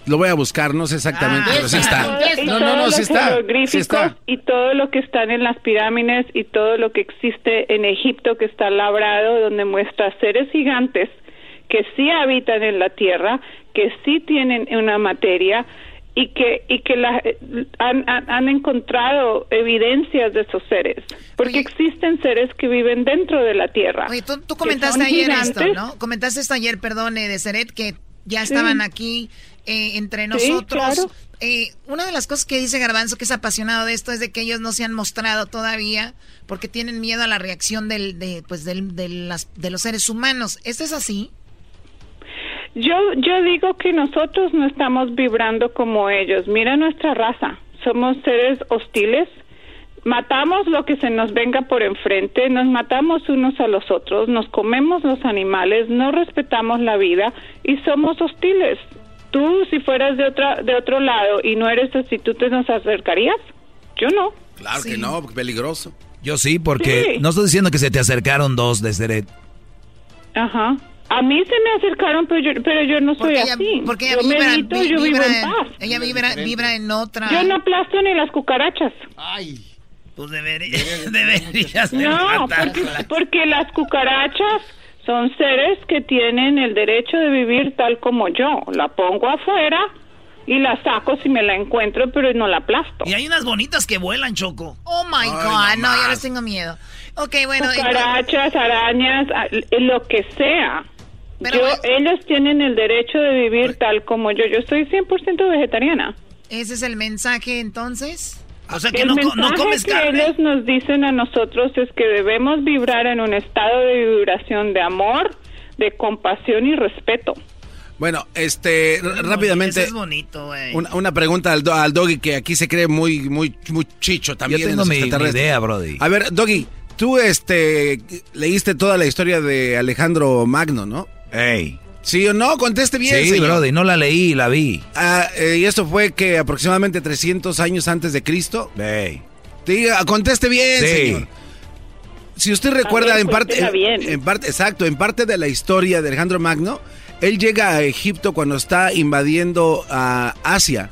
lo voy a buscar, no sé exactamente, ah, pero sí está.
No, no, no, sí está, sí está. Y todo lo que están en las pirámides y todo lo que existe en Egipto que está labrado, donde muestra seres gigantes que sí habitan en la tierra, que sí tienen una materia y que y que la, han, han, encontrado evidencias de esos seres, porque existen seres que viven dentro de la tierra.
Oye, tú, comentaste ayer esto, ¿no? Comentaste esto ayer, perdón, eh, de Seret, que ya estaban aquí eh, entre nosotros. Eh, una de las cosas que dice Garbanzo, que es apasionado de esto, es de que ellos no se han mostrado todavía porque tienen miedo a la reacción del, de, pues del, de, las, de los seres humanos. ¿Esto es así?
Yo, yo digo que nosotros no estamos vibrando como ellos. Mira nuestra raza. Somos seres hostiles. Matamos lo que se nos venga por enfrente, nos matamos unos a los otros, nos comemos los animales, no respetamos la vida y somos hostiles tú si fueras de otra de otro lado y no eres así, ¿tú te nos acercarías? Yo no.
Claro que no, peligroso.
Yo sí, porque no estoy diciendo que se te acercaron dos de Seret.
Ajá. A mí se me acercaron, pero yo, pero yo no soy así.
Porque ella
yo
vibra,
medito,
vi-
yo vivo
vibra-
en paz.
ella vibra, vibra en otra.
Yo no aplasto ni las cucarachas.
Ay.
Pues debería, deberías de
No, porque, porque las cucarachas son seres que tienen el derecho de vivir tal como yo. La pongo afuera y la saco si me la encuentro, pero no la aplasto.
Y hay unas bonitas que vuelan, Choco.
Oh my
Ay,
God, no, yo les tengo miedo. Ok, bueno.
Cucarachas, arañas, a- lo que sea.
Pero
yo,
es-
ellos tienen el derecho de vivir tal como yo. Yo soy 100% vegetariana.
¿Ese es el mensaje entonces?
O sea
el mensaje que ellos nos dicen a nosotros es que debemos vibrar en un estado de vibración de amor, de compasión y respeto.
Bueno, este, r- rápidamente.
Es bonito, güey.
Una, una pregunta al, do- al Doggy que aquí se cree muy, muy, muy chicho también.
Yo
en
tengo
los
mi- mi idea, brody.
A ver, Doggy, tú este, leíste toda la historia de Alejandro Magno, ¿no?
Ey.
¿Sí o no? Conteste bien,
Sí,
señor.
brody, no la leí, la vi.
Ah, eh, y esto fue que aproximadamente 300 años antes de Cristo. Diga, conteste bien,
Sí.
señor. Si usted recuerda
ver,
en parte, en, en parte, exacto, en parte de la historia de Alejandro Magno, él llega a Egipto cuando está invadiendo a Asia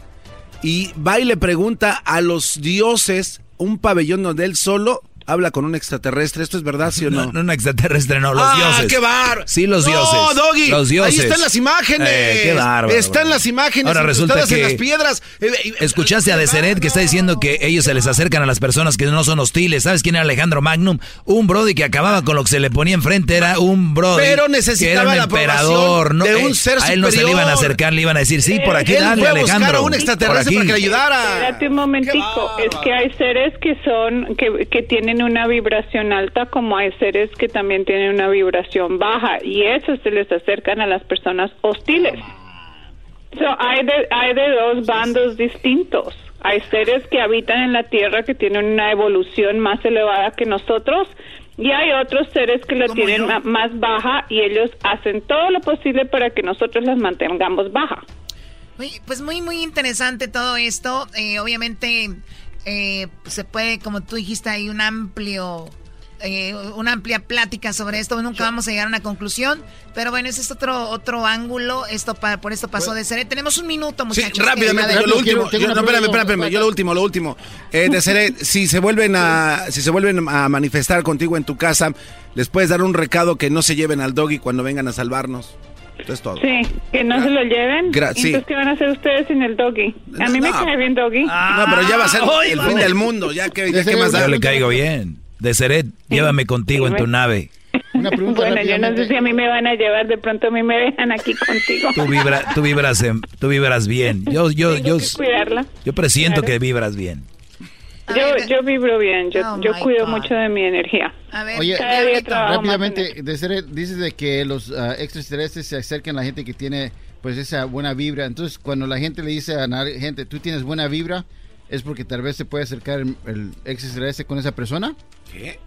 y va y le pregunta a los dioses un pabellón donde él solo habla con un extraterrestre. ¿Esto es verdad, sí o no?
No, no un extraterrestre, no, los
ah,
dioses.
qué bárbaro.
Sí, los
No,
dioses.
Doggy.
Los dioses.
Ahí están las imágenes.
Eh, qué bárbaro.
Están las imágenes.
Ahora resulta
incrustadas en
que-
las piedras. Eh, eh,
Escuchaste a Deseret que está diciendo que ellos se les acercan a las personas que no son hostiles. ¿Sabes quién era Alejandro Magnum? Un brody que acababa con lo que se le ponía enfrente. Era un brody
Pero
que era
necesitaba
un
la
emperador. No,
de un ser
a él no se le
superior.
iban a acercar, le iban a decir, sí, por aquí
Él
dale,
fue a buscar
Alejandro.
a un extraterrestre para que le ayudara.
Espérate un momentico, es que hay seres que son, que, que tienen una vibración alta, como hay seres que también tienen una vibración baja, y esos se les acercan a las personas hostiles. So, hay, de, hay de dos bandos distintos. Hay seres que habitan en la Tierra que tienen una evolución más elevada que nosotros, y hay otros seres que la tienen más baja y ellos hacen todo lo posible para que nosotros las mantengamos baja.
Pues muy, muy interesante todo esto. Eh, obviamente eh, se puede, como tú dijiste, hay un amplio, eh, una amplia plática sobre esto. Nunca vamos a llegar a una conclusión. Pero bueno, ese es otro otro ángulo. Esto pa- por esto pasó de ser. Tenemos un minuto,
Pues, Sí,
muchachos.
rápidamente, yo lo último, yo- no, espérame, espérame, yo lo último, lo último. Eh, Desiree, si se vuelven a, si se vuelven a manifestar contigo en tu casa, les puedes dar un recado que no se lleven al doggy cuando vengan a salvarnos. Eso es todo.
Sí, que no se lo lleven.
Gra- sí.
Entonces, ¿qué van a hacer ustedes sin el doggy? A mí me
No.
cae bien doggy.
no, pero ya va a ser el fin del mundo, ya que, ya que más da.
Yo le caigo bien. Deseret, llévame contigo en tu nave.
Una pregunta
bueno, yo no sé si a mí me van a llevar, de pronto a mí me dejan aquí contigo.
Tú, vibra, tú, vibras, en- tú vibras bien. Yo, yo,
Tengo
yo, yo presiento
Claro.
que vibras bien.
Yo, yo vibro bien, yo,
Oh,
yo cuido
God.
mucho de mi energía.
Oye,
Cada día en
rápidamente, Desiree, dices de que los ah, extraterrestres se acercan a la gente que tiene pues esa buena vibra. Entonces, cuando la gente le dice a la gente, tú tienes buena vibra, es porque tal vez se puede acercar el, el extraterrestre con esa persona.
¿Qué?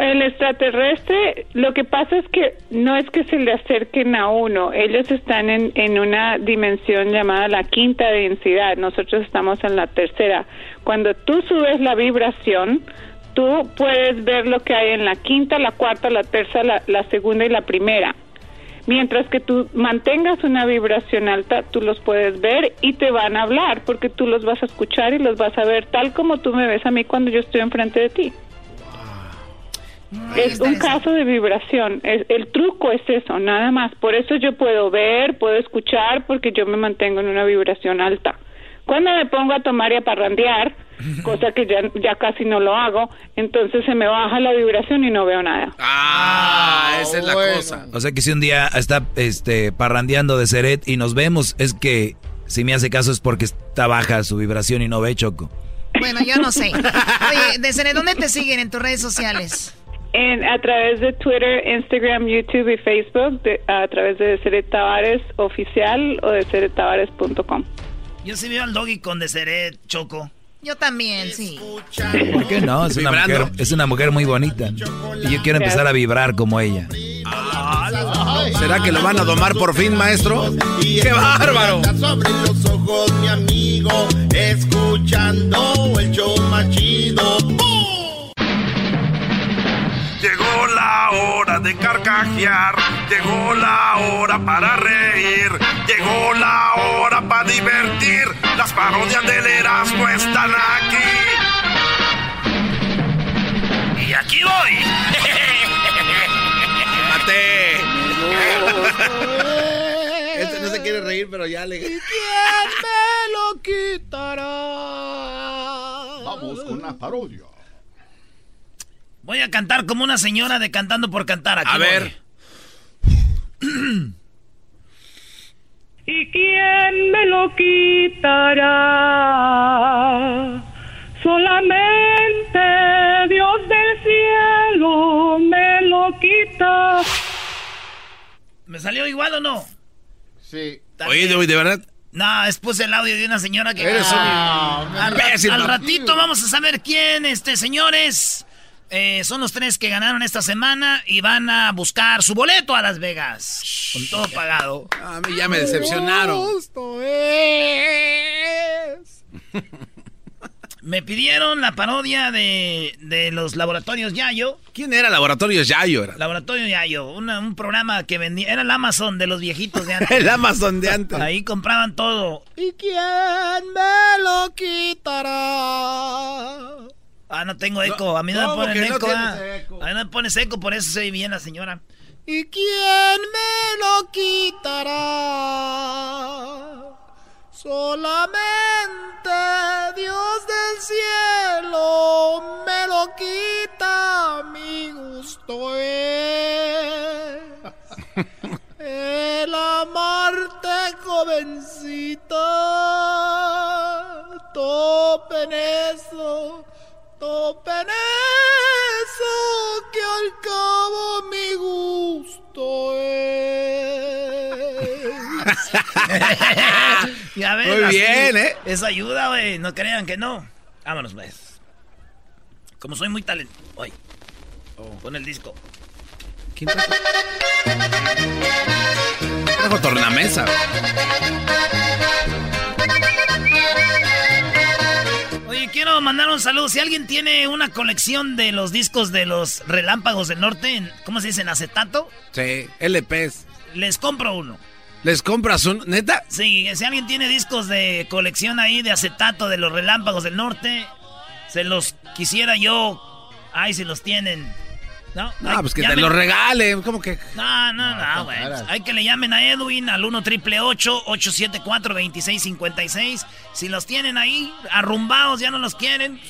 El extraterrestre, lo que pasa es que no es que se le acerquen a uno, ellos están en, en una dimensión llamada la quinta densidad, nosotros estamos en la tercera. Cuando tú subes la vibración, tú puedes ver lo que hay en la quinta, la cuarta, la tercera, la, la segunda y la primera. Mientras que tú mantengas una vibración alta, tú los puedes ver y te van a hablar, porque tú los vas a escuchar y los vas a ver tal como tú me ves a mí cuando yo estoy enfrente de ti. Es un caso de vibración. Es- el truco es eso, nada más. Por eso yo puedo ver, puedo escuchar, porque yo me mantengo en una vibración alta. Cuando me pongo a tomar y a parrandear, cosa que ya, ya casi no lo hago, entonces se me baja la vibración y no veo nada.
Ah, esa es la cosa.
O sea que si un día está este parrandeando de Seret y nos vemos, es que si me hace caso es porque está baja su vibración y no ve Choco.
Bueno, yo no sé. Oye, Desiree, ¿dónde te siguen en tus redes sociales?
En, a través de Twitter, Instagram, YouTube y Facebook, de- a través de Seret Tavares Oficial o de seretavares.com.
Yo sí veo al doggy con Deseret, Choco.
Yo también, sí.
¿Por qué no? Es una, mujer, es una mujer muy bonita. Y yo quiero empezar a vibrar como ella.
¿Será que lo van a domar por fin, maestro? ¡Qué bárbaro!
Sobre los ojos, mi amigo, escuchando el show más chido. ¡Bum! Carcajear. Llegó la hora para reír. Llegó la hora para divertir. Las parodias del Erasmo están aquí.
Y aquí voy.
¡Mate! este no se quiere reír, pero ya le.
¿Y quién me lo quitará?
Vamos con la parodia.
Voy a cantar como una señora de cantando por cantar. Aquí
a ver.
¿Y quién me lo quitará? Solamente Dios del cielo me lo quita.
¿Me salió igual o no?
Sí.
Oye, de verdad.
No, es puse el audio de una señora que.
Eres un
al, al ratito vamos a saber quién, este, señores. Eh, son los tres que ganaron esta semana y van a buscar su boleto a Las Vegas. Con todo pagado.
A mí ya me decepcionaron.
Me pidieron la parodia de, de los laboratorios Yayo.
¿Quién era Laboratorios Yayo? Era?
Laboratorio Yayo, una- un programa que vendía, era el Amazon de los viejitos de antes.
El Amazon de antes.
Ahí compraban todo. ¿Y quién me lo quitará? Ah, no tengo eco. A mí no, me
¿cómo
ponen
no
eco. ah.
eco?
A mí no me pones eco, por eso soy bien la señora. ¿Y quién me lo quitará? Solamente Dios del cielo me lo quita, mi gusto es el amarte, jovencita. Topen eso, topen eso, que al cabo mi gusto es. ya ves,
Muy
así,
bien, ¿eh?
Eso ayuda, güey. No crean que no. Vámonos, pues. Como soy muy talentoso. Oye, pon el disco.
¿Quién trajo? Trajo tornamesa.
Oye, quiero mandar un saludo. Si alguien tiene una colección de los discos de los Relámpagos del Norte, en- ¿cómo se dice? ¿En acetato?
Sí, LPs.
Les compro uno.
¿Les compras un. ¿Neta?
Sí, si alguien tiene discos de colección ahí de acetato de los Relámpagos del Norte, se los quisiera yo. Ay, si los tienen. No,
Ah, pues que te lo regalen. ¿Cómo que?
No, no, no, güey. Hay que le llamen a Edwin al 1 triple 874 2656 Si los tienen ahí, arrumbados, ya no los quieren.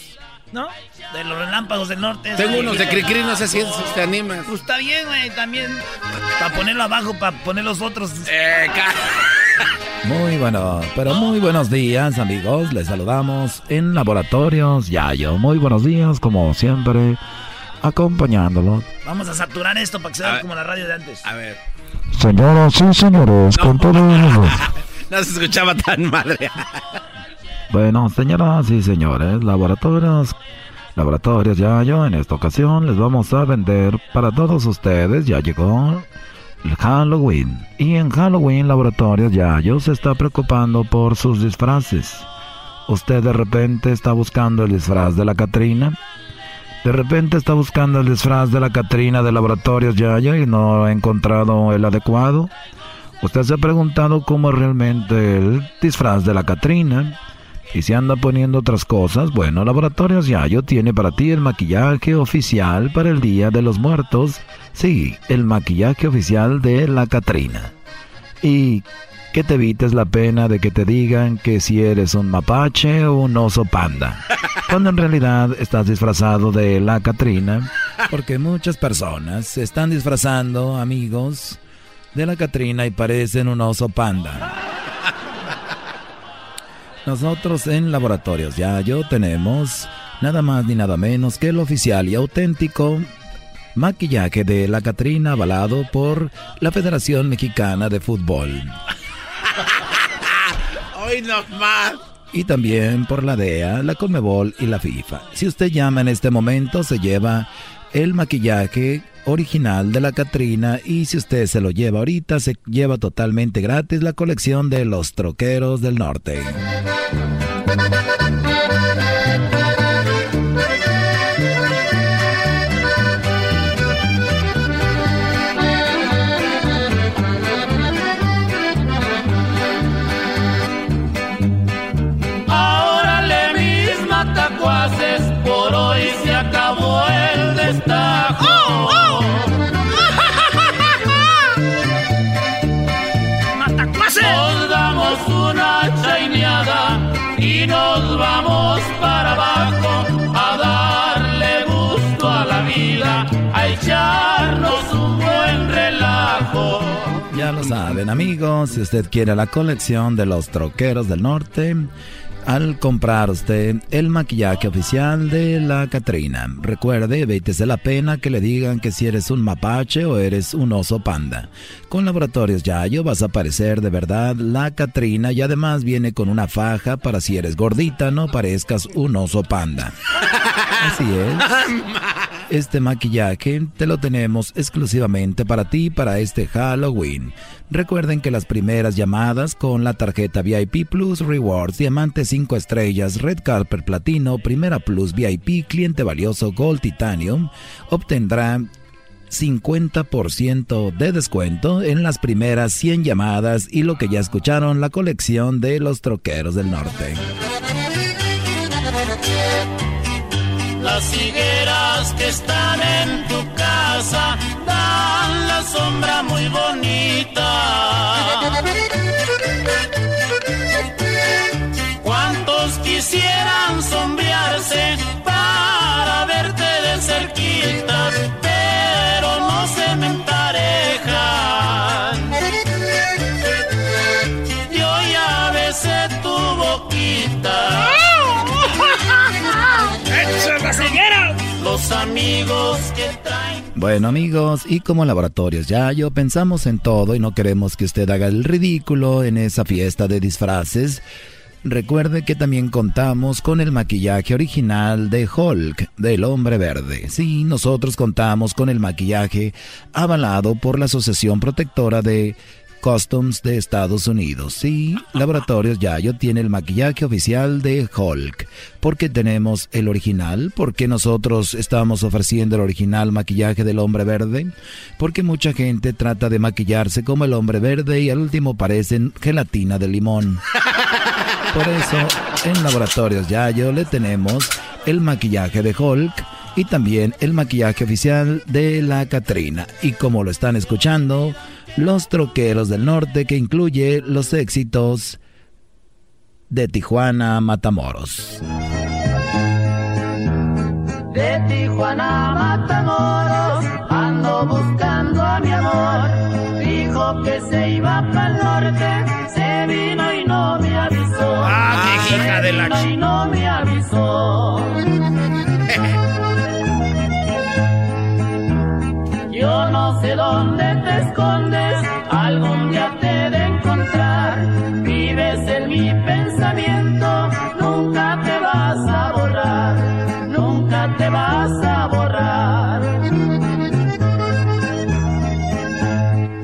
¿No? De los relámpagos del norte.
Tengo
Ahí.
unos de Cricri, no sé si, si te animas.
Pues está bien, güey, también. Para ponerlo abajo, para poner los otros.
Eh,
Muy bueno, pero muy buenos días amigos, les saludamos en Laboratorios Yayo. Muy buenos días, como siempre, acompañándolos.
Vamos a saturar esto para que se
A
vea
ver.
como la radio de antes.
A ver.
Señoras y señores, con todos
No se escuchaba tan madre.
Bueno, señoras y señores, Laboratorios, Laboratorios Yayo, en esta ocasión les vamos a vender para todos ustedes, ya llegó el Halloween. Y en Halloween, Laboratorios Yayo se está preocupando por sus disfraces. Usted de repente está buscando el disfraz de la Catrina. De repente está buscando el disfraz de la Catrina de Laboratorios Yayo y no ha encontrado el adecuado. Usted se ha preguntado cómo es realmente el disfraz de la Catrina. Y si anda poniendo otras cosas, bueno, Laboratorios Yayo tiene para ti el maquillaje oficial para el Día de los Muertos. Sí, el maquillaje oficial de la Catrina. Y que te evites la pena de que te digan que si eres un mapache o un oso panda. Cuando en realidad estás disfrazado de la Catrina. Porque muchas personas se están disfrazando, amigos, de la Catrina y parecen un oso panda. Nosotros en Laboratorios Yayo tenemos nada más ni nada menos que el oficial y auténtico maquillaje de la Catrina avalado por la Federación Mexicana de Fútbol
Hoy no más.
y también por la DEA, la Conmebol y la FIFA. Si usted llama en este momento se lleva el maquillaje original de la Catrina y si usted se lo lleva ahorita se lleva totalmente gratis la colección de los troqueros del norte. Saben amigos, si usted quiere la colección de los troqueros del norte, al comprar usted el maquillaje oficial de la Catrina. Recuerde, de la pena que le digan que si eres un mapache o eres un oso panda. Con Laboratorios Yayo vas a parecer de verdad la Catrina y además viene con una faja para si eres gordita no parezcas un oso panda. Así es. Este maquillaje te lo tenemos exclusivamente para ti para este Halloween. Recuerden que las primeras llamadas con la tarjeta VIP Plus Rewards Diamante 5 estrellas, Red Carpet Platino, Primera Plus VIP, Cliente Valioso Gold Titanium obtendrán 50% de descuento en las primeras 100 llamadas y lo que ya escucharon, la colección de los troqueros del norte.
Las que están en tu casa dan la sombra muy bonita. Amigos que traen.
Bueno amigos, y como laboratorios ya yo pensamos en todo y no queremos que usted haga el ridículo en esa fiesta de disfraces. Recuerde que también contamos con el maquillaje original de Hulk, del hombre verde. Sí, nosotros contamos con el maquillaje avalado por la Asociación Protectora de Customs de Estados Unidos. Sí, Laboratorios Yayo tiene el maquillaje oficial de Hulk. ¿Por qué tenemos el original? ¿Por qué nosotros estamos ofreciendo el original maquillaje del hombre verde? Porque mucha gente trata de maquillarse como el hombre verde y al último parecen gelatina de limón. Por eso, en Laboratorios Yayo le tenemos el maquillaje de Hulk y también el maquillaje oficial de la Catrina. Y como lo están escuchando, los Troqueros del Norte, que incluye los éxitos de Tijuana Matamoros.
De Tijuana Matamoros ando buscando a mi amor. Dijo que se iba para el norte, se vino y no me avisó.
Ah, qué hija de la
chica. Y no me avisó. Sé dónde te escondes, algún día te de encontrar. Vives en mi pensamiento, nunca te vas a borrar, nunca te vas a borrar.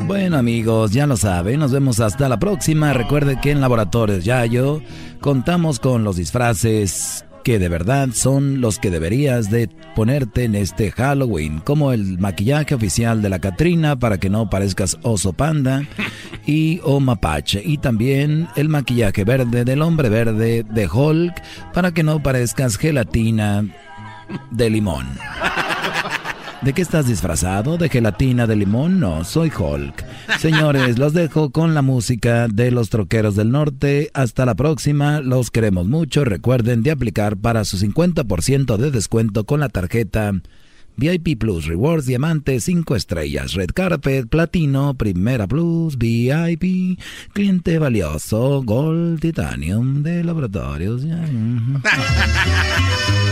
Bueno amigos, ya lo saben, nos vemos hasta la próxima. Recuerde que en Laboratorios Yayo contamos con los disfraces que de verdad son los que deberías de ponerte en este Halloween, como el maquillaje oficial de la Catrina para que no parezcas oso panda y o mapache, y también el maquillaje verde del hombre verde de Hulk para que no parezcas gelatina de limón. ¿De qué estás disfrazado? ¿De gelatina de limón? No, soy Hulk. Señores, los dejo con la música de los troqueros del norte. Hasta la próxima, los queremos mucho. Recuerden de aplicar para su 50% de descuento con la tarjeta VIP Plus Rewards Diamante 5 estrellas, Red Carpet Platino, Primera Plus, VIP, Cliente Valioso, Gold Titanium de Laboratorios.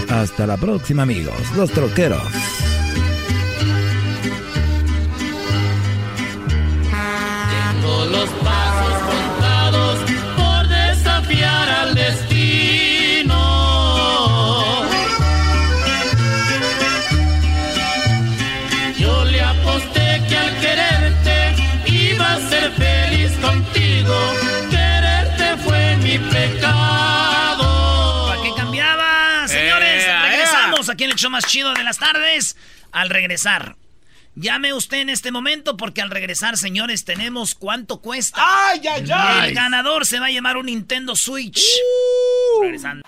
Hasta la próxima amigos, los troqueros.
Show más chido de las tardes. Al regresar. Llame usted en este momento porque al regresar, señores, tenemos cuánto cuesta.
¡Ay, ay, ay!
El ganador se va a llamar un Nintendo Switch. Regresando.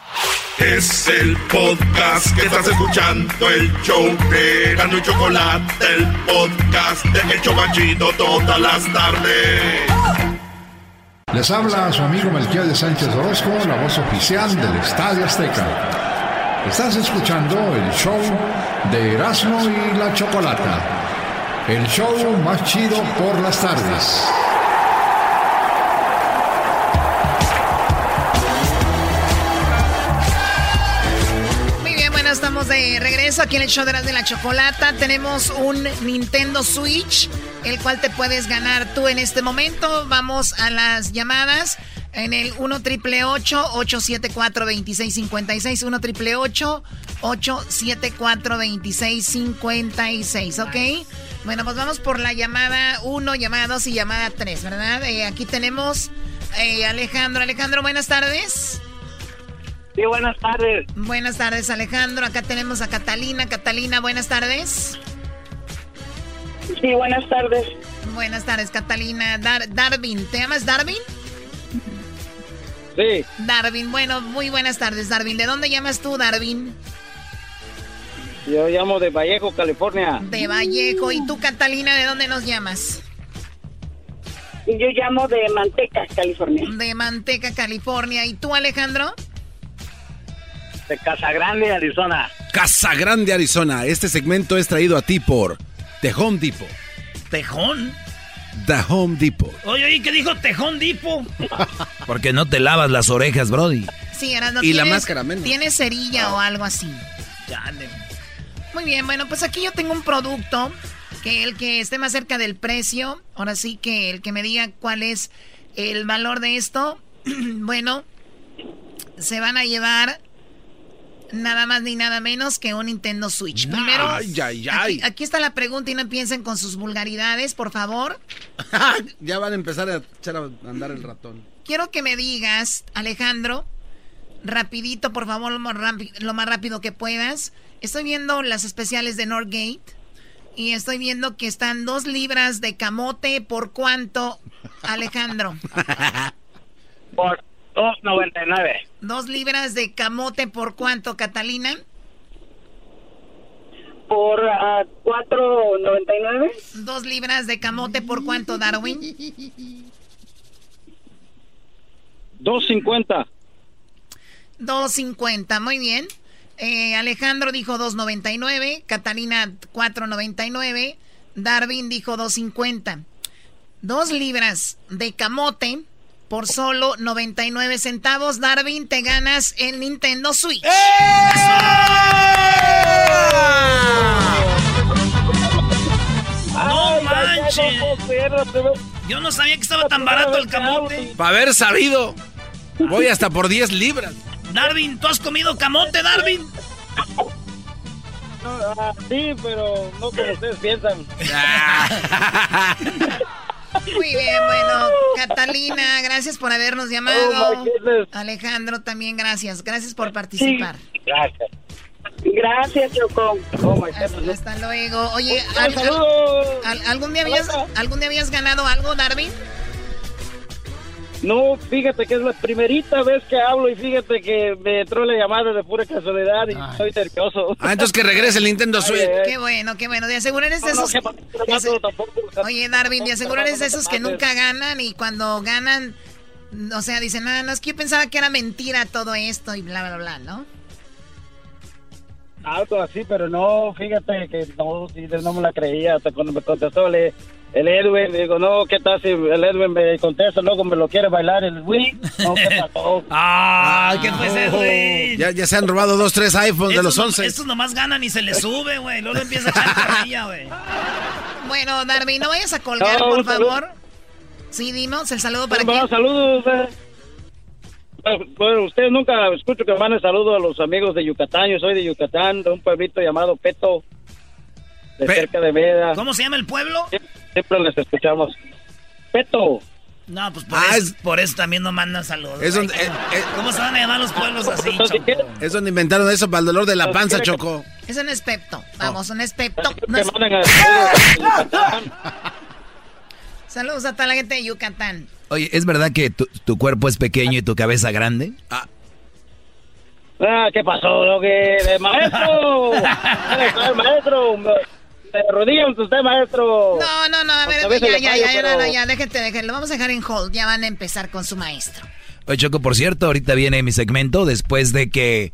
Es el podcast que estás escuchando, el show de Gano y Chocolate, el podcast de El Chocachito todas las tardes.
Les habla su amigo Melquiades Sánchez Orozco, la voz oficial del Estadio Azteca. Estás escuchando el show de Erasmo y la Chocolata, el show más chido por las tardes.
Estamos de regreso aquí en el show de la, de la chocolata. Tenemos un Nintendo Switch, el cual te puedes ganar tú en este momento. Vamos a las llamadas en el 1 triple 874 2656 1 triple 874 2656 ¿ok? Bueno, pues vamos por la llamada 1, llamada 2 y llamada 3, ¿verdad? Eh, aquí tenemos eh, Alejandro. Alejandro, buenas tardes.
Sí, buenas tardes.
Buenas tardes, Alejandro. Acá tenemos a Catalina. Catalina, buenas tardes.
Sí, buenas tardes.
Buenas tardes, Catalina. Dar- Darwin, ¿te llamas Darwin?
Sí,
Darwin, bueno, muy buenas tardes, Darwin. ¿De dónde llamas tú, Darwin?
yo llamo de Vallejo, California.
De Vallejo. ¿Y tú, Catalina, de dónde nos llamas?
Yo llamo de Manteca, California.
De Manteca, California. ¿Y tú, Alejandro?
De Casa Grande, Arizona.
Casa Grande, Arizona. Este segmento es traído a ti por The Home Depot.
¿Tejón?
The Home Depot.
Oye, oye, ¿qué dijo Tejón Dipo?
Porque no te lavas las orejas, Brody.
Sí, Erasmo,
Y la
¿tienes-
máscara menos.
¿Tienes cerilla o algo así?
Chale.
Muy bien, bueno, pues aquí yo tengo un producto que el que esté más cerca del precio, ahora sí que el que me diga cuál es el valor de esto, bueno, se van a llevar nada más ni nada menos que un Nintendo Switch. Primero,
Ay, ay, ay.
Aquí, aquí está la pregunta y no piensen con sus vulgaridades, por favor.
ya van a empezar a echar a andar el ratón.
Quiero que me digas, Alejandro, rapidito, por favor, lo más, lo más rápido que puedas. Estoy viendo las especiales de Northgate y estoy viendo que están dos libras de camote. ¿Por cuánto, Alejandro?
Por 2.99.
Dos libras de camote, ¿por cuánto, Catalina?
Por ah, 4.99.
Dos libras de camote, ¿por cuánto, Darwin?
2.50.
2.50, muy bien. Eh, Alejandro dijo 2.99, Catalina 4.99, Darwin dijo 2.50. Dos libras de camote por solo 99 centavos. Darwin, te ganas el Nintendo Switch.
¡No manches! Yo no sabía que estaba tan barato el camote.
Para haber sabido, voy hasta por 10 libras.
Darwin, ¿tú has comido camote, Darwin?
Ah, sí, pero no como ustedes piensan.
Muy bien, bueno, Catalina, gracias por habernos llamado.
Oh, goodness.
Alejandro, también gracias. Gracias por participar.
Gracias. Gracias, Choco. Oh,
Hasta, hasta luego. Oye, al- al- ¿algún, día habías, ¿algún día habías ganado algo, Darwin?
No, fíjate que es la primerita vez que hablo y fíjate que me entró la llamada de pura casualidad y estoy nervioso.
Ah, entonces que regrese el Nintendo Switch.
Qué bueno, qué bueno. De asegurar es de
No, no,
esos.
que no,
ese-
tampoco,
Oye, Darwin, de asegurar es de esos que nunca ganan y cuando ganan, o sea, dicen, ah, no, es que yo pensaba que era mentira todo esto y bla, bla, bla, ¿no?
Algo así, pero no, fíjate que no, no me la creía hasta cuando me contestó el, el Edwin. Digo, no, ¿qué tal si el Edwin me contesta, luego me lo quiere bailar el Wii? No, ¿qué pasó?
¡Ah! ¿Qué fue ese, güey?
Ya, ya se han robado dos, tres iPhones de los
no-
11.
Estos nomás ganan y se les sube, güey. Luego empieza a echar güey.
Bueno, Darwin, no vayas a colgar,
No,
por
saludo.
favor. Sí, dimos el saludo para
Bueno,
quién.
saludos. eh. Bueno, ustedes nunca escucho que manden saludos a los amigos de Yucatán. Yo soy de Yucatán, de un pueblito llamado Peto, de cerca de Meda.
¿Cómo se llama el pueblo?
Siempre les escuchamos. Peto.
No, pues por, eso, por eso también no mandan saludos.
Es donde- eh,
¿Cómo se van a llamar los pueblos así, Choco?
Es donde inventaron eso para el dolor de la panza, Choco.
Eso no es Pepto. Vamos, un es Pepto. No es-
mandan a saludos a Yucatán.
Saludos a toda la gente de Yucatán.
Oye, ¿es verdad que tu, tu cuerpo es pequeño y tu cabeza grande?
Ah, ¿qué pasó? Lo que maestro, maestro, se arrodillan usted, maestro.
No, no, no, a ver, ya, ya, ya, ya, no, ya, déjate, déjate, lo vamos a dejar en hold, ya van a empezar con su maestro.
Oye, Choco, por cierto, ahorita viene mi segmento después de que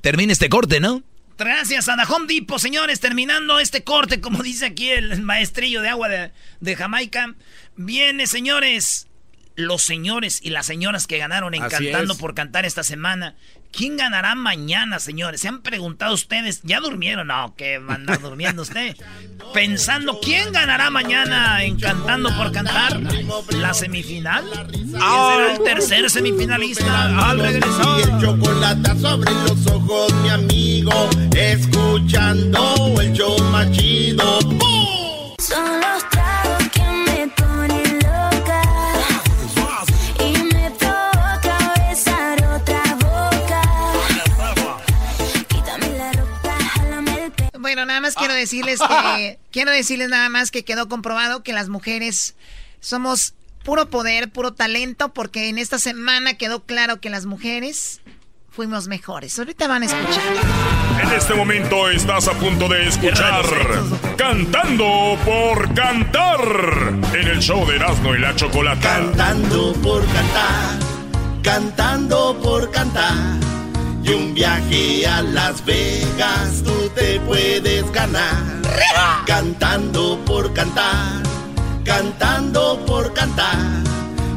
termine este corte, ¿no?
Gracias a Home Depot, señores, terminando este corte, como dice aquí el maestrillo de agua de, de Jamaica. Viene, señores, los señores y las señoras que ganaron en Cantando por Cantar esta semana. ¿Quién ganará mañana, señores? ¿Se han preguntado ustedes? ¿Ya durmieron? No, que van a durmiendo usted. Pensando, ¿quién ganará mañana en Cantando por Cantar? ¿La semifinal? ¿Quién será el tercer semifinalista? Al regresar.
El chocolate sobre los ojos, mi amigo. Escuchando el show más chido.
Son los
Bueno, nada más quiero decirles que quiero decirles nada más que quedó comprobado que las mujeres somos puro poder, puro talento, porque en esta semana quedó claro que las mujeres fuimos mejores. Ahorita van a escuchar.
En este momento estás a punto de escuchar Cantando por Cantar en el show de Erasmo y la Chocolata.
Cantando por cantar, cantando por cantar. Y un viaje a Las Vegas tú te puedes ganar. Cantando por cantar, cantando por cantar.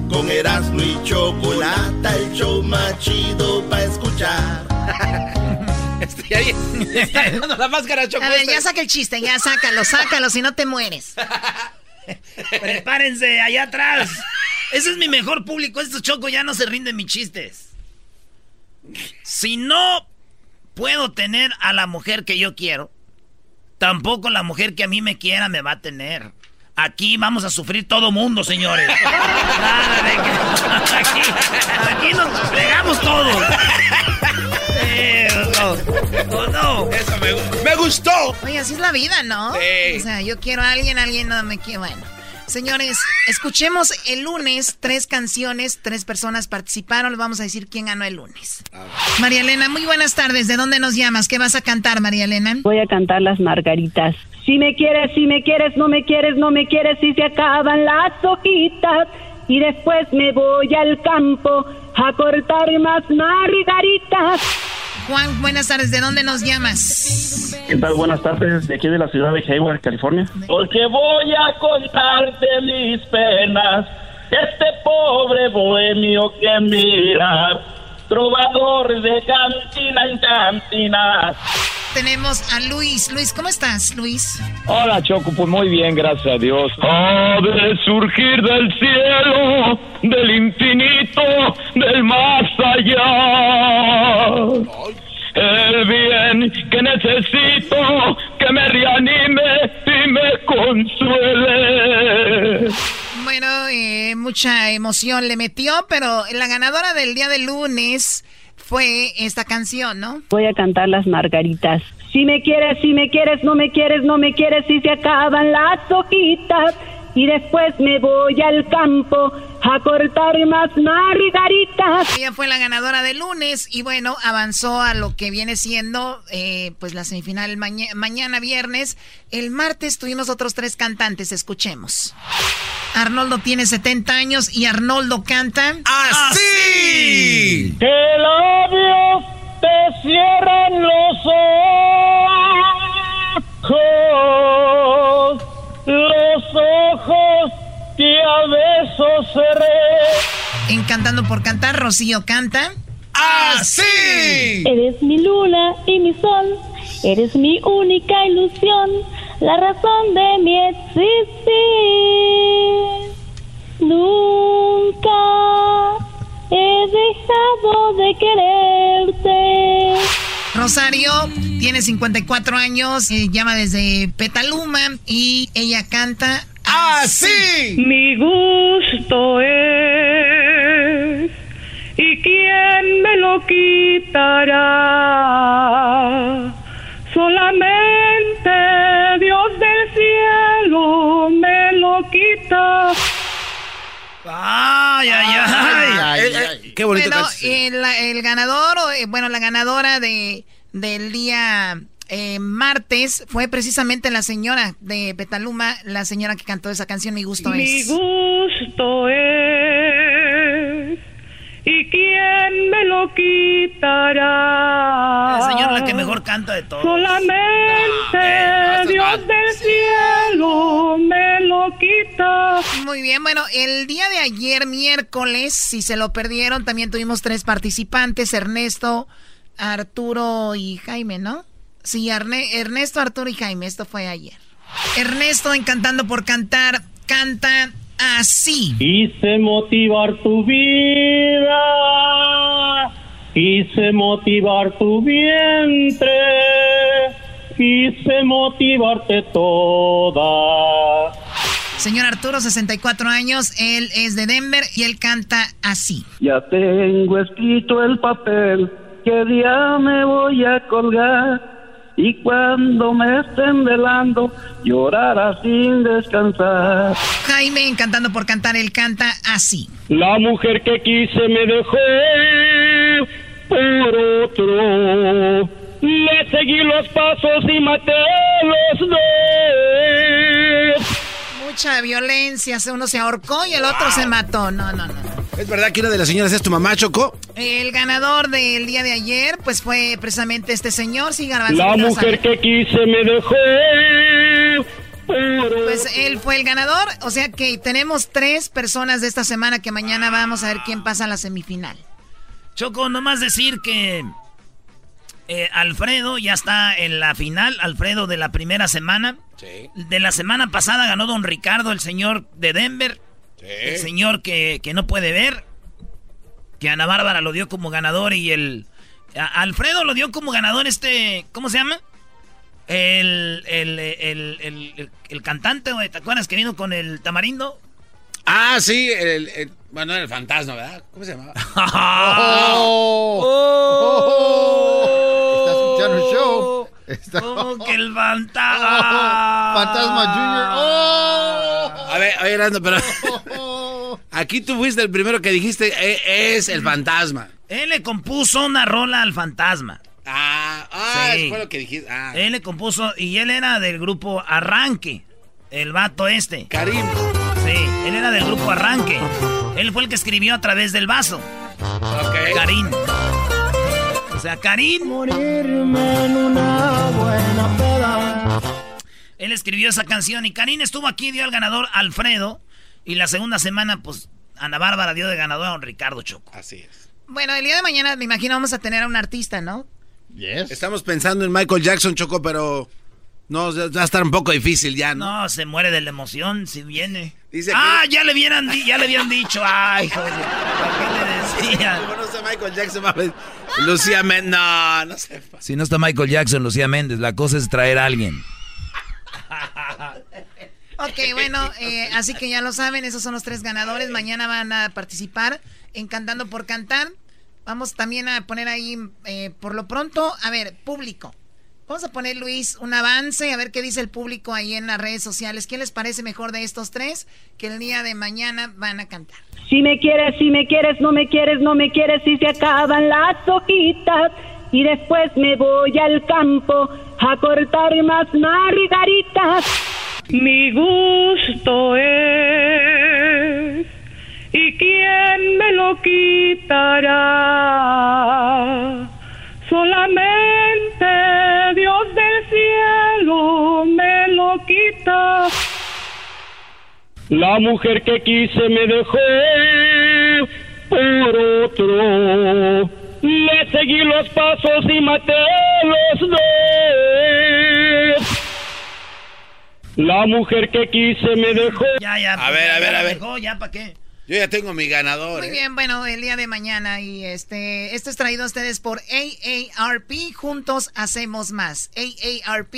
Con Erasmo y Chocolata, el show más chido para escuchar.
Estoy ahí. Está dando la máscara Choco.
A ver, ya saca el chiste, ya sácalo, sácalo, si no te mueres.
Prepárense, allá atrás. Ese es mi mejor público. Estos chocos ya no se rinden mis chistes. Si no puedo tener a la mujer que yo quiero, tampoco la mujer que a mí me quiera me va a tener. Aquí vamos a sufrir todo mundo, señores. Nada de que- Aquí, aquí nos pegamos todos. Eh, no, no, no.
Eso me, me gustó.
Oye, así es la vida, ¿no?
Sí.
O sea, yo quiero a alguien, alguien no me quiere. Bueno, señores, escuchemos el lunes tres canciones, tres personas participaron. Les vamos a decir quién ganó el lunes. María Elena, muy buenas tardes. ¿De dónde nos llamas? ¿Qué vas a cantar, María Elena?
Voy a cantar las margaritas. Si me quieres, si me quieres, no me quieres, no me quieres, si se acaban las hojitas. Y después me voy al campo a cortar más margaritas.
Juan, buenas tardes. ¿De dónde nos llamas?
¿Qué tal? Buenas tardes, de aquí de la ciudad de Hayward, California. Porque voy a contarte mis penas, este pobre bohemio que mira, trovador de cantina en cantina.
Tenemos a Luis. Luis, ¿cómo estás, Luis?
Hola Choco, pues muy bien, gracias a Dios. Ha de surgir del cielo, del infinito, del más allá. El bien que necesito, que me reanime y me consuele.
Bueno, eh, mucha emoción le metió, pero la ganadora del día de lunes fue esta canción, ¿no?
Voy a cantar las margaritas. Si me quieres, si me quieres, no me quieres, no me quieres, si se acaban las hojitas. Y después me voy al campo a cortar más margaritas.
Ella fue la ganadora del lunes y bueno, avanzó a lo que viene siendo eh, pues la semifinal maña- mañana viernes. El martes tuvimos otros tres cantantes, escuchemos. Arnoldo tiene 70 años y Arnoldo canta...
¡Así!
Que labios te cierran los ojos, que a besos cerré.
En Cantando por Cantar, Rocío canta...
¡Así!
Eres mi luna y mi sol, eres mi única ilusión, la razón de mi existir. Nunca he dejado de quererte.
Rosario tiene 54 años, eh, llama desde Petaluma y ella canta
así.
Mi gusto es, ¿y quién me lo quitará? Solamente Dios del cielo me lo quita.
Ah, Ay, ay, ay.
Eh, eh, qué bonito
Bueno,
canto.
el, el ganador, eh, bueno, la ganadora de, del día eh, martes fue precisamente la señora de Petaluma, la señora que cantó esa canción, Mi Gusto
Mi
es.
gusto es. ¿Y quién me lo quitará?
La señora la que mejor canta de todos.
Solamente Dios del cielo me lo quita.
Muy bien, bueno, el día de ayer, miércoles, si se lo perdieron, también tuvimos tres participantes, Ernesto, Arturo y Jaime, ¿no? Sí, Arne- Ernesto, Arturo y Jaime, esto fue ayer. Ernesto, en Cantando por Cantar, canta así.
Quise motivar tu vida, quise motivar tu vientre, quise motivarte toda.
Señor Arturo, 64 años, él es de Denver y él canta así.
Ya tengo escrito el papel que día me voy a colgar y cuando me estén velando llorará sin descansar.
Jaime, en Cantando por Cantar, él canta así.
La mujer que quise me dejó por otro. Le seguí los pasos y maté los dos.
Mucha violencia, uno se ahorcó y el otro se mató. No, no, no.
¿Es verdad que una de las señoras es tu mamá, Choco?
El ganador del día de ayer, pues fue precisamente este señor, sí, Garbanzo.
La
¿qué te vas a
mujer que quise me dejó
Pues él fue el ganador, o sea que tenemos tres personas de esta semana que mañana vamos a ver quién pasa a la semifinal.
Choco, nomás decir que eh, Alfredo ya está en la final, Alfredo de la primera semana. De la semana pasada ganó Don Ricardo, el señor de Denver. El señor que, que no puede ver. Que Ana Bárbara lo dio como ganador y el... a- Alfredo lo dio como ganador este... ¿Cómo se llama? El, el, el, el, el- el cantante, ¿te acuerdas que vino con el tamarindo?
Ah, sí, el, el- bueno, el fantasma, ¿verdad? ¿Cómo se llamaba?
Está escuchando el show. Está...
¿Cómo que el fantasma?
Fantasma Junior. ¡Oh!
Ver, a ver, Erasmo, pero... Aquí tú fuiste el primero que dijiste, "Eh, es el fantasma.
Él le compuso una rola al fantasma.
Ah, ah,
Sí.
fue lo que dijiste. Ah.
Él le compuso y él era del grupo Arranque. El vato este.
Karim.
Sí, él era del grupo Arranque. Él fue el que escribió a través del vaso.
Ok.
Karim. O sea, Karim.
Morirme en una buena peda.
Él escribió esa canción y Karim estuvo aquí, dio al ganador Alfredo. Y la segunda semana, pues, Ana Bárbara dio de ganador a don Ricardo Choco.
Así es.
Bueno, el día de mañana me imagino vamos a tener a un artista, ¿no?
Estamos pensando en Michael Jackson, Choco, pero no, va a estar un poco difícil ya, ¿no?
No, se muere de la emoción si viene.
Dice
ah, ya le hubieran, ya le habían dicho. Ay, joder. ¿Para qué le decían?
Como no sé Michael Jackson, va a ver. Lucía Men, no, no sé.
Si no está Michael Jackson, Lucía Méndez, la cosa es traer a alguien.
Ok, bueno, eh, así que ya lo saben, esos son los tres ganadores. Mañana van a participar en Cantando por Cantar. Vamos también a poner ahí, eh, por lo pronto, a ver, público. Vamos a poner, Luis, un avance, a ver qué dice el público ahí en las redes sociales. ¿Qué les parece mejor de estos tres que el día de mañana van a cantar?
Si me quieres, si me quieres, no me quieres, no me quieres, si se acaban las hojitas. Y después me voy al campo a cortar más margaritas.
Mi gusto es. ¿Y quién me lo quitará? Solamente Dios del cielo me lo quita.
La mujer que quise me dejó por otro. Le seguí los pasos y maté los dos. La mujer que quise me dejó.
Ya, ya.
A ver, a ver,
ya
a ver.
dejó, ya, ¿para qué?
Yo ya tengo mi ganador.
Muy
¿eh?
bien, bueno, el día de mañana y este, esto es traído a ustedes por AARP, Juntos Hacemos Más. AARP,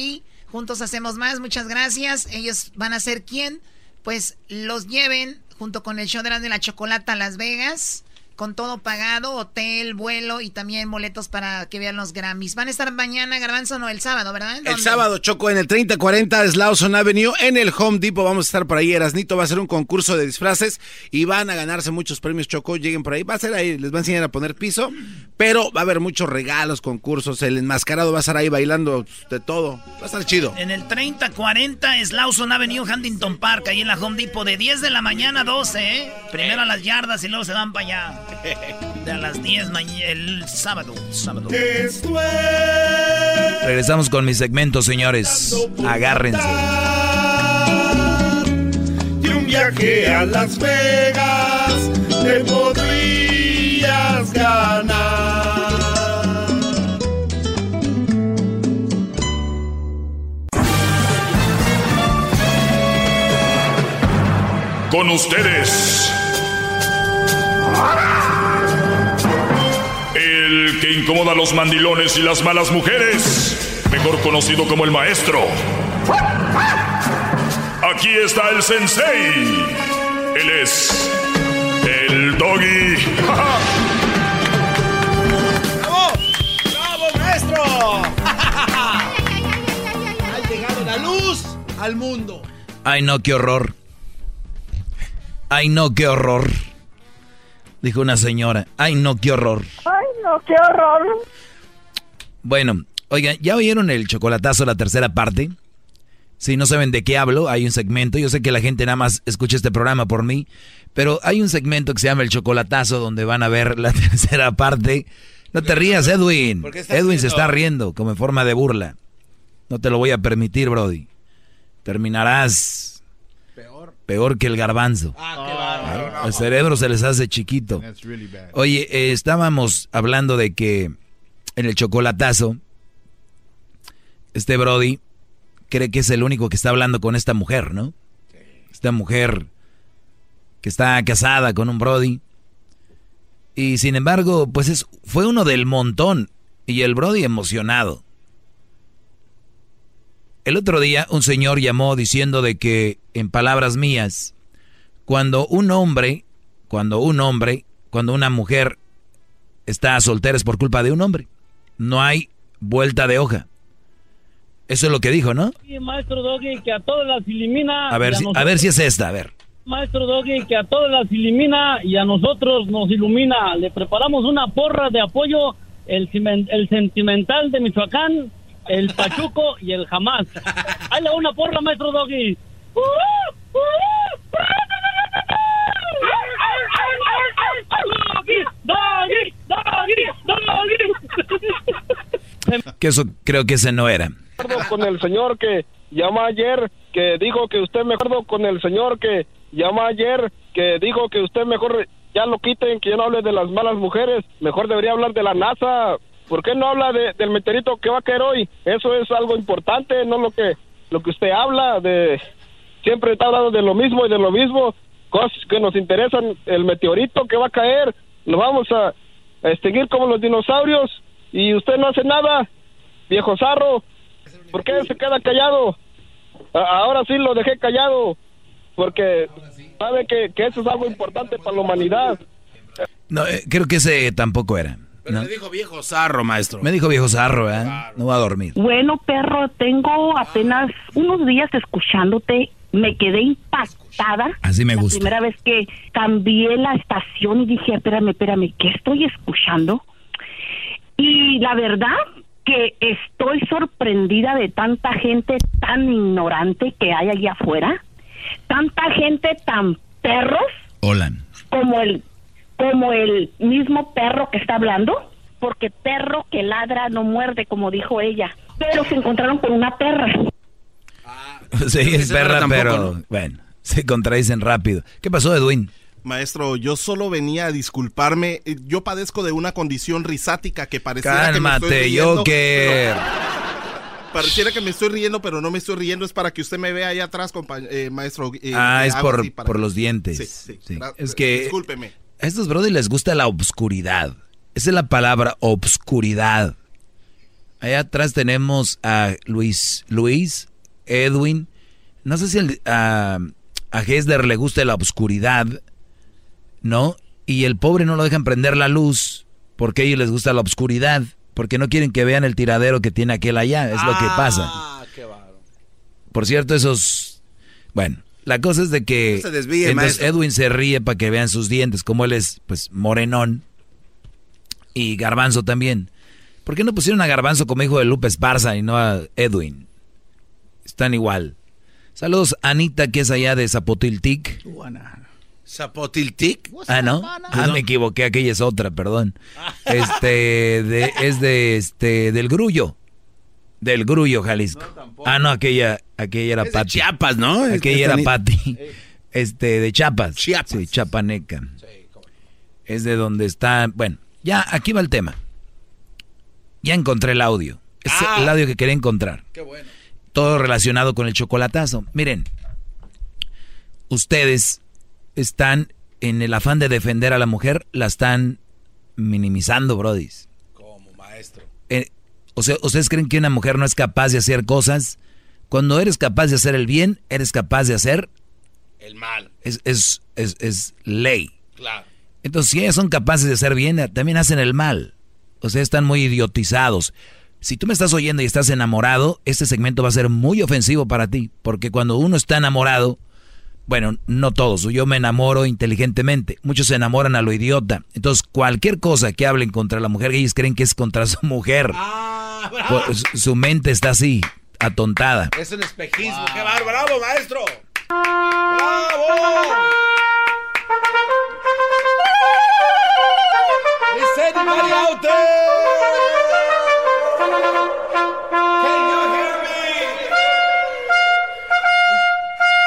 Juntos Hacemos Más, muchas gracias. Ellos van a ser quien, pues, los lleven junto con el show de la, de la chocolata a Las Vegas. Con todo pagado, hotel, vuelo y también boletos para que vean los Grammys. Van a estar mañana, Garbanzo, no, el sábado, ¿verdad?
El sábado, Choco, en el 3040 Slauson Avenue, en el Home Depot. Vamos a estar por ahí. Erasnito va a hacer un concurso de disfraces y van a ganarse muchos premios, Choco. Lleguen por ahí. Va a ser ahí, les va a enseñar a poner piso, pero va a haber muchos regalos, concursos. El enmascarado va a estar ahí bailando de todo. Va a estar chido.
En el 3040 Slauson Avenue, Huntington Park, ahí en la Home Depot, de 10 de la mañana a 12, ¿eh? Primero a las yardas y luego se van para allá. De a las 10 el sábado. sábado.
Regresamos con mi segmento, señores. Agárrense.
Y un viaje a Las Vegas te podrías ganar.
Con ustedes. El que incomoda a los mandilones y las malas mujeres, mejor conocido como el maestro. Aquí está el sensei. Él es el doggy.
¡Bravo! ¡Bravo, maestro! ha llegado la luz al mundo.
Ay, no, qué horror. Ay, no, qué horror. Dijo una señora. Ay, no, qué horror.
Ay, no, qué horror.
Bueno, oigan, ¿ya oyeron el chocolatazo, la tercera parte? Si no saben de qué hablo, hay un segmento. Yo sé que la gente nada más escucha este programa por mí, pero hay un segmento que se llama El Chocolatazo donde van a ver la tercera parte. No te rías, Edwin. Edwin se está riendo como en forma de burla. No te lo voy a permitir, Brody. Terminarás peor que el garbanzo. Ah, el cerebro se les hace chiquito. Oye, eh, estábamos hablando de que en el chocolatazo, este Brody cree que es el único que está hablando con esta mujer, ¿no? Esta mujer que está casada con un Brody. Y sin embargo, pues es, fue uno del montón. Y el Brody emocionado. El otro día un señor llamó diciendo de que, en palabras mías, cuando un hombre, cuando un hombre, cuando una mujer está soltera es por culpa de un hombre. No hay vuelta de hoja. Eso es lo que dijo, ¿no?
Sí, maestro Doggy, que a todas las elimina.
A ver, si, a ver si es esta, a ver.
Maestro Doggy, que a todas las elimina y a nosotros nos ilumina. Le preparamos una porra de apoyo, el, el sentimental de Michoacán, el Pachuco y el Jamás. Hay una porra, maestro Doggy.
Que eso creo que ese no era.
Con el señor que llama ayer, que dijo que usted me acuerdo con el señor que llama ayer, que dijo que usted mejor ya lo quiten, que yo no hable de las malas mujeres, mejor debería hablar de la NASA, ¿Por qué no habla del meteorito que va a caer hoy? Eso es algo importante, no lo que lo que usted habla de siempre está hablando de lo mismo y de lo mismo, cosas que nos interesan, el meteorito que va a caer, nos vamos a, extinguir como los dinosaurios y usted no hace nada, viejo zarro. ¿Por qué se queda callado? ahora sí lo dejé callado porque sabe que, que eso es algo importante para la humanidad.
No, eh, creo que ese tampoco era.
Pero me dijo viejo zarro, maestro.
Me dijo viejo zarro, ¿eh? No va a dormir.
Bueno, perro, tengo apenas unos días escuchándote. Me quedé impactada.
Así me gusta.
La primera vez que cambié la estación y dije, espérame, espérame, ¿qué estoy escuchando? Y la verdad que estoy sorprendida de tanta gente tan ignorante que hay allá afuera. Tanta gente tan perros.
Hola.
Como el como el mismo perro que está hablando, porque perro que ladra no muerde, como dijo ella. Pero se encontraron con una perra.
sí, es perra, pero bueno, se contradicen rápido. ¿Qué pasó, Edwin?
Maestro, yo solo venía a disculparme. Yo padezco de una condición risática que pareciera que me estoy riendo.
Joker.
pareciera que me estoy riendo, pero no me estoy riendo. Es para que usted me vea ahí atrás, eh, maestro.
Eh, ah, es por, por los dientes. Sí, sí. Es que...
Discúlpeme.
A estos brothers les gusta la obscuridad. Esa es la palabra, obscuridad. Allá atrás tenemos a Luis, Luis, Edwin. No sé si a, a Hesler le gusta la obscuridad, ¿no? Y el pobre no lo dejan prender la luz porque a ellos les gusta la oscuridad, porque no quieren que vean el tiradero que tiene aquel allá, es lo que pasa.
Ah,
Por cierto, esos... Bueno, la cosa es de que...
No se desvíe,
entonces
maestro.
Edwin se ríe para que vean sus dientes, como él es, pues, morenón. Y Garbanzo también. ¿Por qué no pusieron a Garbanzo como hijo de Lupe Esparza y no a Edwin? Están igual. Saludos, Anita, que es allá de Zapotiltic.
¿Zapotiltic?
Ah, ¿no? Ah, me equivoqué, aquella es otra, perdón. Este, de, es de, este, del Grullo. Del Grullo, Jalisco. ah, no, aquella, aquella era
Es de. Chiapas, ¿no?
Aquella era
Esta-
Pati. Este, de Chiapas. Sí, Chapaneca. Es de donde está, bueno, ya, aquí va el tema. Ya encontré el audio. Es
Ah.
el audio que quería encontrar.
Qué bueno.
Todo relacionado con el chocolatazo. Miren, ustedes están en el afán de defender a la mujer, la están minimizando, brodis.
Como maestro.
Eh, o sea, ¿ustedes creen que una mujer no es capaz de hacer cosas? Cuando eres capaz de hacer el bien, eres capaz de hacer,
El mal.
es, es, es, es ley.
Claro.
Entonces, si ellas son capaces de hacer bien, también hacen el mal. O sea, están muy idiotizados. Si tú me estás oyendo y estás enamorado, este segmento va a ser muy ofensivo para ti. Porque cuando uno está enamorado, bueno, no todos, yo me enamoro inteligentemente. Muchos se enamoran a lo idiota. Entonces, cualquier cosa que hablen contra la mujer, ellos creen que es contra su mujer. Su- su mente está así, atontada.
Es un espejismo. ¡Qué bárbaro! ¡Bravo, maestro! ¡Bravo! ¿Is anybody out there? Can you hear me?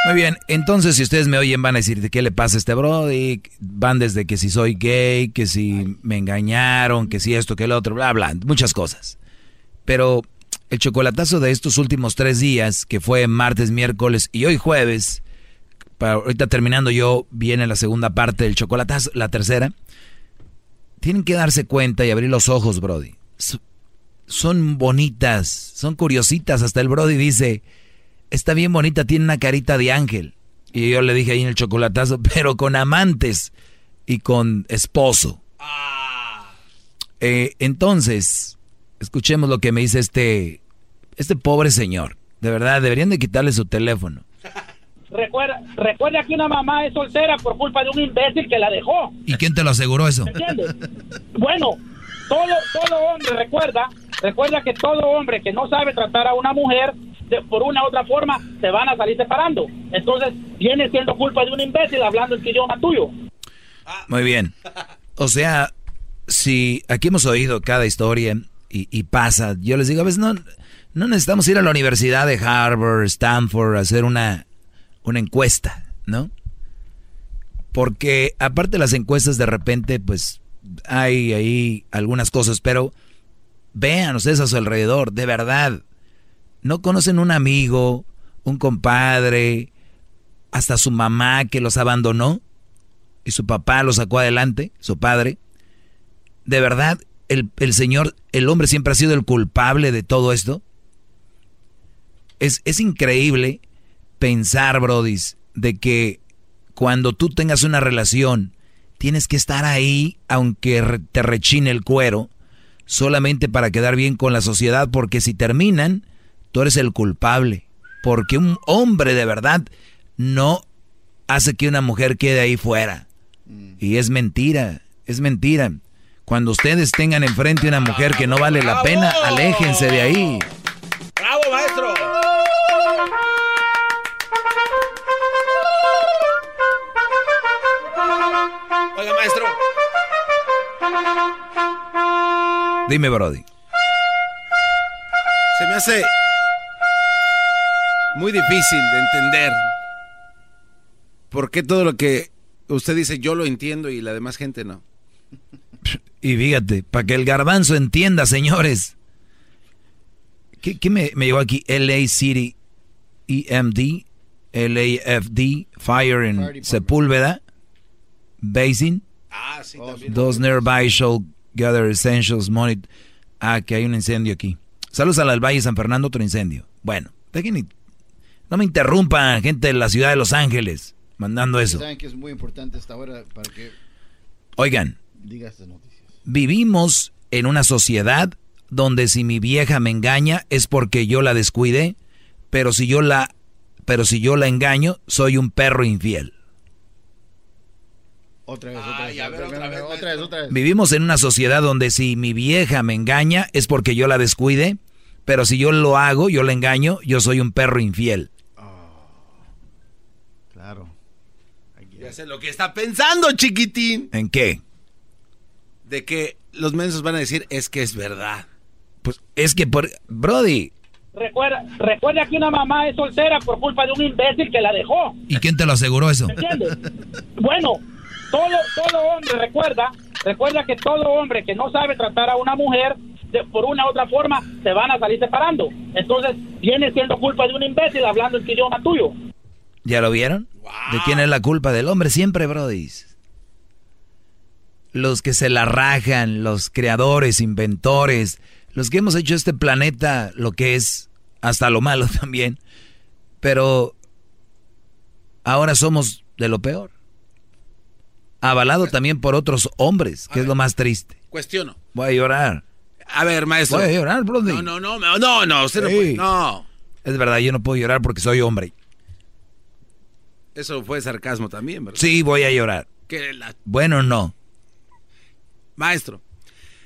Muy bien, entonces si ustedes me oyen van a decir de qué le pasa a este brody, van desde que si soy gay, que si me engañaron, que si esto, que el otro, bla, bla, muchas cosas. Pero el chocolatazo de estos últimos tres días, que fue martes, miércoles y hoy jueves, para ahorita terminando yo, viene la segunda parte del chocolatazo, la tercera, tienen que darse cuenta y abrir los ojos, brody. Son bonitas, son curiositas, hasta el brody dice está bien bonita, tiene una carita de ángel. Y yo le dije ahí en el chocolatazo, pero con amantes y con esposo. Eh, entonces, escuchemos lo que me dice este, este pobre señor. De verdad, deberían de quitarle su teléfono.
Recuerda, recuerda que una mamá es soltera por culpa de un imbécil que la dejó.
¿Y quién te lo aseguró eso?
Bueno, todo, todo hombre, recuerda, recuerda que todo hombre que no sabe tratar a una mujer de- por una u otra forma, se van a salir separando. Entonces, viene siendo culpa de un imbécil hablando el idioma tuyo.
Muy bien. O sea, si aquí hemos oído cada historia y, pasa, yo les digo, a veces no, no necesitamos ir a la Universidad de Harvard, Stanford, a hacer una, una encuesta, ¿no? Porque aparte de las encuestas, de repente, pues hay ahí algunas cosas, pero vean ustedes a su alrededor, de verdad. No conocen un amigo, un compadre, hasta su mamá que los abandonó y su papá lo sacó adelante, su padre. De verdad, el, el Señor, el hombre siempre ha sido el culpable de todo esto. Es, es increíble pensar, Brodis, de que cuando tú tengas una relación, tienes que estar ahí, aunque te rechine el cuero, solamente para quedar bien con la sociedad, porque si terminan, tú eres el culpable. Porque un hombre de verdad no hace que una mujer quede ahí fuera. Y es mentira, es mentira. Cuando ustedes tengan enfrente una mujer que no vale la pena, aléjense de ahí.
¡Bravo, maestro! Oiga, maestro.
Dime, Brody.
Se me hace muy difícil de entender por qué todo lo que usted dice yo lo entiendo y la demás gente no.
Y fíjate, para que el garbanzo entienda, señores. ¿Qué, qué me, me llegó aquí? LA City EMD, LAFD, Fire en Sepúlveda, Basin.
Ah, sí, también.
Those nearby shall gather essentials money. Ah, que hay un incendio aquí. Saludos al Valle San Fernando, otro incendio. Bueno, no me interrumpan, gente de la ciudad de Los Ángeles, mandando eso.
Saben que es muy importante esta hora para que
Oigan,
Diga estas noticias.
vivimos en una sociedad donde si mi vieja me engaña es porque yo la descuidé, pero si yo la pero si yo la engaño, soy un perro infiel.
Otra vez, otra vez. otra, vez, otra vez, otra vez.
Vivimos en una sociedad donde si mi vieja me engaña es porque yo la descuide, pero si yo lo hago, yo la engaño, yo soy un perro infiel.
Claro.
Ya sé lo que está pensando, chiquitín.
¿En qué?
De que los mensos van a decir es que es verdad.
Pues es que por Brody,
Recuerda, recuerda que una mamá es soltera por culpa de un imbécil que la dejó.
¿y quién te lo aseguró eso?
¿Me entiendes? Bueno, todo, todo hombre, recuerda, recuerda que todo hombre que no sabe tratar a una mujer de- por una u otra forma, se van a salir separando. Entonces, viene siendo culpa de un imbécil hablando el idioma tuyo.
¿Ya lo vieron? ¿De quién es la culpa? Del hombre siempre, Brody. Los que se la rajan, los creadores, inventores, los que hemos hecho este planeta lo que es, hasta lo malo también. Pero ahora somos de lo peor. Avalado también por otros hombres, que es lo más triste.
Cuestiono.
Voy a llorar.
A ver, maestro.
Voy a llorar, Brody.
No, no, no, no, no, no, usted no puede. No.
Es verdad, yo no puedo llorar porque soy hombre.
Eso fue sarcasmo también, ¿verdad?
Sí, voy a llorar.
La-
Bueno, no.
Maestro,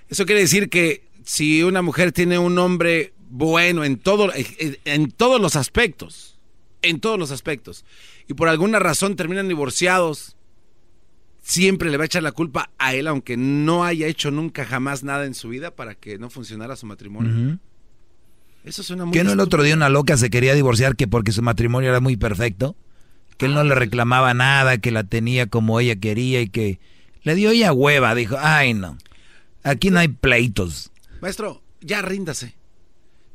eso quiere decir que si una mujer tiene un hombre bueno en todo, en, en todos los aspectos, en todos los aspectos, y por alguna razón terminan divorciados, siempre le va a echar la culpa a él, aunque no haya hecho nunca jamás nada en su vida para que no funcionara su matrimonio.
Ujú.
Eso suena muy
¿Que no el otro día una loca se quería divorciar que porque su matrimonio era muy perfecto? Que él no le reclamaba nada, que la tenía como ella quería y que le dio ella hueva. Dijo, ay no, aquí no hay pleitos.
Maestro, ya ríndase.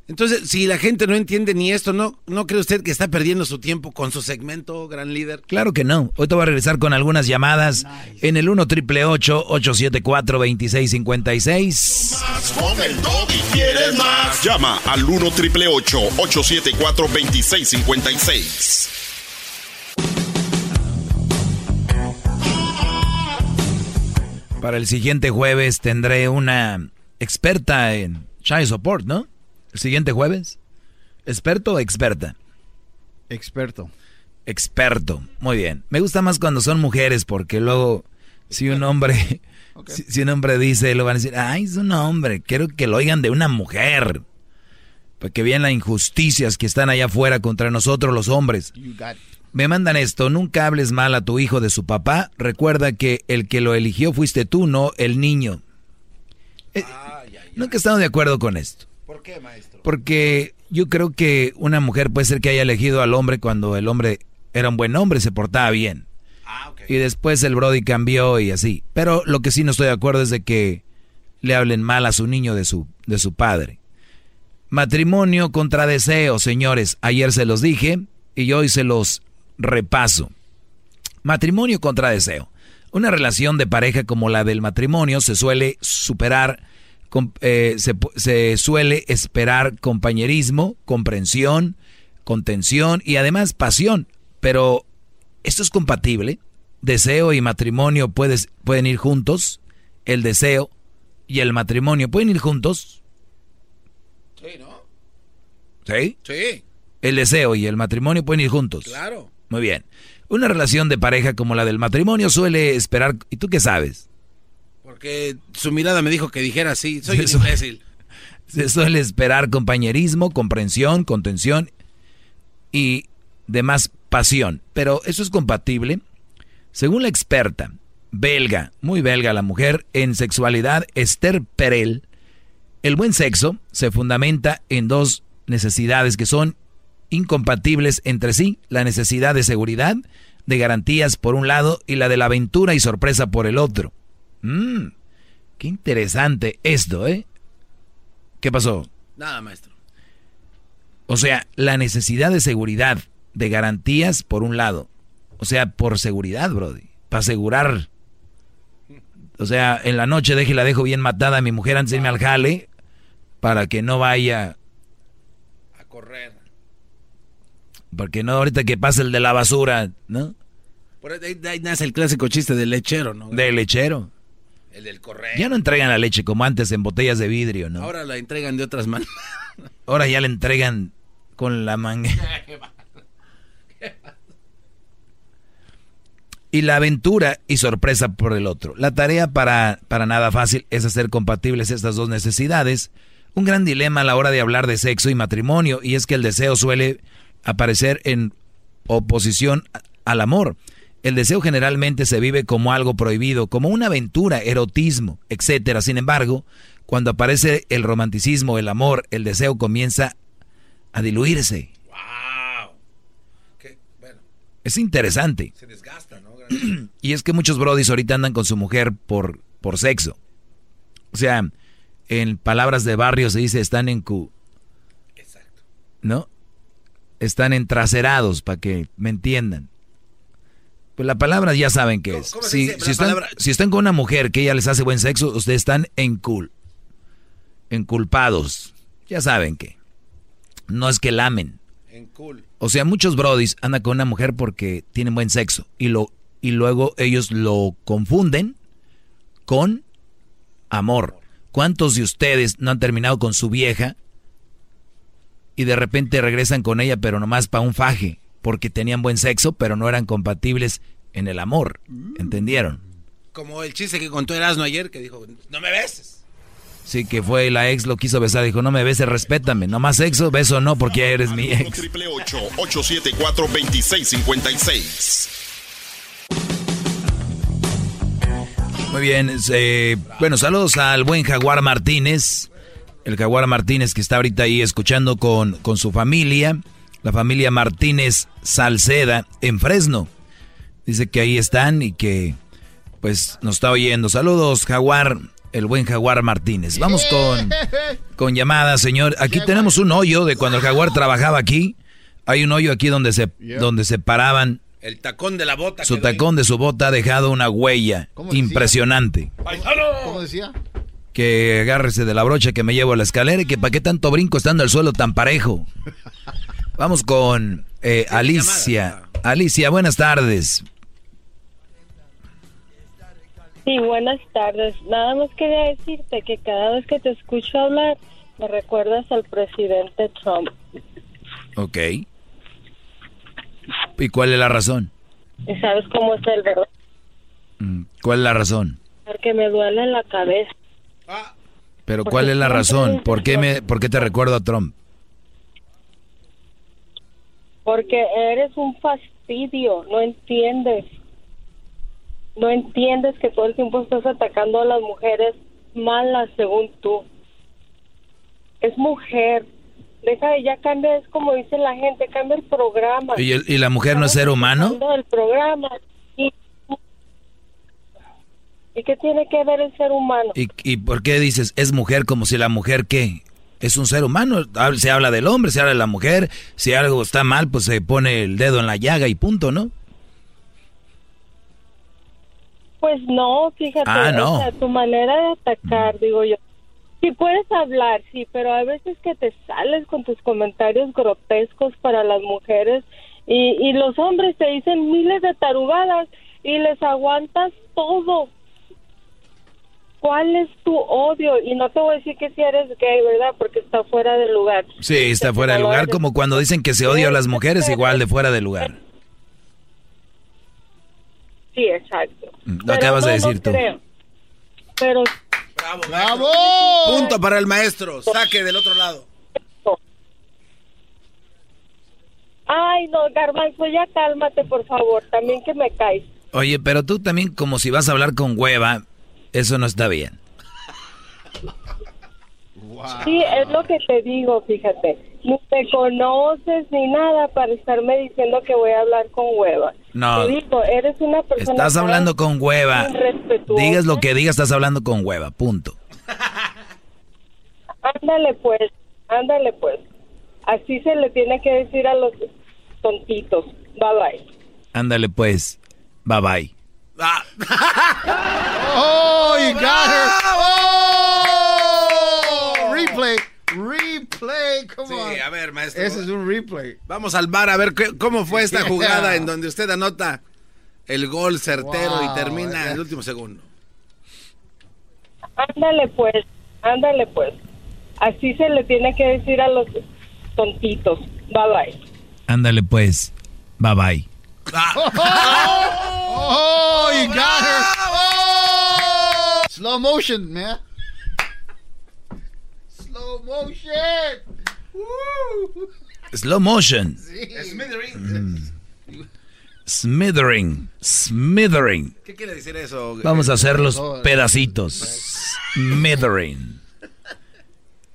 Entonces, si la gente no entiende ni esto, ¿no, ¿no cree usted que está perdiendo su tiempo con su segmento, gran líder?
Claro que no. Hoy te voy a regresar con algunas llamadas en el 1 triple 874 2656
Más con el doggy quieres más. Llama al 1 triple 874 2656.
Para el siguiente jueves tendré una experta en Child Support, ¿no? El siguiente jueves. ¿Experto o experta?
Experto.
Experto. Muy bien. Me gusta más cuando son mujeres porque luego si un hombre si, si un hombre dice, lo van a decir, "Ay, es un hombre, quiero que lo oigan de una mujer." Para que vean las injusticias que están allá afuera contra nosotros los hombres. Me mandan esto, nunca hables mal a tu hijo de su papá. Recuerda que el que lo eligió fuiste tú, no el niño. Eh, nunca he estado de acuerdo con esto.
¿Por qué, maestro?
Porque yo creo que una mujer puede ser que haya elegido al hombre cuando el hombre era un buen hombre, se portaba bien. Y después el Brody cambió y así. Pero lo que sí no estoy de acuerdo es de que le hablen mal a su niño de su, de su padre. Matrimonio contra deseo, señores. Ayer se los dije y hoy se los repaso. Matrimonio contra deseo. Una relación de pareja como la del matrimonio se suele superar, eh, se, suele esperar compañerismo, comprensión, contención y además pasión. Pero, ¿esto es compatible? ¿Deseo y matrimonio puedes- pueden ir juntos? ¿El deseo y el matrimonio pueden ir juntos?
Sí, ¿no?
¿Sí?
Sí,
El deseo y el matrimonio pueden ir juntos.
claro.
Muy bien. Una relación de pareja como la del matrimonio suele esperar... ¿Y tú qué sabes?
Porque su mirada me dijo que dijera así. Soy un imbécil.
Se suele esperar compañerismo, comprensión, contención y demás pasión. Pero ¿eso es compatible? Según la experta belga, muy belga la mujer, en sexualidad, Esther Perel, el buen sexo se fundamenta en dos necesidades que son incompatibles entre sí, la necesidad de seguridad, de garantías por un lado y la de la aventura y sorpresa por el otro. Mmm, qué interesante esto, ¿eh? ¿Qué pasó?
Nada, maestro.
O sea, la necesidad de seguridad, de garantías por un lado. O sea, por seguridad, Brody. Para asegurar. O sea, en la noche deje la dejo bien matada a mi mujer antes de irme al jale. Para que no vaya.
A correr.
Porque no, ahorita que pase el de la basura, ¿no?
Por ahí, ahí nace el clásico chiste del lechero, ¿no?
De lechero.
El del correo.
Ya no entregan la leche como antes en botellas de vidrio, ¿no?
Ahora la entregan de otras maneras.
Ahora ya la entregan con la manga. y la aventura y sorpresa por el otro. La tarea para, para nada fácil es hacer compatibles estas dos necesidades. Un gran dilema a la hora de hablar de sexo y matrimonio, y es que el deseo suele aparecer en oposición al amor. El deseo generalmente se vive como algo prohibido, como una aventura, erotismo, etc. Sin embargo, cuando aparece el romanticismo, el amor, el deseo comienza a diluirse.
¡Wow!
Es interesante.
Se desgasta, ¿no?
y es que muchos brodis ahorita andan con su mujer por, por sexo. O sea, en palabras de barrio se dice están en Q.
Exacto.
¿No? Están entraserados, para que me entiendan. Pues la palabra ya saben qué es. Si, si, están, si, están, con una mujer que ella les hace buen sexo, ustedes están en cool. Enculpados. Ya saben qué. No es que lamen. O sea, muchos brodis andan con una mujer porque tienen buen sexo. Y, lo, y luego ellos lo confunden con amor. ¿Cuántos de ustedes no han terminado con su vieja y de repente regresan con ella, pero nomás para un faje? Porque tenían buen sexo, pero no eran compatibles en el amor. ¿Entendieron?
Como el chiste que contó Erasmo ayer, que dijo, no me beses.
Sí, que fue la ex, lo quiso besar, dijo, no me beses, respétame. No más sexo, beso no, porque ya eres mi ex.
Triple 874 2656
Muy bien, eh, bueno, saludos al buen Jaguar Martínez, el Jaguar Martínez que está ahorita ahí escuchando con, con su familia, la familia Martínez Salceda en Fresno. Dice que ahí están y que pues nos está oyendo. Saludos, Jaguar, el buen Jaguar Martínez. Vamos con, con llamadas, señor. Aquí tenemos un hoyo de cuando el Jaguar trabajaba aquí. Hay un hoyo aquí donde se, donde se paraban
el tacón de la bota.
Su tacón de su bota ha dejado una huella impresionante.
¿Cómo decía?
Que agárrese de la brocha que me llevo a la escalera y que para qué tanto brinco estando el suelo tan parejo. Vamos con eh, Alicia. Alicia, buenas tardes.
Sí, buenas tardes. Nada más quería decirte que cada vez que te escucho hablar me recuerdas al presidente Trump.
Ok. ¿Y cuál es la razón?
¿Y sabes cómo es él, verdad?
¿Cuál es la razón?
Porque me duele la cabeza.
Pero ¿cuál es la razón? ¿Por qué, me, ¿Por qué te recuerdo a Trump?
Porque eres un fastidio, no entiendes. No entiendes que todo el tiempo estás atacando a las mujeres malas según tú. Es mujer, deja de ya cambia, es como dice la gente, cambia el programa.
¿Y, el, y la mujer no es ser humano?
El programa. Y, ¿Y qué tiene que ver el ser humano?
¿Y, ¿Y por qué dices es mujer como si la mujer qué? Es un ser humano, se habla del hombre, se habla de la mujer, si algo está mal, pues se pone el dedo en la llaga y punto, ¿no?
Pues no, fíjate,
Ah, no.
o sea, tu manera de atacar, digo yo. Sí puedes hablar, sí, pero a veces que te sales con tus comentarios grotescos para las mujeres y, y los hombres te dicen miles de tarugadas y les aguantas todo. ¿Cuál es tu odio? Y no te voy a decir que si eres gay, ¿verdad? Porque está fuera de lugar.
Sí, está fuera de lugar, como cuando dicen que se odia a las mujeres, igual de fuera de lugar.
Sí, exacto.
Lo
Pero
acabas de decir tú.
creo. Pero
Bravo.
¡Bravo!
Punto para el maestro. Saque del otro lado.
Ay, no, Garbanzo, ya cálmate, por favor. También que me caes.
Oye, pero tú también como si vas a hablar con hueva, eso no está bien.
Sí, es lo que te digo, fíjate. Ni te conoces ni nada para estarme diciendo que voy a hablar con hueva.
No.
Te digo, eres una persona...
Estás hablando con hueva. Digas lo que digas, estás hablando con hueva, punto.
Ándale pues, ándale pues. Así se le tiene que decir a los tontitos. Bye bye.
Ándale pues, bye bye.
¡Oh, you got her! ¡Oh! Replay, replay, come
Sí,
on.
a ver, maestro.
Ese es un replay.
Vamos al bar a ver qué- cómo fue esta
Yeah.
jugada en donde usted anota el gol certero
Wow,
y termina
yeah.
en el último segundo.
Ándale pues, ándale pues. Así se le tiene que decir a los tontitos. Bye bye.
Ándale pues. Bye bye.
Oh, you got her. Slow motion, man. Slow motion. Woo.
Slow motion.
Smithering.
Smithering. Smithering.
¿Qué quiere decir eso?
Vamos a hacer los pedacitos. Smithering.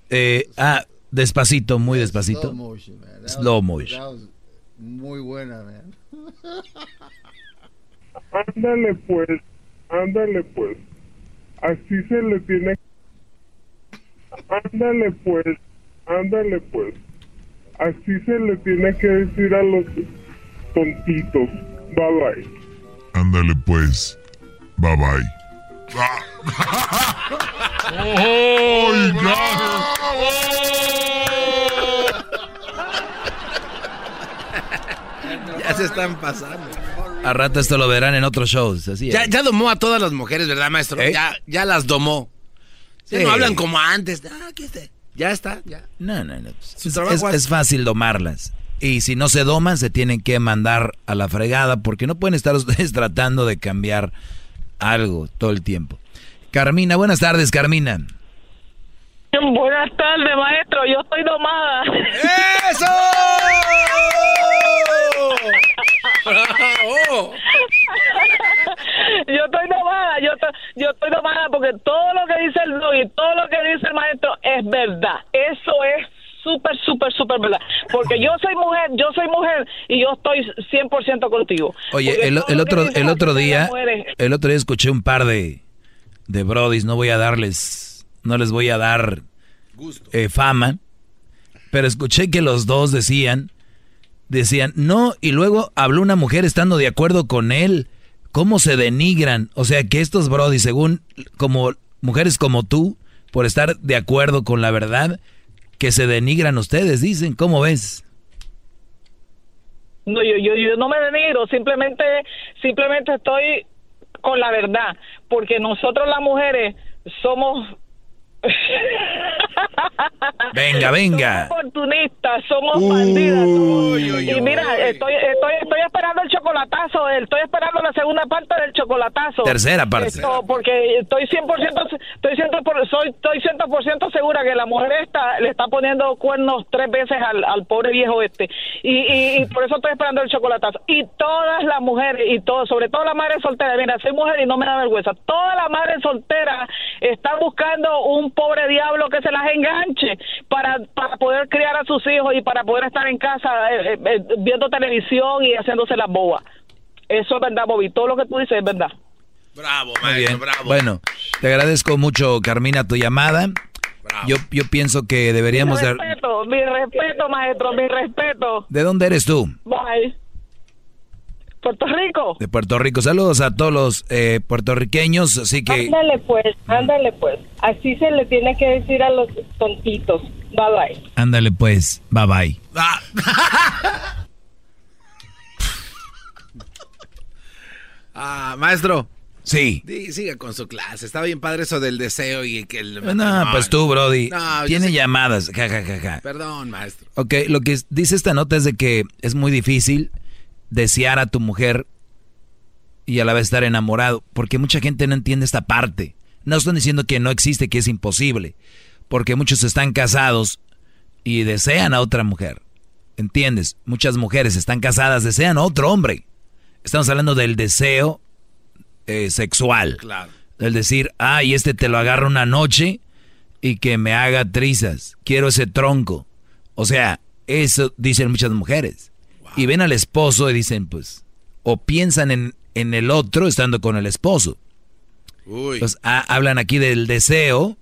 Eh, ah, despacito, muy despacito.
Slow motion, man.
Slow motion.
muy buena, man.
Ándale pues, ándale pues. Así se le tiene. Ándale pues, ándale pues. Así se le tiene que decir a los tontitos. Bye bye.
Ándale pues. Bye bye.
¡Oh, you
Ya se están pasando.
A rato esto lo verán en otros shows. Así.
Ya, ya domó a todas las mujeres, ¿verdad, maestro?
¿Eh?
Ya, ya las domó. Ya
Sí.
no hablan como antes. Ah, aquí está. Ya está, ya.
No, no, no.
Su
Es,
trabajo
es-
es-
es fácil domarlas. Y si no se doman, se tienen que mandar a la fregada porque no pueden estar ustedes tratando de cambiar algo todo el tiempo. Carmina, buenas tardes, Carmina.
Buenas tardes, maestro. Yo estoy domada.
¡Eso!
Yo estoy domada, yo estoy, yo estoy domada porque todo lo que dice el blog y todo lo que dice el maestro es verdad. Eso es súper, súper, súper verdad. Porque yo soy mujer, yo soy mujer y yo estoy 100% contigo.
Oye, el, otro, el otro día, el otro día escuché un par de, de brodis, no voy a darles, no les voy a dar eh, fama, pero escuché que los dos decían, decían, no, y luego habló una mujer estando de acuerdo con él, cómo se denigran, o sea que estos brodis, según como mujeres como tú, por estar de acuerdo con la verdad, que se denigran ustedes, dicen, ¿cómo ves?
No, yo, yo, yo no me denigro, simplemente, simplemente estoy con la verdad, porque nosotros las mujeres somos
Venga, venga.
oportunistas, somos bandidas. somos- y mira, estoy, estoy, estoy esperando el chocolatazo, estoy esperando la segunda parte del chocolatazo.
Tercera parte.
Esto, porque estoy 100%, estoy 100%, por- soy, estoy 100% segura que la mujer esta le está poniendo cuernos tres veces al, al pobre viejo este. Y, y, y por eso estoy esperando el chocolatazo. Y todas las mujeres, y todo, sobre todo las madres solteras, mira, soy mujer y no me da vergüenza, todas las madres solteras están buscando un pobre diablo que se las enganche para, para poder criar a sus hijos y para poder estar en casa eh, eh, eh, viendo televisión y haciéndose las bobas. Eso es verdad, Bobby. Todo lo que tú dices es verdad.
Bravo,
Muy bien. Bueno, te agradezco mucho, Carmina, tu llamada. Yo, yo pienso que deberíamos
mi
de...
respeto, mi respeto, maestro, mi respeto.
¿De dónde eres tú?
Bye. Puerto Rico.
De Puerto Rico. Saludos a todos los eh, puertorriqueños, así que...
Ándale pues, ándale pues. Así se le tiene que decir a los tontitos. Bye bye.
Ándale pues, bye bye.
Ah, maestro.
Sí.
Siga con su clase. Está bien padre eso del deseo y que el
No, pues tú, Brody.
No,
Tiene
sé-
llamadas. Ja, ja, ja, ja.
Perdón, maestro.
Ok, lo que dice esta nota es de que es muy difícil desear a tu mujer y a la vez estar enamorado, porque mucha gente no entiende esta parte. No estoy diciendo que no existe, que es imposible, porque muchos están casados y desean a otra mujer. ¿Entiendes? Muchas mujeres están casadas, desean a otro hombre. Estamos hablando del deseo eh, sexual.
Claro.
El decir, ay, este te lo agarra una noche y que me haga trizas. Quiero ese tronco. O sea, eso dicen muchas mujeres. Y ven al esposo y dicen, pues, o piensan en, en el otro estando con el esposo.
Uy.
Ha- hablan aquí del deseo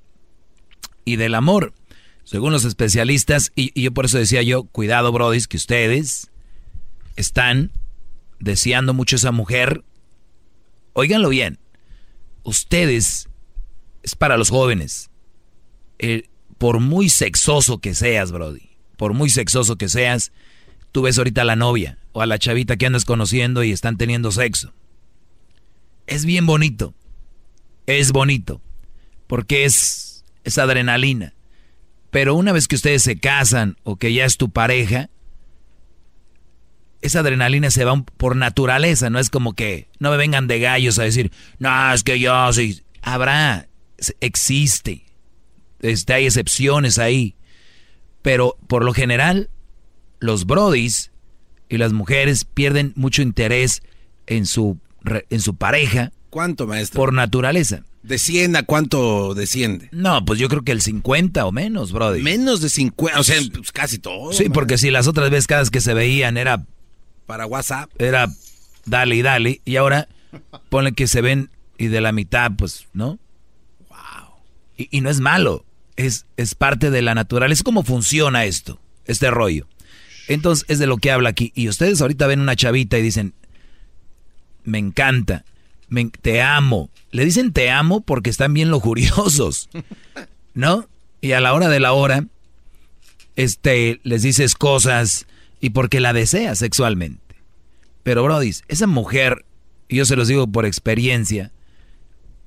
y del amor. Según los especialistas, y, y yo por eso decía yo, cuidado, brodis, que ustedes están deseando mucho a esa mujer. Óiganlo bien. Ustedes, es para los jóvenes. Eh, por muy sexoso que seas, Brody, por muy sexoso que seas, tú ves ahorita a la novia o a la chavita que andas conociendo y están teniendo sexo. Es bien bonito. Es bonito. porque es, es adrenalina. Pero una vez que ustedes se casan o que ya es tu pareja, esa adrenalina se va por naturaleza, no es como que no me vengan de gallos a decir, no, es que yo sí. Habrá, existe, este, hay excepciones ahí, pero por lo general, los brodis y las mujeres pierden mucho interés en su, en su pareja.
¿Cuánto, maestro?
Por naturaleza.
¿Desciende a cuánto desciende?
No, pues yo creo que el 50 o menos, Brody.
Menos de 50, o sea, pues casi todo.
Sí, porque si las otras veces cada vez que se veían era...
Para WhatsApp.
Era dale y dale. Y ahora ponle que se ven y de la mitad, pues, ¿no? Wow. Y, y no es malo, es, es parte de la naturaleza. Es como funciona esto, este rollo. Entonces es de lo que habla aquí. Y ustedes ahorita ven una chavita y dicen, me encanta, te amo. Le dicen te amo porque están bien lujuriosos, ¿no? Y a la hora de la hora, este, les dices cosas y porque la deseas sexualmente. Pero, Brody, esa mujer, yo se los digo por experiencia,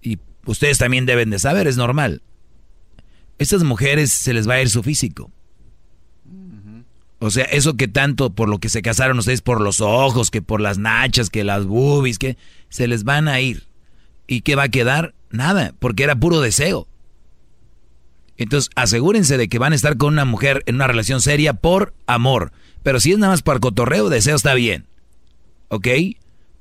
y ustedes también deben de saber, es normal. Estas mujeres se les va a ir su físico. O sea, eso que tanto por lo que se casaron ustedes, por los ojos, que por las nachas, que las boobies, que se les van a ir. ¿Y qué va a quedar? Nada, porque era puro deseo. Entonces, asegúrense de que van a estar con una mujer en una relación seria por amor. Pero si es nada más para cotorreo, deseo está bien. ¿Ok?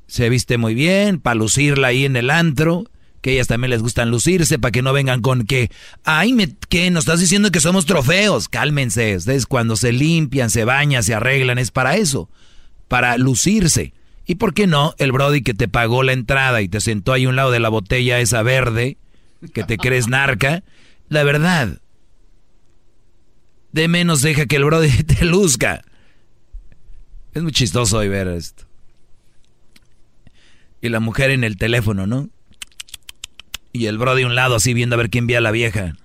Se viste muy bien, para lucirla ahí en el antro que ellas también les gustan lucirse para que no vengan con que, ay, me, ¿qué? Nos estás diciendo que somos trofeos. Cálmense, ustedes cuando se limpian, se bañan, se arreglan, es para eso, para lucirse. ¿Y por qué no? El Brody que te pagó la entrada y te sentó ahí a un lado de la botella esa verde, que te crees narca, la verdad, de menos deja que el Brody te luzca. Es muy chistoso hoy ver esto. Y la mujer en el teléfono, ¿no? Y el bro de un lado así viendo a ver quién ve a la vieja.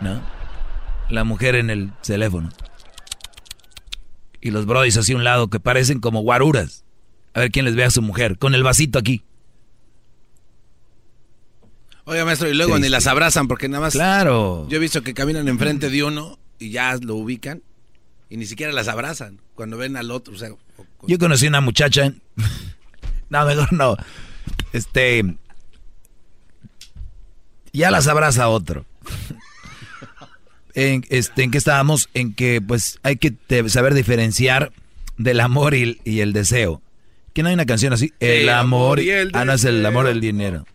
¿No? La mujer en el teléfono. Y los brodis así a un lado que parecen como guaruras. A ver quién les ve a su mujer. Con el vasito aquí.
Oiga, maestro, y luego ni las abrazan porque nada más.
Claro.
Yo he visto que caminan enfrente de uno y ya lo ubican y ni siquiera las abrazan cuando ven al otro. O sea,
Yo conocí una muchacha. no, mejor no. Este ya las abraza otro. en, este, ¿En qué estábamos? En que pues hay que saber diferenciar del amor y, el deseo. ¿Que no hay una canción así? El, amor, y el Ah, no, es el amor del dinero.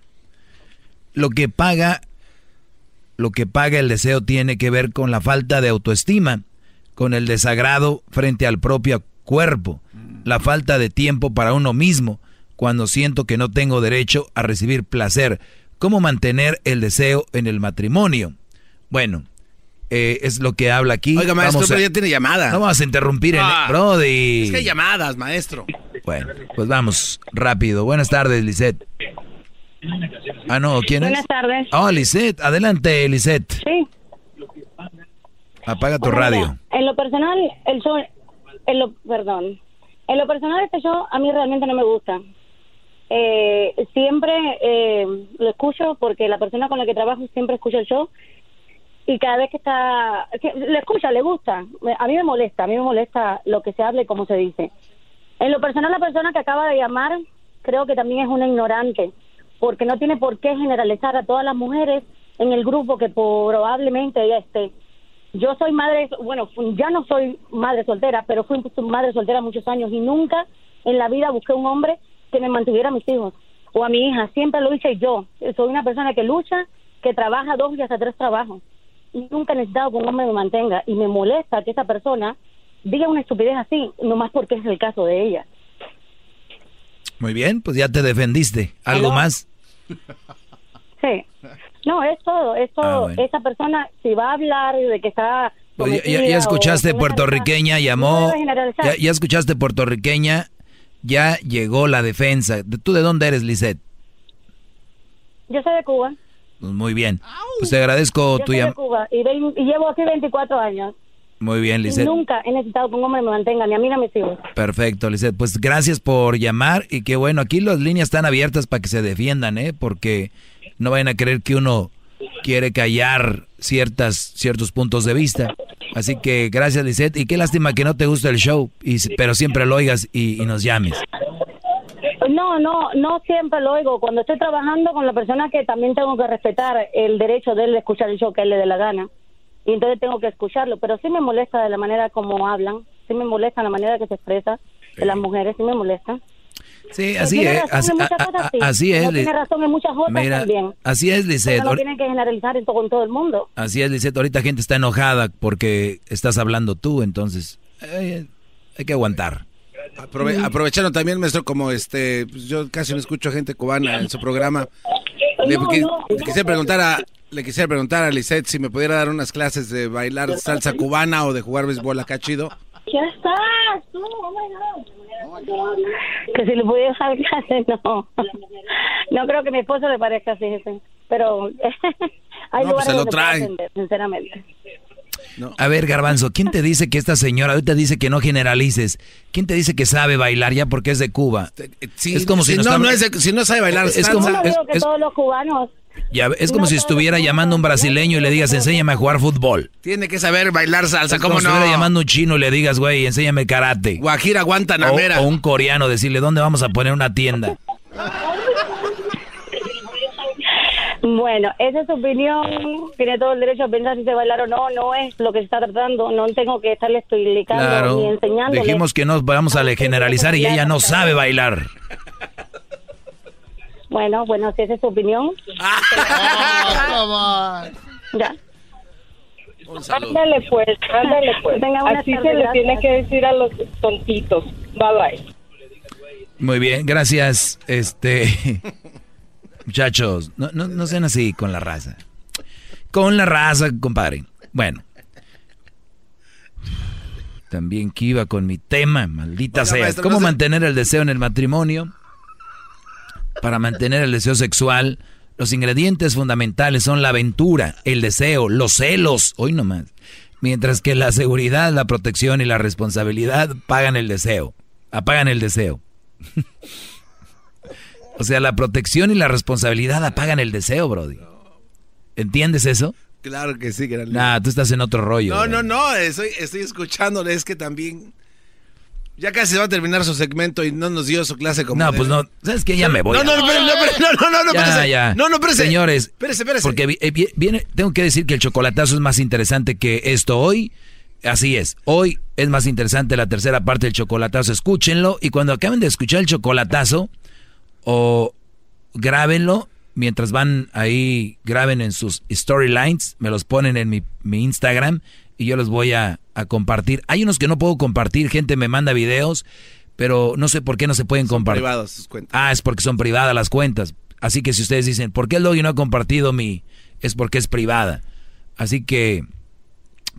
Lo que paga, lo que paga el deseo tiene que ver con la falta de autoestima, con el desagrado frente al propio cuerpo, la falta de tiempo para uno mismo, cuando siento que no tengo derecho a recibir placer, ¿Cómo mantener el deseo en el matrimonio? Bueno, eh, es lo que habla aquí.
Oiga, maestro, pero ya tiene llamada.
No vamos a interrumpir en
ah,
Brody.
Es que hay llamadas, maestro.
Bueno, pues vamos rápido. Buenas tardes, Lisette. Ah, no, ¿quién
es? Buenas tardes.
Oh, Lisette, adelante, Lisette.
Sí.
Apaga tu radio.
en lo personal, el show, en lo, perdón, en lo personal este show a mí realmente no me gusta eh, siempre eh, lo escucho porque la persona con la que trabajo siempre escucha el show y cada vez que está, le escucha, le gusta. A mí me molesta, a mí me molesta lo que se habla y cómo se dice. En lo personal, la persona que acaba de llamar creo que también es una ignorante, porque no tiene por qué generalizar a todas las mujeres en el grupo que probablemente ella esté. Yo soy madre, bueno, ya no soy madre soltera, pero fui madre soltera muchos años y nunca en la vida busqué un hombre que me mantuviera a mis hijos o a mi hija. Siempre lo hice yo. Soy una persona que lucha, que trabaja dos y hasta tres trabajos. Nunca he necesitado que un hombre me mantenga. Y me molesta que esa persona diga una estupidez así, nomás porque es el caso de ella.
Muy bien, pues ya te defendiste. ¿Algo más?
Sí. No, es todo, es todo. Ah, esa persona, si va a hablar de que está...
Pues ya, escuchaste puertorriqueña, llamó... ya, ya escuchaste puertorriqueña, ya llegó la defensa. ¿Tú de dónde eres, Lisette?
Yo soy de Cuba.
Pues muy bien. Pues te agradezco
Yo
tu
soy de Cuba y, llevo aquí 24 años.
Muy bien, Lisette.
nunca he necesitado que un hombre me mantenga, ni a mí ni a mis hijos.
Perfecto, Lisette. Pues gracias por llamar y qué bueno, aquí las líneas están abiertas para que se defiendan, ¿eh? Porque no vayan a creer que uno quiere callar ciertas, ciertos puntos de vista. Así que gracias, Lisette. Y qué lástima que no te gusta el show, y, pero siempre lo oigas y, nos llames.
No, no, no siempre lo oigo. Cuando estoy trabajando con la persona que también tengo que respetar el derecho de él de escuchar el show que él le dé la gana. Y entonces tengo que escucharlo. Pero sí me molesta de la manera como hablan. Sí me molesta la manera que se expresa de las mujeres. Sí me molesta.
Sí, así es. Así, así, es.
tiene razón en muchas otras también.
Así es, Lisette.
No tienen que generalizar en todo, todo el mundo.
Así es, Lisette. Ahorita gente está enojada porque estás hablando tú, entonces eh, hay que aguantar.
aprovechando también, maestro, como este, pues yo casi no escucho a gente cubana en su programa. Le, quisiera preguntar a, le quisiera preguntar a Lisette si me pudiera dar unas clases de bailar salsa cubana o de jugar béisbol acá chido.
Ya estás, tú, oh my God. Que si le pudiera dejar clase, no. No creo que mi esposo le parezca así, pero hay
no, pues
lugares
se lo trae.
sinceramente.
A ver, Garbanzo, ¿quién te dice que esta señora ahorita dice que no generalices? ¿Quién te dice que sabe bailar ya porque es de Cuba?
es como si, no, no es si no sabe bailar,
es como
es, que todos los cubanos
ya, es como si estuviera llamando a un brasileño y le digas, enséñame a jugar fútbol.
Tiene que saber bailar salsa, ¿cómo
como
no?
Si estuviera llamando a un chino y le digas, güey, enséñame karate.
Guajira Guantanamera.
O, o un coreano, decirle, ¿dónde vamos a poner una tienda?
Bueno, esa es su opinión. Tiene todo el derecho a pensar si se bailar o no. No es lo que se está tratando. No tengo que estarle explicando ni enseñando.
Dijimos que no vamos a generalizar y ella no sabe bailar.
Bueno, bueno, si esa es su opinión. ya.
Ándale pues, ándale pues. Así se le tiene que decir a los tontitos. Bye bye.
Muy bien, gracias. Este muchachos, no, no, no sean así con la raza. Con la raza, compadre. Bueno. También que iba con mi tema, maldita sea. ¿Cómo mantener el deseo en el matrimonio? Para mantener el deseo sexual, los ingredientes fundamentales son la aventura, el deseo, los celos, hoy nomás. Mientras que la seguridad, la protección y la responsabilidad pagan el deseo, apagan el deseo. o sea, la protección y la responsabilidad apagan el deseo, Brody. ¿Entiendes eso?
Claro que sí, gran
Nah, tú estás en otro rollo.
No, no, no, estoy, estoy escuchándole, es que también ya casi va a terminar su segmento y no nos dio su clase como.
No, pues no. ¿Sabes qué? Ya me voy.
No, no, no, no, no, no, no,
ya, ya.
No, no, espérese.
Señores.
Espérese, espérese.
Porque eh, viene, tengo que decir que el chocolatazo es más interesante que esto hoy. Así es. Hoy es más interesante la tercera parte del chocolatazo. Escúchenlo y cuando acaben de escuchar el chocolatazo, o grábenlo mientras van ahí, graben en sus storylines, me los ponen en mi, mi Instagram y yo los voy a, compartir. Hay unos que no puedo compartir, gente me manda videos, pero no sé por qué no se pueden compartir.
privadas sus cuentas.
Ah, es porque son privadas las cuentas. Así que si ustedes dicen, ¿por qué el Doggy no ha compartido mi...? Es porque es privada. Así que,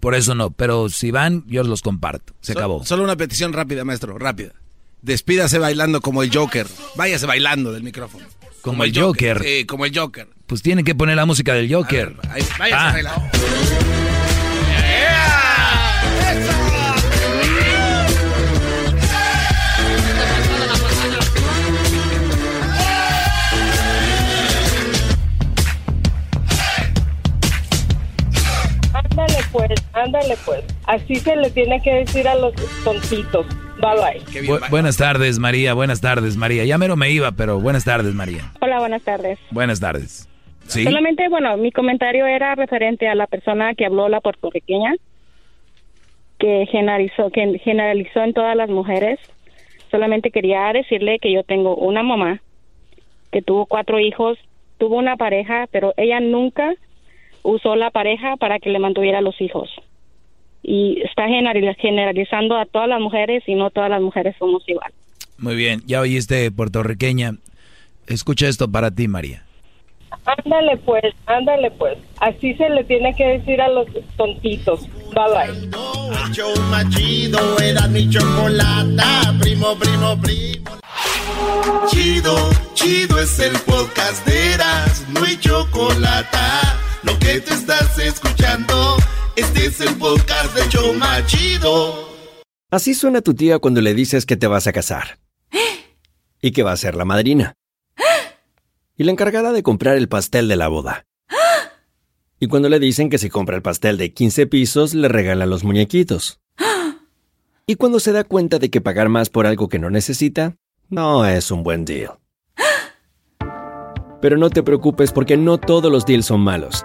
por eso no. Pero si van, yo los comparto. Se acabó.
Solo una petición rápida, maestro, rápida. Despídase bailando como el Joker. Váyase bailando del micrófono.
Como, el Joker.
Sí, como el Joker.
Pues tienen que poner la música del Joker.
váyase ah. bailando.
Pues, ándale pues. Así se le tiene que decir a los tontitos. Bye bye.
buenas tardes, María. Buenas tardes, María. Ya mero me iba, pero buenas tardes, María.
Hola, buenas tardes.
Buenas tardes. ¿Sí?
Solamente, bueno, mi comentario era referente a la persona que habló la puertorriqueña, que generalizó, que generalizó en todas las mujeres. Solamente quería decirle que yo tengo una mamá que tuvo cuatro hijos, tuvo una pareja, pero ella nunca usó la pareja para que le mantuviera los hijos. Y está generalizando a todas las mujeres y no todas las mujeres somos igual.
Muy bien, ya oíste puertorriqueña. Escucha esto para ti, María.
Ándale pues, ándale pues. Así se le tiene que decir a los tontitos. Bye bye.
era mi chocolata, primo, primo, primo. Chido, chido es el podcast de Eras, no hay lo que te estás escuchando, este es el podcast de Choma Chido.
Así suena tu tía cuando le dices que te vas a casar. Y que va a ser la madrina.
y la encargada de comprar el pastel de la boda. Y cuando le dicen que si compra el pastel de 15 pisos, le regalan los muñequitos. Y cuando se da cuenta de que pagar más por algo que no necesita, no es un buen deal. Pero no te preocupes porque no todos los deals son malos.